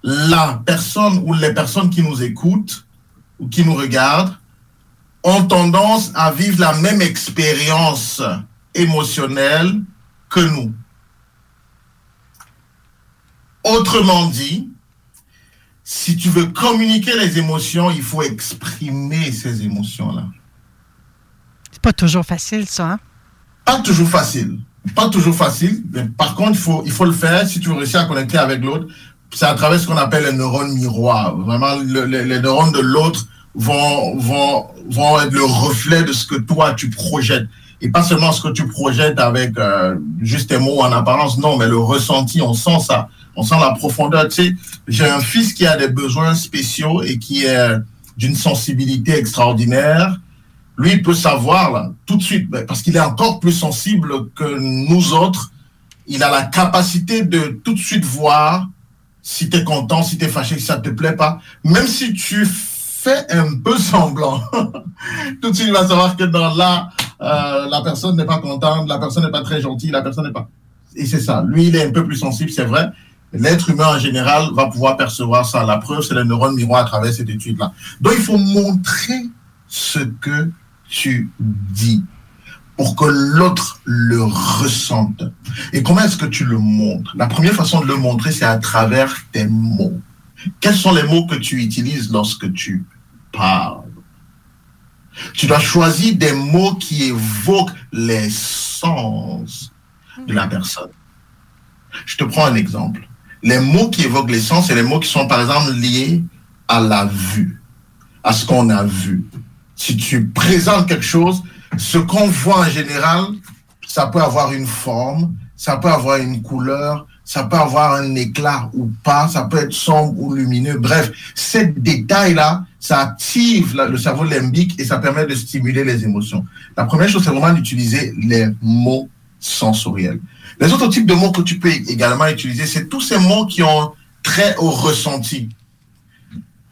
la personne ou les personnes qui nous écoutent ou qui nous regardent ont tendance à vivre la même expérience émotionnelle que nous. Autrement dit, si tu veux communiquer les émotions, il faut exprimer ces émotions-là. C'est pas toujours facile, ça. Hein? Pas toujours facile. Pas toujours facile. Mais par contre, il faut, il faut le faire si tu veux réussir à connecter avec l'autre. C'est à travers ce qu'on appelle les neurones miroirs. Vraiment, le- le- les neurones de l'autre vont, vont, vont être le reflet de ce que toi, tu projettes. Et pas seulement ce que tu projettes avec euh, juste tes mots en apparence, non, mais le ressenti, on sent ça. On sent la profondeur. Tu sais, j'ai un fils qui a des besoins spéciaux et qui est d'une sensibilité extraordinaire lui, il peut savoir là, tout de suite, parce qu'il est encore plus sensible que nous autres. Il a la capacité de tout de suite voir si tu es content, si tu es fâché, si ça te plaît pas. Même si tu fais un peu semblant, tout de suite, il va savoir que dans là, euh, la personne n'est pas contente, la personne n'est pas très gentille, la personne n'est pas. Et c'est ça. Lui, il est un peu plus sensible, c'est vrai. L'être humain en général va pouvoir percevoir ça. La preuve, c'est les neurones miroirs à travers cette étude-là. Donc, il faut montrer ce que tu dis pour que l'autre le ressente. Et comment est-ce que tu le montres? La première façon de le montrer, c'est à travers tes mots. Quels sont les mots que tu utilises lorsque tu parles? Tu dois choisir des mots qui évoquent les sens de la personne. Je te prends un exemple. Les mots qui évoquent les sens, c'est les mots qui sont par exemple liés à la vue, à ce qu'on a vu. Si tu présentes quelque chose, ce qu'on voit en général, ça peut avoir une forme, ça peut avoir une couleur, ça peut avoir un éclat ou pas, ça peut être sombre ou lumineux. Bref, ces détails-là, ça active le cerveau limbique et ça permet de stimuler les émotions. La première chose, c'est vraiment d'utiliser les mots sensoriels. Les autres types de mots que tu peux également utiliser, c'est tous ces mots qui ont trait au ressenti.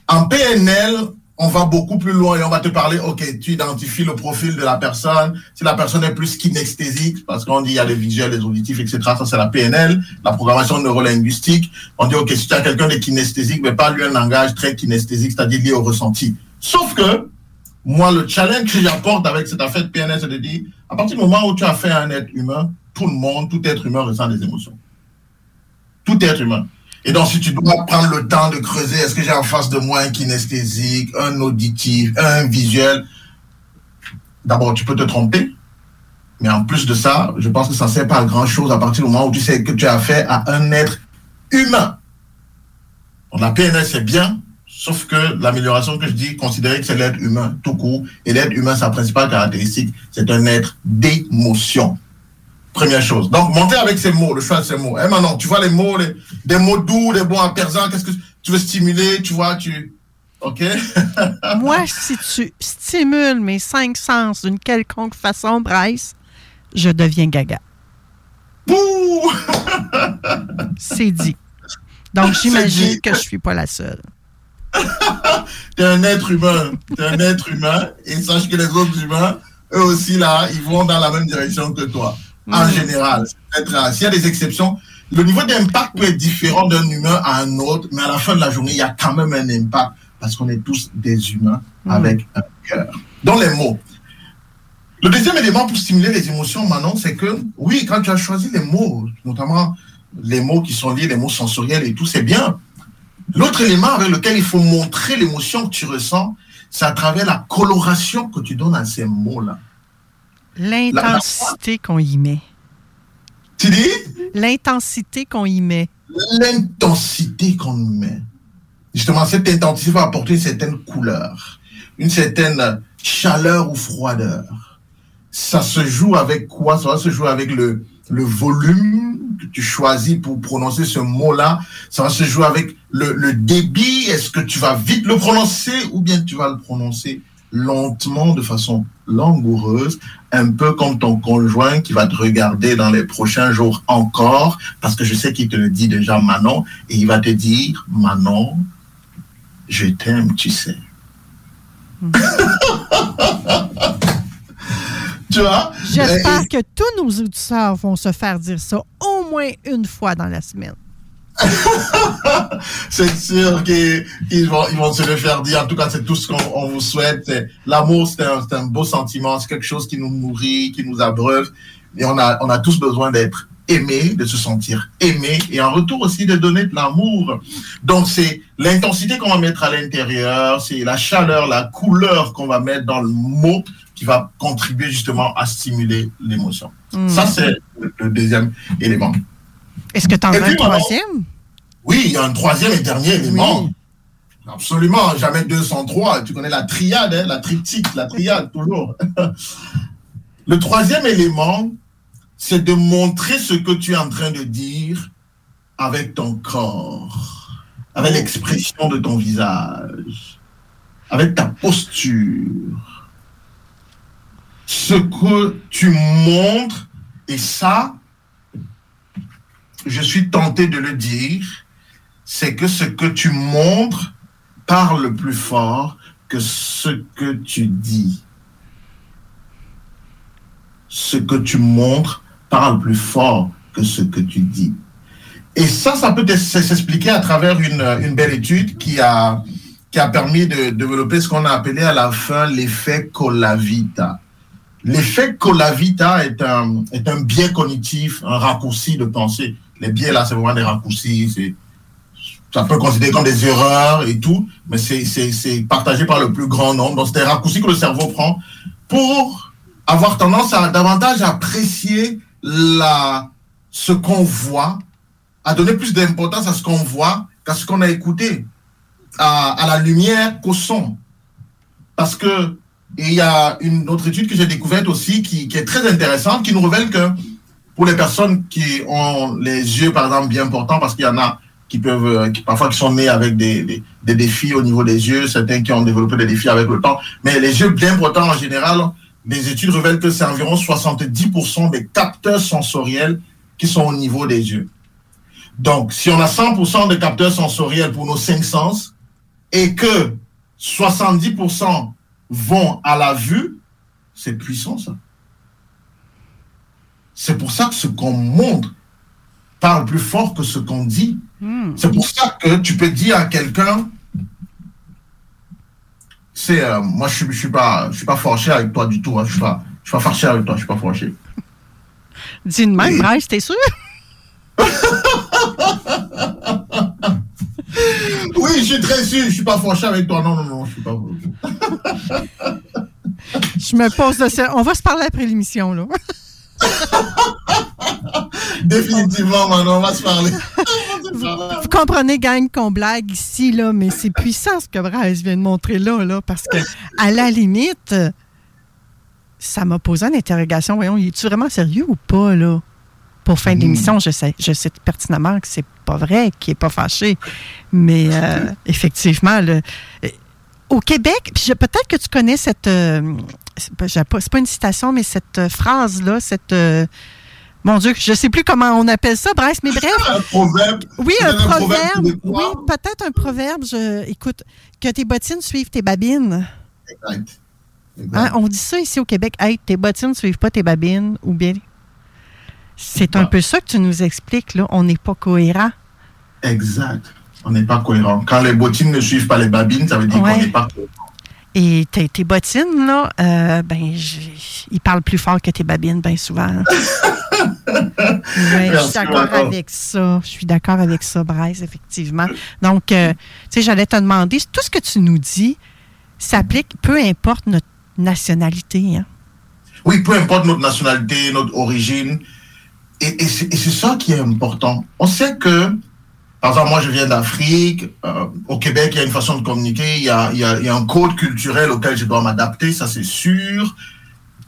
En PNL, on va beaucoup plus loin et on va te parler, ok, tu identifies le profil de la personne, si la personne est plus kinesthésique, parce qu'on dit il y a les visuels, les auditifs, etc. Ça, c'est la PNL, la programmation neurolinguistique. On dit, ok, si tu as quelqu'un de kinesthésique, mais pas lui un langage très kinesthésique, c'est-à-dire lié au ressenti. Sauf que, moi, le challenge que j'apporte avec cette affaire de PNL, c'est de dire, à partir du moment où tu as fait un être humain, tout le monde, tout être humain ressent des émotions. Tout être humain. Et donc, si tu dois prendre le temps de creuser, est-ce que j'ai en face de moi un kinesthésique, un auditif, un visuel? D'abord, tu peux te tromper. Mais en plus de ça, je pense que ça ne sert pas à grand-chose à partir du moment où tu sais que tu as affaire à un être humain. La PNL, c'est bien, sauf que l'amélioration que je dis, considérer que c'est l'être humain tout court. Et l'être humain, sa principale caractéristique, c'est un être d'émotion. Première chose. Donc, monter avec ces mots, le choix de ces mots. Eh, maintenant, tu vois les mots, les- des mots doux, des mots apaisants, qu'est-ce que tu veux stimuler, tu vois, tu... OK? Moi, si tu stimules mes cinq sens d'une quelconque façon, Bryce, je deviens gaga. Bouh! C'est dit. Donc, j'imagine que je suis pas la seule. T'es un être humain. T'es un être humain. Et sache que les autres humains, eux aussi, là, ils vont dans la même direction que toi. En Mhm. général. S'il y a des exceptions, le niveau d'impact peut être différent d'un humain à un autre, mais à la fin de la journée, il y a quand même un impact parce qu'on est tous des humains Mhm. avec un cœur. Dans les mots. Le deuxième élément pour stimuler les émotions, Manon, c'est que, oui, quand tu as choisi les mots, notamment les mots qui sont liés, les mots sensoriels et tout, c'est bien. L'autre élément avec lequel il faut montrer l'émotion que tu ressens, c'est à travers la coloration que tu donnes à ces mots-là. L'intensité qu'on y met. Tu dis? L'intensité qu'on y met. L'intensité qu'on y met. Justement, cette intensité va apporter une certaine couleur, une certaine chaleur ou froideur. Ça se joue avec quoi? Ça va se jouer avec le, le volume que tu choisis pour prononcer ce mot-là. Ça va se jouer avec le, le débit. Est-ce que tu vas vite le prononcer ou bien tu vas le prononcer lentement, de façon langoureuse, un peu comme ton conjoint qui va te regarder dans les prochains jours encore, parce que je sais qu'il te le dit déjà Manon, et il va te dire, Manon, je t'aime, tu sais. tu vois? J'espère Et- que tous nos auditeurs vont se faire dire ça au moins une fois dans la semaine. c'est sûr qu'ils ils vont, ils vont se le faire dire. En tout cas, c'est tout ce qu'on on vous souhaite. L'amour, c'est un, beau sentiment. C'est quelque chose qui nous nourrit, qui nous abreuve. Et on a, on a tous besoin d'être aimés, de se sentir aimés. Et en retour aussi de donner de l'amour. Donc, c'est l'intensité qu'on va mettre à l'intérieur. C'est la chaleur, la couleur qu'on va mettre dans le mot qui va contribuer justement à stimuler l'émotion. Mm. Ça, c'est le deuxième élément. Est-ce que tu en as un troisième? oui, il y a un troisième et dernier élément. Absolument, jamais 203. Tu connais la triade, hein, la triptyque, la triade, toujours. Le troisième élément, c'est de montrer ce que tu es en train de dire avec ton corps, avec l'expression de ton visage, avec ta posture. Ce que tu montres, et ça, je suis tenté de le dire, c'est que ce que tu montres parle plus fort que ce que tu dis. Ce que tu montres parle plus fort que ce que tu dis. Et ça, ça peut s'expliquer à travers une, belle étude qui a, qui a permis de développer ce qu'on a appelé à la fin l'effet Colavita. L'effet Colavita est un, est un biais cognitif, un raccourci de pensée. Les biais, là, c'est vraiment des raccourcis. Ça peut considérer comme des erreurs et tout, mais c'est- partagé par le plus grand nombre. Donc, c'est des raccourcis que le cerveau prend pour avoir tendance à davantage apprécier la, ce qu'on voit, à donner plus d'importance à ce qu'on voit qu'à ce qu'on a écouté, à, à la lumière qu'au son. Parce que il y a une autre étude que j'ai découverte aussi qui, qui est très intéressante, qui nous révèle que pour les personnes qui ont les yeux, par exemple, bien portants, parce qu'il y en a qui peuvent, euh, qui, parfois qui sont nés avec des, des, des défis au niveau des yeux, certains qui ont développé des défis avec le temps, mais les yeux bien portants en général, les études révèlent que c'est environ 70% des capteurs sensoriels qui sont au niveau des yeux. Donc, si on a 100% de capteurs sensoriels pour nos cinq sens et que 70% vont à la vue, c'est puissant ça. C'est pour ça que ce qu'on montre parle plus fort que ce qu'on dit. C'est pour ça que tu peux dire à quelqu'un, c'est euh, moi je suis je suis pas je suis pas fâché avec toi du tout, hein, je suis pas je suis pas fâché avec toi, je suis pas fâché. Dis de même, Bryce, t'es sûr? Oui, je suis très sûr, je suis pas fâché avec toi. Non non non, je suis pas. Je me pose de ça. On va se parler après l'émission, là. Définitivement, maintenant, on va se parler. Vous comprenez, gang, qu'on blague ici, là, mais c'est puissant ce que Bryce vient de montrer là, là, parce que, à la limite, ça m'a posé une interrogation. Voyons, es-tu vraiment sérieux ou pas, là? Pour fin d'émission, je sais, je sais pertinemment que c'est pas vrai, qu'il est pas fâché. Mais euh, effectivement, le- au Québec, puis peut-être que tu connais cette. euh, c'est pas, une citation, mais cette euh, phrase-là, cette. euh, Mon Dieu, je sais plus comment on appelle ça, Bryce, mais bref. Un proverbe. Oui, un proverbe. oui, peut-être un proverbe. Je, écoute, que tes bottines suivent tes babines. Exact. Hein, on dit ça ici au Québec. Hey, tes bottines ne suivent pas tes babines. Ou bien. C'est un peu ça que tu nous expliques, là. On n'est pas cohérent. Exact. On n'est pas cohérent. Quand les bottines ne suivent pas les babines, ça veut dire Ouais. qu'on n'est pas cohérent. Et tes, tes bottines, là, euh, ben, ils parlent plus fort que tes babines, bien souvent. Ouais, je suis d'accord avec ça. Je suis d'accord avec ça, Bryce, effectivement. Donc, euh, tu sais, j'allais te demander, tout ce que tu nous dis s'applique, peu importe notre nationalité. Hein? Oui, peu importe notre nationalité, notre origine. Et c'est ça qui est important. On sait que, par exemple, moi je viens d'Afrique, euh, au Québec il y a une façon de communiquer, il y a, il y a- il y a un code culturel auquel je dois m'adapter, ça c'est sûr.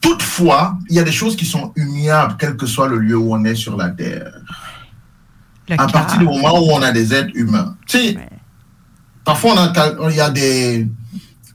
Toutefois, il y a des choses qui sont humiliables, quel que soit le lieu où on est sur la Terre. à partir du moment où on a des êtres humains. Tu sais, parfois il y a des,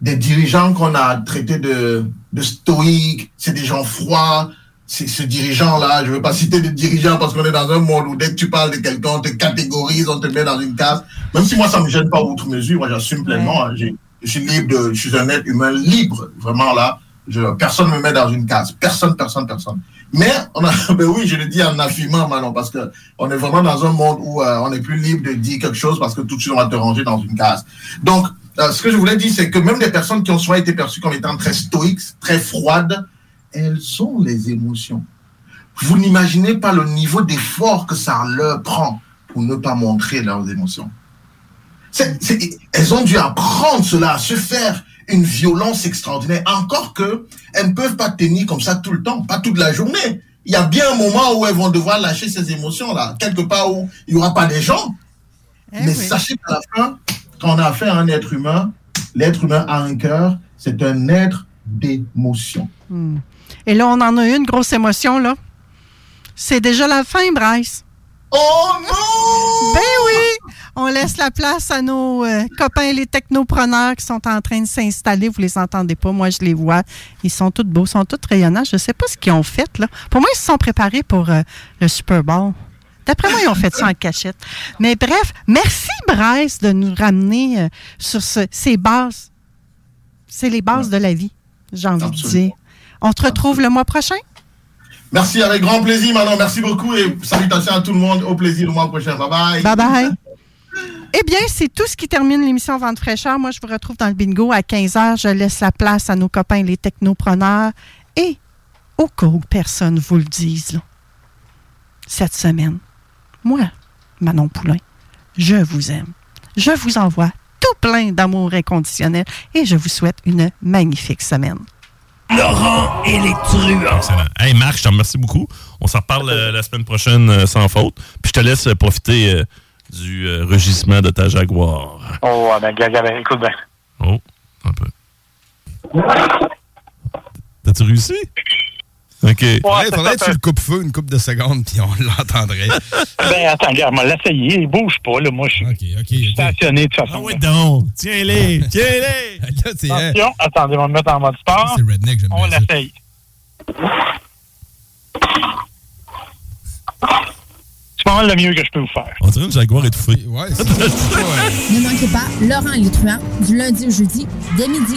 des dirigeants qu'on a traités de, de stoïques, c'est des gens froids. Ce dirigeant-là, je ne veux pas citer de dirigeants parce qu'on est dans un monde où dès que tu parles de quelqu'un, on te catégorise, on te met dans une case. Même si moi, ça ne me gêne pas outre mesure, moi j'assume pleinement. hein. J'ai- je suis libre, de, je suis un être humain libre, vraiment là. Je, personne ne me met dans une case. Personne, personne, personne. Mais, on a, ben oui, je le dis en affirmant maintenant, parce que on est vraiment dans un monde où euh, on n'est plus libre de dire quelque chose parce que tout de suite on va te ranger dans une case. Donc, euh, ce que je voulais dire, c'est que même des personnes qui ont souvent été perçues comme étant très stoïques, très froides, elles sont les émotions. Vous n'imaginez pas le niveau d'effort que ça leur prend pour ne pas montrer leurs émotions. Elles ont dû apprendre cela, à se faire une violence extraordinaire. Encore que elles ne peuvent pas tenir comme ça tout le temps, pas toute la journée. Il y a bien un moment où elles vont devoir lâcher ces émotions-là, quelque part où il n'y aura pas des gens. Mais sachez qu'à la fin, quand on a affaire à un être humain, l'être humain a un cœur, c'est un être d'émotion. Hmm. Et là, on en a une grosse émotion, là. C'est déjà la fin, Bryce. Oh non! Ben oui! On laisse la place à nos euh, copains, les technopreneurs qui sont en train de s'installer. Vous les entendez pas, moi je les vois. Ils sont tous beaux, ils sont tous rayonnants. Je sais pas ce qu'ils ont fait, là. Pour moi, ils se sont préparés pour euh, le Super Bowl. D'après moi, ils ont fait ça en cachette. Mais bref, merci Bryce de nous ramener euh, sur ce- ces bases. C'est les bases de la vie, j'ai envie de dire. On te retrouve le mois prochain? Merci, avec grand plaisir, Manon. Merci beaucoup et salutations à tout le monde. Au plaisir le mois prochain. Bye bye. Bye bye. Eh bien, c'est tout ce qui termine l'émission Vente fraîcheur. Moi, je vous retrouve dans le bingo à 15h. Je laisse la place à nos copains, les technopreneurs. Et au cas où personne vous le dise, là, cette semaine, moi, Manon Poulain, je vous aime. Je vous envoie tout plein d'amour inconditionnel et je vous souhaite une magnifique semaine. Laurent et les truands. Excellent. Hey Marc, je te remercie beaucoup. On s'en reparle euh, la semaine prochaine euh, sans faute. Puis je te laisse euh, profiter euh, du euh, rugissement de ta Jaguar. Oh, ouais, ben, ben, écoute bien. Oh, un peu. T'as-tu réussi? OK. faudrait, faudrait que tu le coupes-feu une coupe de secondes, puis on l'entendrait. Ben, attends, regarde, moi, l'essayer. Il bouge pas, là. Moi, je suis stationné de toute façon. Ah oui, donc. Tiens-les. Tiens-les. Attention, attendez, on va me mettre en mode sport. C'est redneck, j'aime On l'essaye. C'est pas mal le mieux que je peux vous faire. On dirait une Jaguar étouffée. Ouais, Ne manquez pas Laurent truands du lundi au jeudi dès midi.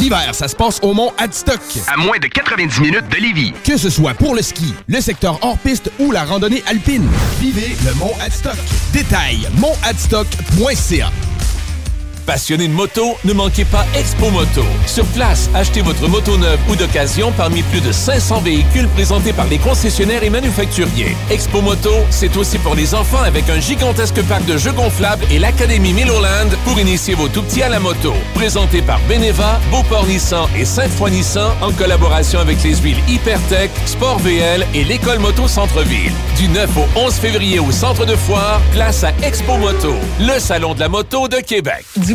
L'hiver, ça se passe au Mont Adstock. À moins de 90 minutes de Lévis. Que ce soit pour le ski, le secteur hors-piste ou la randonnée alpine. Vivez le Mont Adstock. Détail, montadstock.ca. Passionné de moto, ne manquez pas Expo Moto. Sur place, achetez votre moto neuve ou d'occasion parmi plus de 500 véhicules présentés par les concessionnaires et manufacturiers. Expo Moto, c'est aussi pour les enfants avec un gigantesque parc de jeux gonflables et l'Académie Milloland pour initier vos tout-petits à la moto. Présenté par Beneva, Beauport Nissan et Sainte-Foy Nissan en collaboration avec les huiles Hypertech, Sport VL et l'École Moto Centre-Ville. Du 9 au 11 février au centre de foire, place à Expo Moto, le salon de la moto de Québec.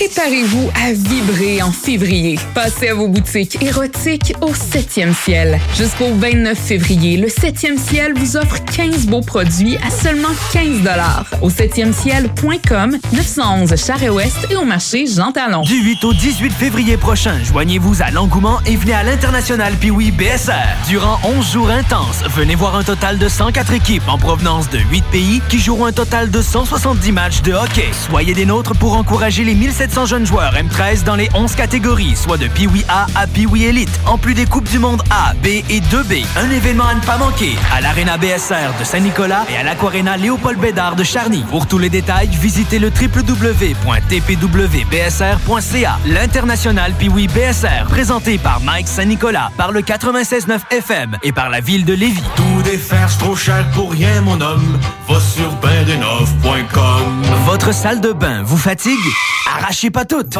Préparez-vous à vibrer en février. Passez à vos boutiques érotiques au 7e ciel. Jusqu'au 29 février, le 7e ciel vous offre 15 beaux produits à seulement 15 Au 7e ciel.com, 911 Charest-Ouest et au marché Jean Talon. Du 8 au 18 février prochain, joignez-vous à l'engouement et venez à l'International Piwi BSR. Durant 11 jours intenses, venez voir un total de 104 équipes en provenance de 8 pays qui joueront un total de 170 matchs de hockey. Soyez des nôtres pour encourager les 1700 jeunes joueurs M13 dans les 11 catégories, soit de Piwi A à Piwi Elite, en plus des Coupes du Monde A, B et 2B. Un événement à ne pas manquer à l'Arena BSR de Saint-Nicolas et à l'Aquarena Léopold Bédard de Charny. Pour tous les détails, visitez le www.tpwbsr.ca. L'International Piwi BSR, présenté par Mike Saint-Nicolas, par le 96.9 FM et par la ville de Lévis. Tout défaire, trop cher pour rien, mon homme. Va sur baindenov.com. Votre salle de bain vous fatigue? Arrachez pas toutes.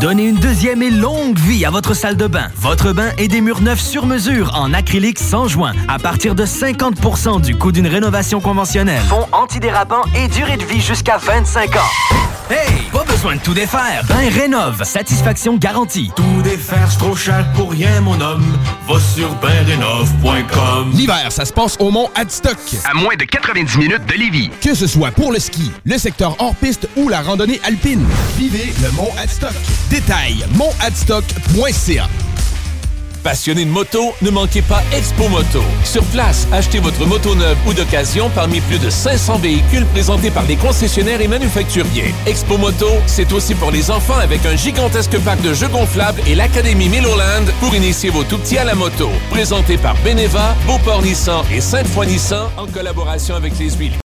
Donnez une deuxième et longue vie à votre salle de bain. Votre bain et des murs neufs sur mesure en acrylique sans joint à partir de 50% du coût d'une rénovation conventionnelle. Fond antidérapant et durée de vie jusqu'à 25 ans. Hey, pas besoin de tout défaire. Bain rénove, satisfaction garantie. Tout défaire, c'est trop cher pour rien, mon homme. Va sur baindenov.com. L'hiver, ça se passe au Mont Adstock. À moins de 90 minutes de Lévis. Que ce soit pour le ski, le secteur hors piste ou la randonnée alpine. Vivez le Mont Adstock. Détail montadstock.ca. Passionné de moto, ne manquez pas Expo Moto. Sur place, achetez votre moto neuve ou d'occasion parmi plus de 500 véhicules présentés par les concessionnaires et manufacturiers. Expo Moto, c'est aussi pour les enfants avec un gigantesque parc de jeux gonflables et l'Académie Milloland pour initier vos tout-petits à la moto. Présenté par Beneva, Beauport Nissan et Sainte-Foy Nissan en collaboration avec les huiles